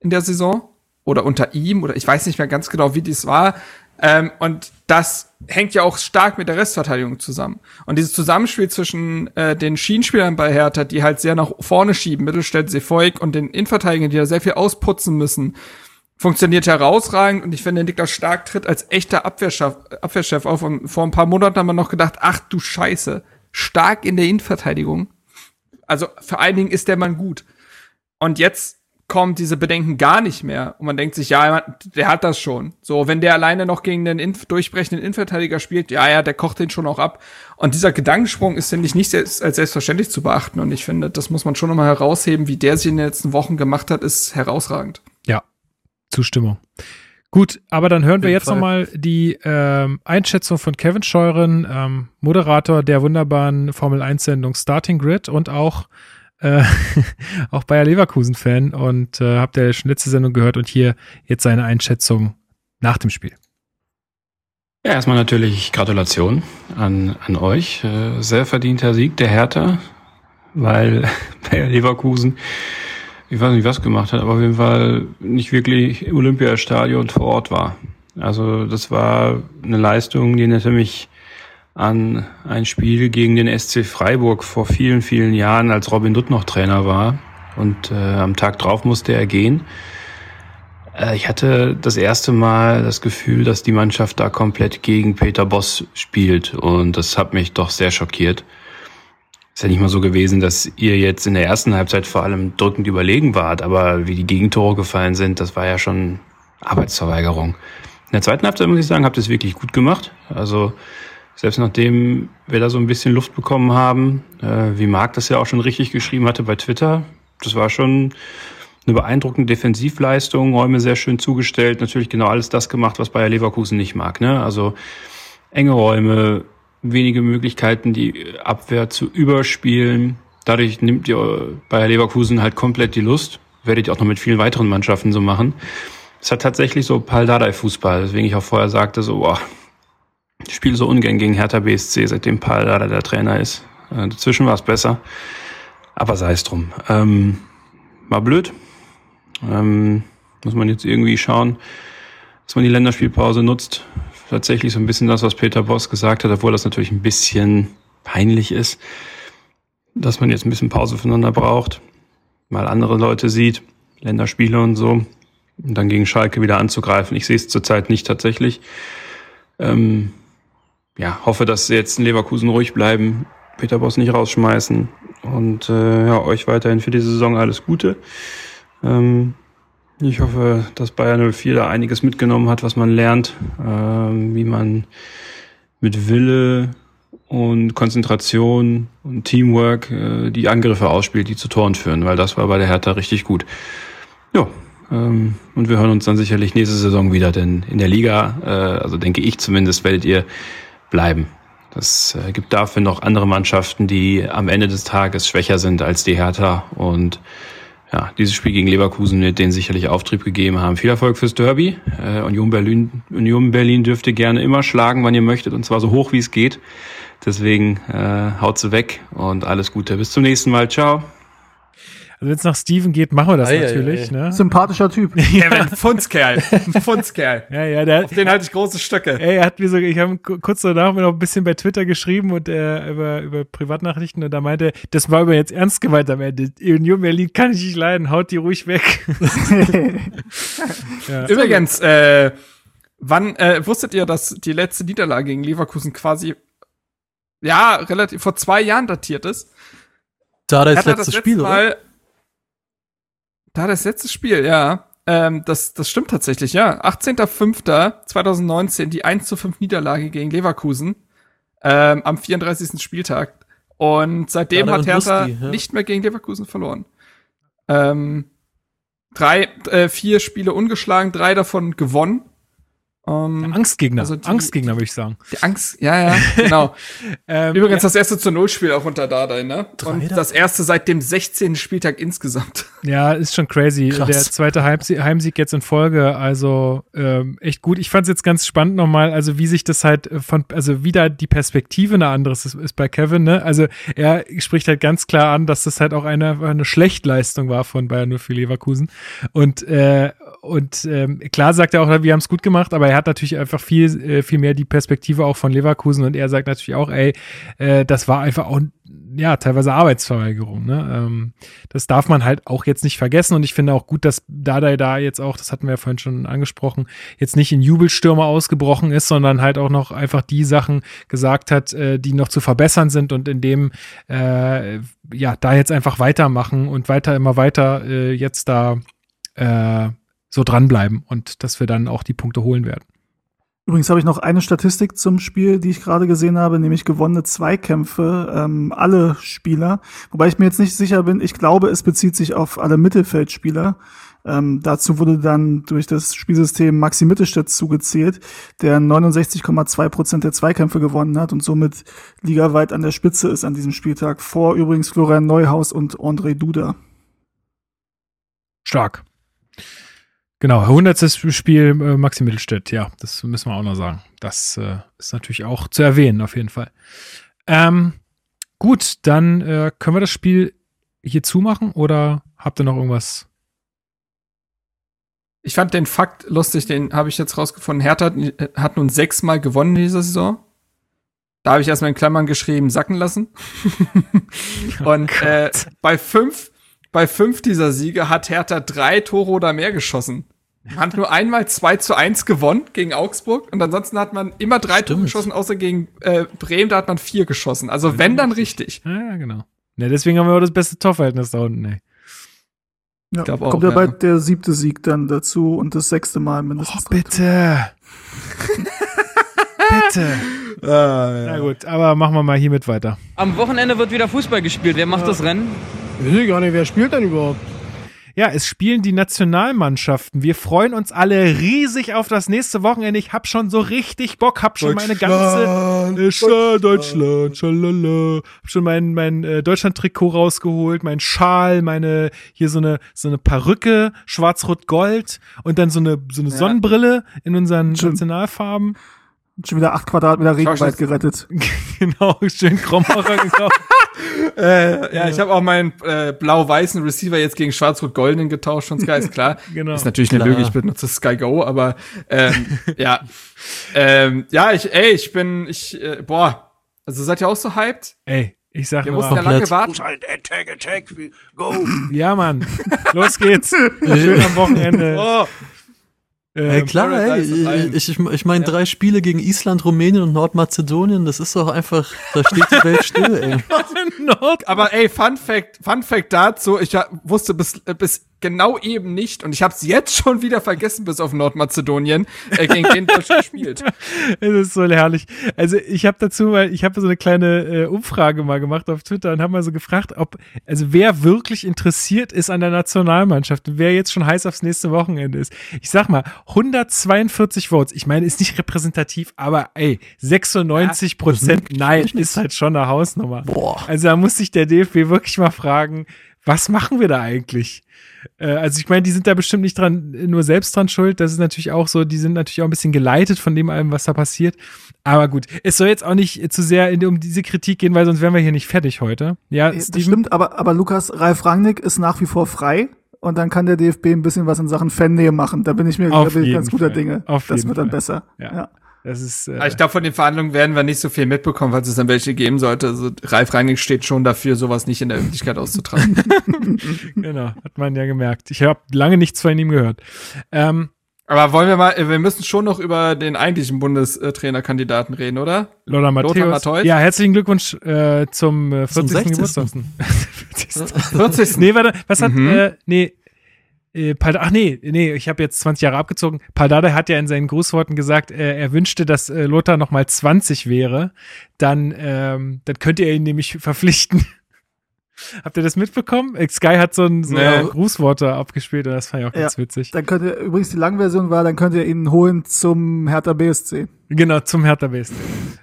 in der Saison oder unter ihm oder ich weiß nicht mehr ganz genau, wie dies war. Ähm, und das hängt ja auch stark mit der Restverteidigung zusammen. Und dieses Zusammenspiel zwischen äh, den Schienenspielern bei Hertha, die halt sehr nach vorne schieben, Mittelstädt, Sefolk und den Innenverteidigern, die da sehr viel ausputzen müssen, funktioniert herausragend. Und ich finde, Niklas Stark tritt als echter Abwehrchef, Abwehrchef auf. Und vor ein paar Monaten haben wir noch gedacht, ach du Scheiße, stark in der Innenverteidigung. Also vor allen Dingen ist der Mann gut. Und jetzt kommt diese Bedenken gar nicht mehr. Und man denkt sich, ja, der hat das schon. So, wenn der alleine noch gegen den Inf durchbrechenden Innenverteidiger spielt, ja, ja, der kocht den schon auch ab. Und dieser Gedankensprung ist, finde ich, nicht selbst, als selbstverständlich zu beachten. Und ich finde, das muss man schon nochmal herausheben, wie der sich in den letzten Wochen gemacht hat, ist herausragend. Ja, Zustimmung. Gut, aber dann hören wir jetzt nochmal die ähm, Einschätzung von Kevin Scheuren, ähm, Moderator der wunderbaren Formel 1-Sendung Starting Grid und auch äh, auch Bayer Leverkusen-Fan und äh, habt ihr schon letzte Sendung gehört und hier jetzt seine Einschätzung nach dem Spiel. Ja, erstmal natürlich Gratulation an, an euch. Äh, sehr verdienter Sieg der Hertha, weil Bayer Leverkusen, ich weiß nicht, was gemacht hat, aber auf jeden Fall nicht wirklich Olympiastadion vor Ort war. Also das war eine Leistung, die natürlich an ein Spiel gegen den SC Freiburg vor vielen, vielen Jahren, als Robin Dutt noch Trainer war. Und äh, am Tag drauf musste er gehen. Äh, ich hatte das erste Mal das Gefühl, dass die Mannschaft da komplett gegen Peter Boss spielt. Und das hat mich doch sehr schockiert. Ist ja nicht mal so gewesen, dass ihr jetzt in der ersten Halbzeit vor allem drückend überlegen wart, aber wie die Gegentore gefallen sind, das war ja schon Arbeitsverweigerung. In der zweiten Halbzeit muss ich sagen, habt ihr es wirklich gut gemacht. Also selbst nachdem wir da so ein bisschen Luft bekommen haben, äh, wie Marc das ja auch schon richtig geschrieben hatte bei Twitter, das war schon eine beeindruckende Defensivleistung, Räume sehr schön zugestellt, natürlich genau alles das gemacht, was Bayer Leverkusen nicht mag. Ne? Also enge Räume, wenige Möglichkeiten, die Abwehr zu überspielen. Dadurch nimmt ihr Bayer Leverkusen halt komplett die Lust. Werdet ihr auch noch mit vielen weiteren Mannschaften so machen. Es hat tatsächlich so Pal Dardai Fußball, deswegen ich auch vorher sagte, so, boah, ich spiele so ungern gegen Hertha BSC, seitdem Paul da der Trainer ist. Äh, dazwischen war es besser. Aber sei es drum. Ähm, war blöd. Ähm, muss man jetzt irgendwie schauen, dass man die Länderspielpause nutzt. Tatsächlich so ein bisschen das, was Peter Boss gesagt hat, obwohl das natürlich ein bisschen peinlich ist, dass man jetzt ein bisschen Pause voneinander braucht. mal andere Leute sieht, Länderspiele und so, und dann gegen Schalke wieder anzugreifen. Ich sehe es zurzeit nicht tatsächlich. Ähm, ja, hoffe, dass sie jetzt in Leverkusen ruhig bleiben, Peter Boss nicht rausschmeißen und äh, ja, euch weiterhin für die Saison alles Gute. Ähm, ich hoffe, dass Bayern 04 da einiges mitgenommen hat, was man lernt, ähm, wie man mit Wille und Konzentration und Teamwork äh, die Angriffe ausspielt, die zu Toren führen, weil das war bei der Hertha richtig gut. Ja, ähm, und wir hören uns dann sicherlich nächste Saison wieder, denn in der Liga, äh, also denke ich zumindest, werdet ihr bleiben. Das äh, gibt dafür noch andere Mannschaften, die am Ende des Tages schwächer sind als die Hertha und ja, dieses Spiel gegen Leverkusen wird denen sicherlich Auftrieb gegeben haben. Viel Erfolg fürs Derby. Äh, Union Berlin, Union Berlin dürfte gerne immer schlagen, wann ihr möchtet, und zwar so hoch wie es geht. Deswegen äh, haut sie weg und alles Gute. Bis zum nächsten Mal. Ciao. Also wenn es nach Steven geht, machen wir das ei, natürlich. Ei, ei. Ne? Sympathischer Typ. ja, ein Fundskerl. Ein Fundskerl. ja, ja, der, Auf den halte ich große Stöcke. Ey, er hat mir so, ich habe kurz danach noch ein bisschen bei Twitter geschrieben und äh, über, über Privatnachrichten und da meinte, das war aber jetzt ernst gemeint am Ende. Union Berlin kann ich nicht leiden, haut die ruhig weg. ja. Übrigens, äh, wann äh, wusstet ihr, dass die letzte Niederlage gegen Leverkusen quasi ja, relativ vor zwei Jahren datiert ist? Da das letzte das Spiel, Mal, oder? Da das letzte Spiel, ja. Ähm, das, das stimmt tatsächlich, ja. 18.05.2019 die 1 zu 5 Niederlage gegen Leverkusen ähm, am 34. Spieltag. Und seitdem hat Hertha Lustgi, ja. nicht mehr gegen Leverkusen verloren. Ähm, drei, äh, vier Spiele ungeschlagen, drei davon gewonnen. Um, Angstgegner, also die, Angstgegner würde ich sagen. Die Angst, ja, ja, genau. ähm, Übrigens ja. das erste zu Null-Spiel auch unter Dardai, ne? Und das erste seit dem 16. Spieltag insgesamt. Ja, ist schon crazy. Krass. Der zweite Heimsieg, Heimsieg jetzt in Folge, also ähm, echt gut. Ich fand es jetzt ganz spannend nochmal, also wie sich das halt von, also wieder die Perspektive eine andere ist, ist bei Kevin, ne? Also er spricht halt ganz klar an, dass das halt auch eine, eine Schlechtleistung war von Bayern nur für Leverkusen. Und äh, und ähm, klar sagt er auch, wir haben es gut gemacht, aber er hat natürlich einfach viel, äh, viel mehr die Perspektive auch von Leverkusen und er sagt natürlich auch, ey, äh, das war einfach auch, ja, teilweise Arbeitsverweigerung. Ne? Ähm, das darf man halt auch jetzt nicht vergessen und ich finde auch gut, dass Dada da jetzt auch, das hatten wir ja vorhin schon angesprochen, jetzt nicht in Jubelstürme ausgebrochen ist, sondern halt auch noch einfach die Sachen gesagt hat, äh, die noch zu verbessern sind und in dem, äh, ja, da jetzt einfach weitermachen und weiter, immer weiter äh, jetzt da äh, so dranbleiben und dass wir dann auch die Punkte holen werden. Übrigens habe ich noch eine Statistik zum Spiel, die ich gerade gesehen habe, nämlich gewonnene Zweikämpfe, ähm, alle Spieler. Wobei ich mir jetzt nicht sicher bin, ich glaube, es bezieht sich auf alle Mittelfeldspieler. Ähm, dazu wurde dann durch das Spielsystem Maxi Mittelstädt zugezählt, der 69,2 Prozent der Zweikämpfe gewonnen hat und somit ligaweit an der Spitze ist an diesem Spieltag, vor übrigens Florian Neuhaus und André Duda. Stark. Genau, 100. Spiel äh, Maxi Mittelstädt, ja, das müssen wir auch noch sagen. Das äh, ist natürlich auch zu erwähnen, auf jeden Fall. Ähm, gut, dann äh, können wir das Spiel hier zumachen oder habt ihr noch irgendwas? Ich fand den Fakt lustig, den habe ich jetzt rausgefunden. Hertha hat nun sechsmal gewonnen in dieser Saison. Da habe ich erstmal in Klammern geschrieben, sacken lassen. oh Und äh, bei fünf, bei fünf dieser Siege hat Hertha drei Tore oder mehr geschossen. Man hat nur einmal 2 zu 1 gewonnen gegen Augsburg und ansonsten hat man immer drei Tore geschossen, außer gegen äh, Bremen, da hat man vier geschossen. Also wenn, dann richtig. Ja, genau. Ja, deswegen haben wir auch das beste Torverhältnis da unten, ey. Ja, ich auch, kommt ja bald der siebte Sieg dann dazu und das sechste Mal mindestens. Oh, bitte. bitte. Ah, ja. Na gut, aber machen wir mal hiermit weiter. Am Wochenende wird wieder Fußball gespielt. Wer macht ja. das Rennen? Ich weiß gar nicht, wer spielt denn überhaupt? Ja, es spielen die Nationalmannschaften. Wir freuen uns alle riesig auf das nächste Wochenende. Ich hab schon so richtig Bock, hab schon meine ganze äh, Deutschland, schalala. Hab schon mein mein äh, Deutschland-Trikot rausgeholt, mein Schal, meine hier so eine so eine Perücke, schwarz-rot-gold und dann so eine so eine ja. Sonnenbrille in unseren Nationalfarben. Schon wieder acht Quadratmeter Regenwald gerettet. genau, schön Krombacher gekauft. äh, ja, ich habe auch meinen äh, blau-weißen Receiver jetzt gegen schwarz-rot-goldenen getauscht von Sky, ist klar. genau. Ist natürlich eine Lüge, ich benutze Sky Go, aber ähm, ja. Ähm, ja, ich, ey, ich bin, ich, äh, boah, also seid ihr auch so hyped? Ey, Ich sag Wir nur, mussten ja lange warten. Muss halt Attack, Attack, go. ja, Mann. Los geht's. Schön am Wochenende. Oh, Ey, Ähm, klar, ey, Paradise ein. ich, ich, ich meine, drei Spiele gegen Island, Rumänien und Nordmazedonien, das ist doch einfach, da steht die Welt still, ey. Aber ey, Fun Fact, Fun Fact dazu, ich wusste bis, äh, bis genau eben nicht und ich habe es jetzt schon wieder vergessen, bis auf Nordmazedonien, äh, gegen den Deutschland gespielt. Es ist so herrlich. Also ich habe dazu mal, ich habe so eine kleine äh, Umfrage mal gemacht auf Twitter und habe mal so gefragt, ob, also wer wirklich interessiert ist an der Nationalmannschaft und wer jetzt schon heiß aufs nächste Wochenende ist. Ich sag mal, 142 Votes. Ich meine, ist nicht repräsentativ, aber ey, 96 Prozent Nein ist halt schon eine Hausnummer. Boah. Also da muss sich der DFB wirklich mal fragen, was machen wir da eigentlich? Äh, Also ich meine, die sind da bestimmt nicht dran, nur selbst dran schuld. Das ist natürlich auch so, die sind natürlich auch ein bisschen geleitet von dem allem, was da passiert. Aber gut, es soll jetzt auch nicht zu sehr in, um diese Kritik gehen, weil sonst wären wir hier nicht fertig heute. Ja, Das Steven? stimmt, aber, aber Lukas, Ralf Rangnick ist nach wie vor frei und dann kann der DFB ein bisschen was in Sachen Fannähe machen. Da bin ich mir bin ich ganz guter Fall. Dinge. Auf das wird dann Fall. besser. Ja. Ja. Das ist, äh, ich glaube, von den Verhandlungen werden wir nicht so viel mitbekommen, falls es dann welche geben sollte. Also Ralf Rangnick steht schon dafür, sowas nicht in der Öffentlichkeit auszutragen. genau, hat man ja gemerkt. Ich habe lange nichts von ihm gehört. Ähm, Aber wollen wir mal, wir müssen schon noch über den eigentlichen Bundestrainerkandidaten reden, oder? Lothar Matthäus. Matthäus? Ja, herzlichen Glückwunsch äh, zum äh, 40. 60. Geburtstag. 40. Nee, warte, was hat, Mhm. äh, nee, äh, ach nee, nee, ich habe jetzt 20 Jahre abgezogen. Paldada hat ja in seinen Grußworten gesagt, äh, er wünschte, dass äh, Lothar noch mal 20 wäre. Dann, ähm, dann könnte er ihn nämlich verpflichten. Habt ihr das mitbekommen? Äh, Sky hat so ein so Nee. Grußworte abgespielt und das fand ich auch ganz witzig. Dann könnt ihr, übrigens die Langversion war, dann könnt ihr ihn holen zum Hertha BSC. Genau, zum Hertha BSC.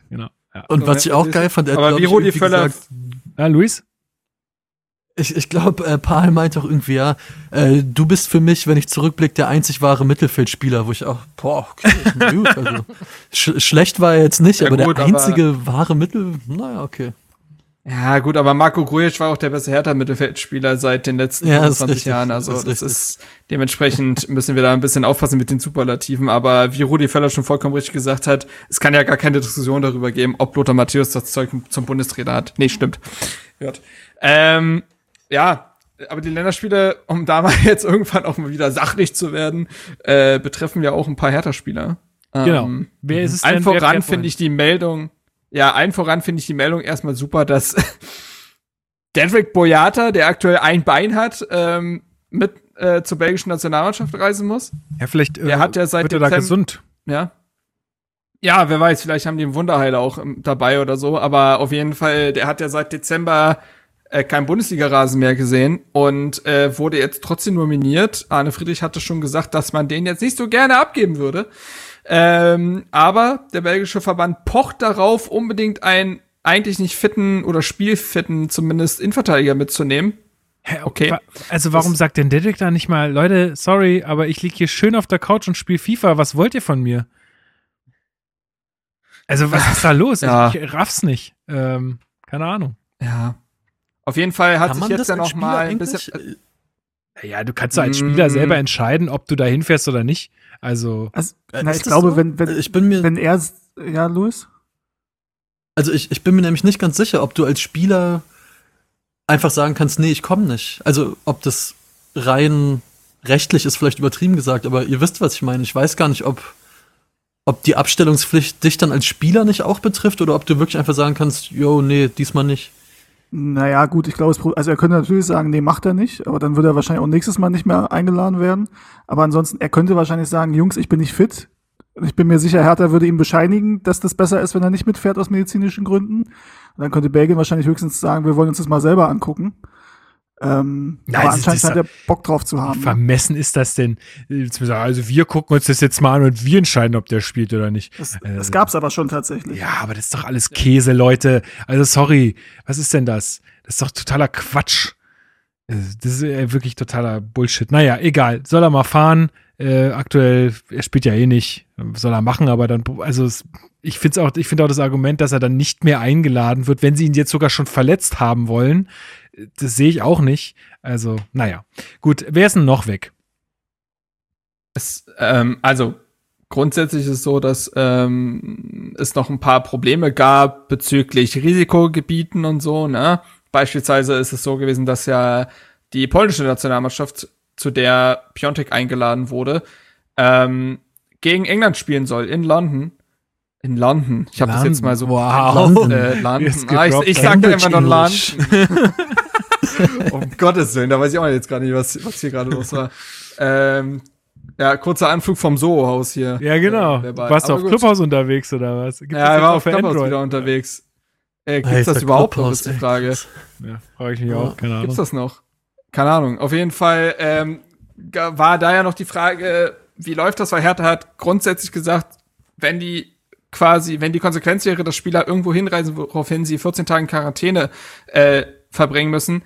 Genau. Ja. Und was ich auch geil fand, er hat, Aber wie Rudi irgendwie Völler gesagt, Ah, Luis? Ich, ich glaube, äh, Paul meint auch irgendwie, ja, äh, du bist für mich, wenn ich zurückblicke, der einzig wahre Mittelfeldspieler, wo ich auch, boah, okay, gut, also, sch schlecht war er jetzt nicht, Ja, aber gut, der aber- einzige wahre Mittel, naja, okay. Ja, gut, aber Marco Grujic war auch der beste Hertha-Mittelfeldspieler seit den letzten Ja, das ist 25 richtig, Jahren. Also das das ist ist, dementsprechend müssen wir da ein bisschen aufpassen mit den Superlativen. Aber wie Rudi Völler schon vollkommen richtig gesagt hat, es kann ja gar keine Diskussion darüber geben, ob Lothar Matthäus das Zeug zum Bundestrainer hat. Nee, stimmt. Hört. Ähm, ja, aber die Länderspiele, um da mal jetzt irgendwann auch mal wieder sachlich zu werden, äh, betreffen ja auch ein paar Hertha-Spieler. Genau. Ähm, Wer ist es denn? Wer voran finde ich die Meldung, ja, allen voran finde ich die Meldung erstmal super, dass Dedrick Boyata, der aktuell ein Bein hat, ähm, mit äh, zur belgischen Nationalmannschaft reisen muss. Ja, vielleicht äh, Der hat ja seit wird er da Dezember- gesund. Ja. Ja, wer weiß, vielleicht haben die einen Wunderheiler auch ähm, dabei oder so, aber auf jeden Fall, der hat ja seit Dezember äh, kein Bundesliga-Rasen mehr gesehen und äh, wurde jetzt trotzdem nominiert. Arne Friedrich hatte schon gesagt, dass man den jetzt nicht so gerne abgeben würde. Ähm, aber der belgische Verband pocht darauf, unbedingt einen eigentlich nicht fitten oder spielfitten zumindest Innenverteidiger mitzunehmen. Okay. Also warum sagt denn Dedrick da nicht mal, Leute, sorry, aber ich lieg hier schön auf der Couch und spiele FIFA, was wollt ihr von mir? Also was ist da los? Ja. Ich, ich raff's nicht. Ähm, keine Ahnung. Ja. Auf jeden Fall hat Kann sich man jetzt das dann als noch mal ein eigentlich? bisschen Ja, du kannst doch als Spieler Mm. selber entscheiden, ob du da hinfährst oder nicht. Also, Also, Äh, na, ich glaube, so? wenn, wenn, Ich bin mir, wenn er, ja, Louis? also ich, ich bin mir nämlich nicht ganz sicher, ob du als Spieler einfach sagen kannst, nee, ich komme nicht. Also ob das rein rechtlich ist vielleicht übertrieben gesagt, aber ihr wisst, was ich meine. Ich weiß gar nicht, ob, ob die Abstellungspflicht dich dann als Spieler nicht auch betrifft oder ob du wirklich einfach sagen kannst, yo, nee, diesmal nicht. Naja, gut, ich glaube, also er könnte natürlich sagen, nee, macht er nicht, aber dann würde er wahrscheinlich auch nächstes Mal nicht mehr eingeladen werden. Aber ansonsten, er könnte wahrscheinlich sagen, Jungs, ich bin nicht fit. Ich bin mir sicher, Hertha würde ihm bescheinigen, dass das besser ist, wenn er nicht mitfährt aus medizinischen Gründen. Und dann könnte Belgien wahrscheinlich höchstens sagen, wir wollen uns das mal selber angucken. Ähm, Ja, aber anscheinend hat er Bock drauf zu wie haben. vermessen ist das denn? Äh, Also wir gucken uns das jetzt mal an und wir entscheiden, ob der spielt oder nicht. Das, Äh, das gab's aber schon tatsächlich. Ja, aber das ist doch alles Käse, Leute. Also sorry, was ist denn das? Das ist doch totaler Quatsch. Äh, Das ist äh, wirklich totaler Bullshit. Naja, egal. Soll er mal fahren. Äh, aktuell, er spielt ja eh nicht. Soll er machen, aber dann, also es, ich finde auch, ich finde auch das Argument, dass er dann nicht mehr eingeladen wird, wenn sie ihn jetzt sogar schon verletzt haben wollen. äh, Das sehe ich auch nicht. Also, naja. Gut, wer ist denn noch weg? Es, ähm, also, grundsätzlich ist es so, dass ähm, es noch ein paar Probleme gab bezüglich Risikogebieten und so. Ne? Beispielsweise ist es so gewesen, dass ja die polnische Nationalmannschaft, zu der Piontek eingeladen wurde, ähm, gegen England spielen soll in London. In London. Ich habe das jetzt mal so. Wow. London. Äh, London. Ah, ich ich sagte immer noch London. um Gottes Willen, da weiß ich auch jetzt gerade nicht, was, was hier gerade los war. Ähm, ja, kurzer Anflug vom Soho-Haus hier. Ja, genau. Äh, Warst du auf Clubhouse unterwegs oder was? Gibt ja, er war auf Clubhouse Android? wieder unterwegs. Äh, gibt's Alter, das überhaupt noch, ist die Frage. Ja, frage ich mich auch, keine Ahnung. Gibt's das noch? Keine Ahnung. Auf jeden Fall ähm, war da ja noch die Frage, wie läuft das? Weil Hertha hat grundsätzlich gesagt, wenn die quasi, wenn die Konsequenz wäre, dass Spieler irgendwo hinreisen, woraufhin sie 14 Tage Quarantäne äh, verbringen müssen,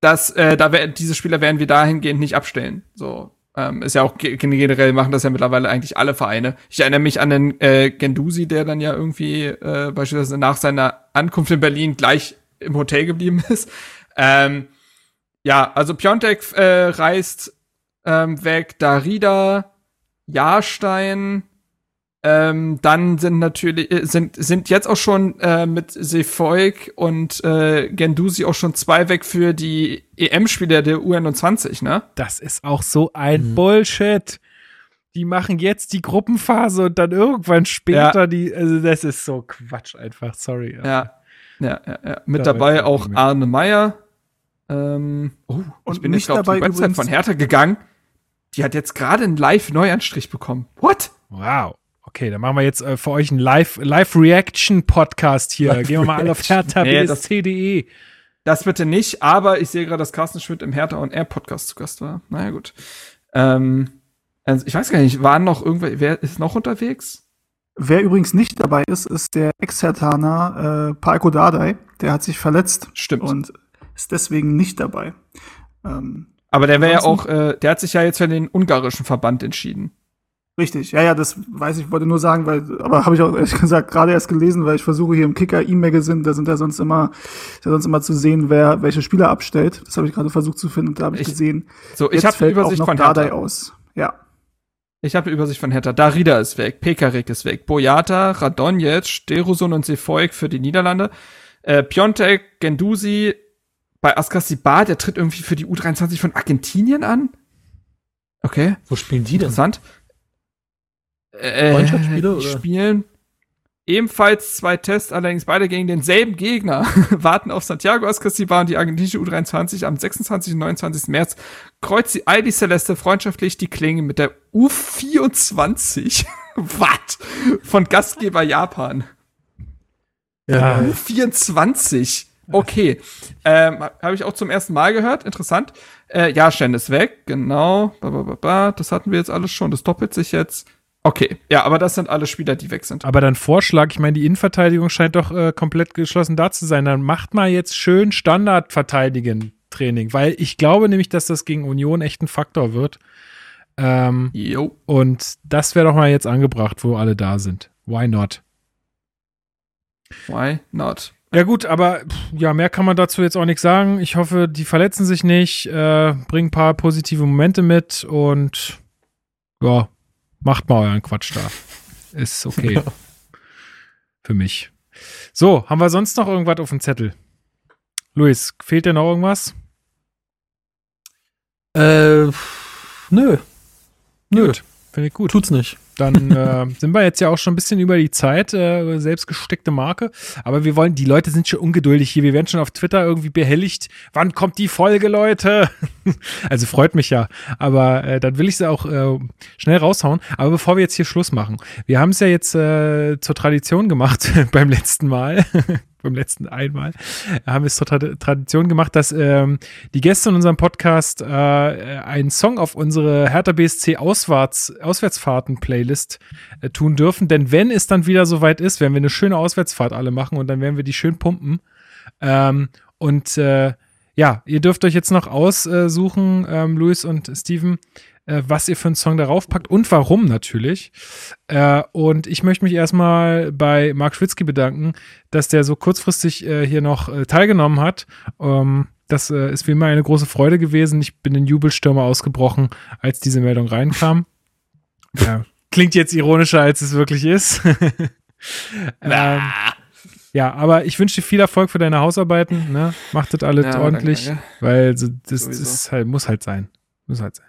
dass äh, da wär, diese Spieler werden wir dahingehend nicht abstellen. So ähm, ist ja auch generell machen das ja mittlerweile eigentlich alle Vereine. Ich erinnere mich an den äh, Gendusi, der dann ja irgendwie äh, beispielsweise nach seiner Ankunft in Berlin gleich im Hotel geblieben ist. Ähm, ja, also Piontek äh, reist ähm, weg, Darida, Jahrstein, ähm, dann sind natürlich äh, sind sind jetzt auch schon äh, mit Sefolk und äh, Gendusi auch schon zwei weg für die EM-Spiele der U21, ne? Das ist auch so ein mhm. Bullshit. Die machen jetzt die Gruppenphase und dann irgendwann später ja. die. Also das ist so Quatsch einfach. Sorry. Ja, ja, ja. ja. Mit da dabei auch Arne Meyer. Ähm, oh, und ich bin nicht auf die Website von Hertha gegangen. Die hat jetzt gerade einen Live-Neuanstrich bekommen. What? Wow. Okay, dann machen wir jetzt äh, für euch einen Live-Reaction-Podcast Live hier. Live Gehen wir mal alle auf hertha.bsc.de. Nee, das bitte nicht, aber ich sehe gerade, dass Carsten Schmidt im Hertha und Air Podcast zu Gast war. Naja, gut. Ähm, also ich weiß gar nicht, waren noch irgendwer, wer ist noch unterwegs? Wer übrigens nicht dabei ist, ist der Ex-Hertaner äh, Palko Dardai. Der hat sich verletzt. Stimmt. Und ist deswegen nicht dabei. Ähm, aber der wäre ja auch, äh, der hat sich ja jetzt für den ungarischen Verband entschieden. Richtig, ja, ja, das weiß ich, wollte nur sagen, weil, aber habe ich auch ehrlich gesagt gerade erst gelesen, weil ich versuche hier im Kicker E-Magazine, da sind ja sonst immer, ja sonst immer zu sehen, wer welche Spieler abstellt. Das habe ich gerade versucht zu finden, da habe ich, ich, gesehen. So, ich habe eine Übersicht von Hertha aus. Ja. Ich habe eine Übersicht von Hertha. Darida ist weg, Pekarik ist weg, Boyata, Radonjic, Derusun und Sefoik für die Niederlande, äh, Piontek, Gendusi, bei Askasibar, der tritt irgendwie für die U23 von Argentinien an. Okay. Wo spielen die denn? Interessant. Äh, Freundschaftsspiele oder? Spielen ebenfalls zwei Tests, allerdings beide gegen denselben Gegner. Warten auf Santiago Ascasibar und die argentinische U23 am 26. und 29. März kreuzt die Albi Celeste freundschaftlich die Klinge mit der U24. Was? Von Gastgeber Japan. Ja. U24. Okay. Ähm, Habe ich auch zum ersten Mal gehört. Interessant. Äh, ja, Shen ist weg. Genau. Ba, ba, ba, ba. Das hatten wir jetzt alles schon. Das doppelt sich jetzt. Okay, ja, aber das sind alle Spieler, die weg sind. Aber dann Vorschlag, ich meine, die Innenverteidigung scheint doch äh, komplett geschlossen da zu sein. Dann macht mal jetzt schön Standardverteidigen Training, weil ich glaube nämlich, dass das gegen Union echt ein Faktor wird. Ähm, jo. Und das wäre doch mal jetzt angebracht, wo alle da sind. Why not? Why not? Ja gut, aber ja, mehr kann man dazu jetzt auch nicht sagen. Ich hoffe, die verletzen sich nicht, äh, bringen ein paar positive Momente mit und ja, Macht mal euren Quatsch da. Ist okay. Ja. Für mich. So, haben wir sonst noch irgendwas auf dem Zettel? Luis, fehlt dir noch irgendwas? Äh, nö. Nö. Finde ich gut. Tut's nicht. Dann äh, sind wir jetzt ja auch schon ein bisschen über die Zeit, äh, selbstgesteckte Marke. Aber wir wollen, die Leute sind schon ungeduldig hier. Wir werden schon auf Twitter irgendwie behelligt. Wann kommt die Folge, Leute? also freut mich ja. Aber äh, dann will ich sie auch äh, schnell raushauen. Aber bevor wir jetzt hier Schluss machen, wir haben es ja jetzt äh, zur Tradition gemacht beim letzten Mal beim letzten einmal, haben wir es zur Tradition gemacht, dass ähm, die Gäste in unserem Podcast äh, einen Song auf unsere Hertha BSC Auswärts, Auswärtsfahrten-Playlist äh, tun dürfen. Denn wenn es dann wieder soweit ist, werden wir eine schöne Auswärtsfahrt alle machen und dann werden wir die schön pumpen. Ähm, und äh, ja, ihr dürft euch jetzt noch aussuchen, ähm, Luis und Steven, äh, was ihr für einen Song darauf packt und warum natürlich. Äh, und ich möchte mich erstmal bei Marc Schwitzky bedanken, dass der so kurzfristig äh, hier noch äh, teilgenommen hat. Ähm, das äh, ist wie immer eine große Freude gewesen. Ich bin in Jubelstürme ausgebrochen, als diese Meldung reinkam. klingt jetzt ironischer, als es wirklich ist. ähm, ja, aber ich wünsche dir viel Erfolg für deine Hausarbeiten. Ne? Macht das alles Ja, ordentlich, danke, weil so, das, Sowieso. das halt, muss halt sein. Muss halt sein.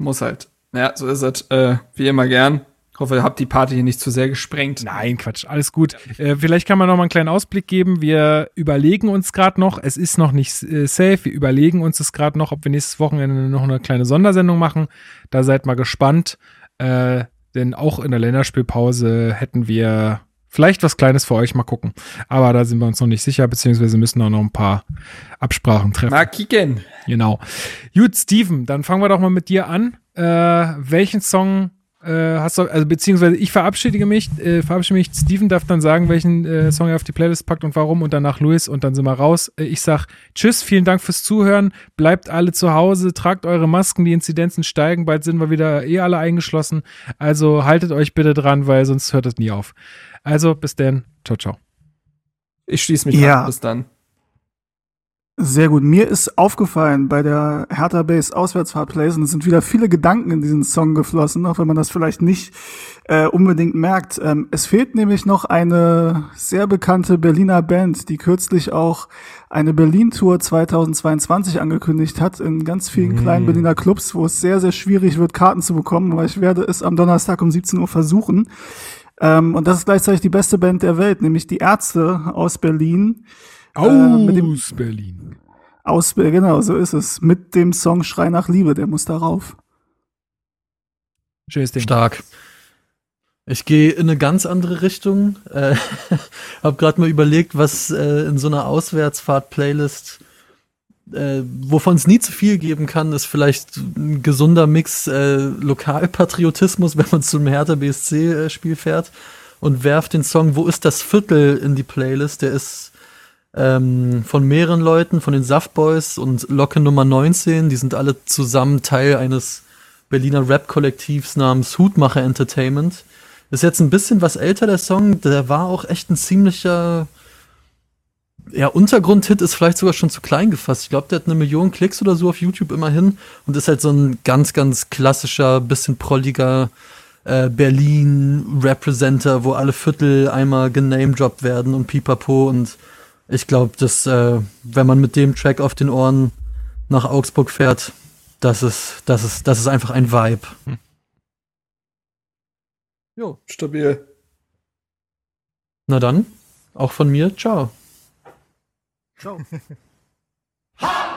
Muss halt. Ja, so ist es. Äh, wie immer gern. Ich hoffe, ihr habt die Party hier nicht zu sehr gesprengt. Nein, Quatsch, alles gut. Äh, vielleicht kann man noch mal einen kleinen Ausblick geben. Wir überlegen uns gerade noch, es ist noch nicht äh, safe, wir überlegen uns es gerade noch, ob wir nächstes Wochenende noch eine kleine Sondersendung machen. Da seid mal gespannt. Äh, denn auch in der Länderspielpause hätten wir vielleicht was Kleines für euch mal gucken. Aber da sind wir uns noch nicht sicher, beziehungsweise müssen auch noch ein paar Absprachen treffen. Mal kicken. Genau. Gut, Steven, dann fangen wir doch mal mit dir an. Äh, welchen Song äh, hast du, also beziehungsweise ich verabschiede mich, äh, verabschiede mich. Steven darf dann sagen, welchen äh, Song er auf die Playlist packt und warum und danach Luis und dann sind wir raus. Äh, ich sag Tschüss, vielen Dank fürs Zuhören. Bleibt alle zu Hause, tragt eure Masken, die Inzidenzen steigen, bald sind wir wieder eh alle eingeschlossen. Also haltet euch bitte dran, weil sonst hört es nie auf. Also bis dann, ciao, ciao. Ich schließe mich Ja. an. Bis dann. Sehr gut. Mir ist aufgefallen bei der Hertha Base Auswärtsfahrt Plays und es sind wieder viele Gedanken in diesen Song geflossen, auch wenn man das vielleicht nicht äh, unbedingt merkt. Ähm, es fehlt nämlich noch eine sehr bekannte Berliner Band, die kürzlich auch eine Berlin-Tour 2022 angekündigt hat in ganz vielen kleinen Berliner Clubs, wo es sehr, sehr schwierig wird, Karten zu bekommen, aber ich werde es am Donnerstag um 17 Uhr versuchen. Ähm, und das ist gleichzeitig die beste Band der Welt, nämlich die Ärzte aus Berlin. Aus Äh, mit dem- Berlin. Aus, genau, so ist es. Mit dem Song Schrei nach Liebe, der muss darauf. Schönes Ding. Stark. Ich gehe in eine ganz andere Richtung. Äh, hab gerade mal überlegt, was äh, in so einer Auswärtsfahrt-Playlist, äh, wovon es nie zu viel geben kann, ist vielleicht ein gesunder Mix äh, Lokalpatriotismus, wenn man zum Hertha BSC-Spiel fährt und werft den Song Wo ist das Viertel in die Playlist. Der ist ähm, von mehreren Leuten, von den Saftboys und Locke Nummer 19. Die sind alle zusammen Teil eines Berliner Rap-Kollektivs namens Hutmacher Entertainment. Ist jetzt ein bisschen was älter, der Song. Der war auch echt ein ziemlicher ja, Untergrundhit ist vielleicht sogar schon zu klein gefasst. Ich glaube, der hat eine Million Klicks oder so auf YouTube immerhin und ist halt so ein ganz, ganz klassischer, bisschen prolliger äh, Berlin-Representer, wo alle Viertel einmal genamedroppt werden und pipapo und ich glaube, dass, äh, wenn man mit dem Track auf den Ohren nach Augsburg fährt, das ist, das ist, das ist einfach ein Vibe. Jo, stabil. Na dann, auch von mir, ciao. Chao.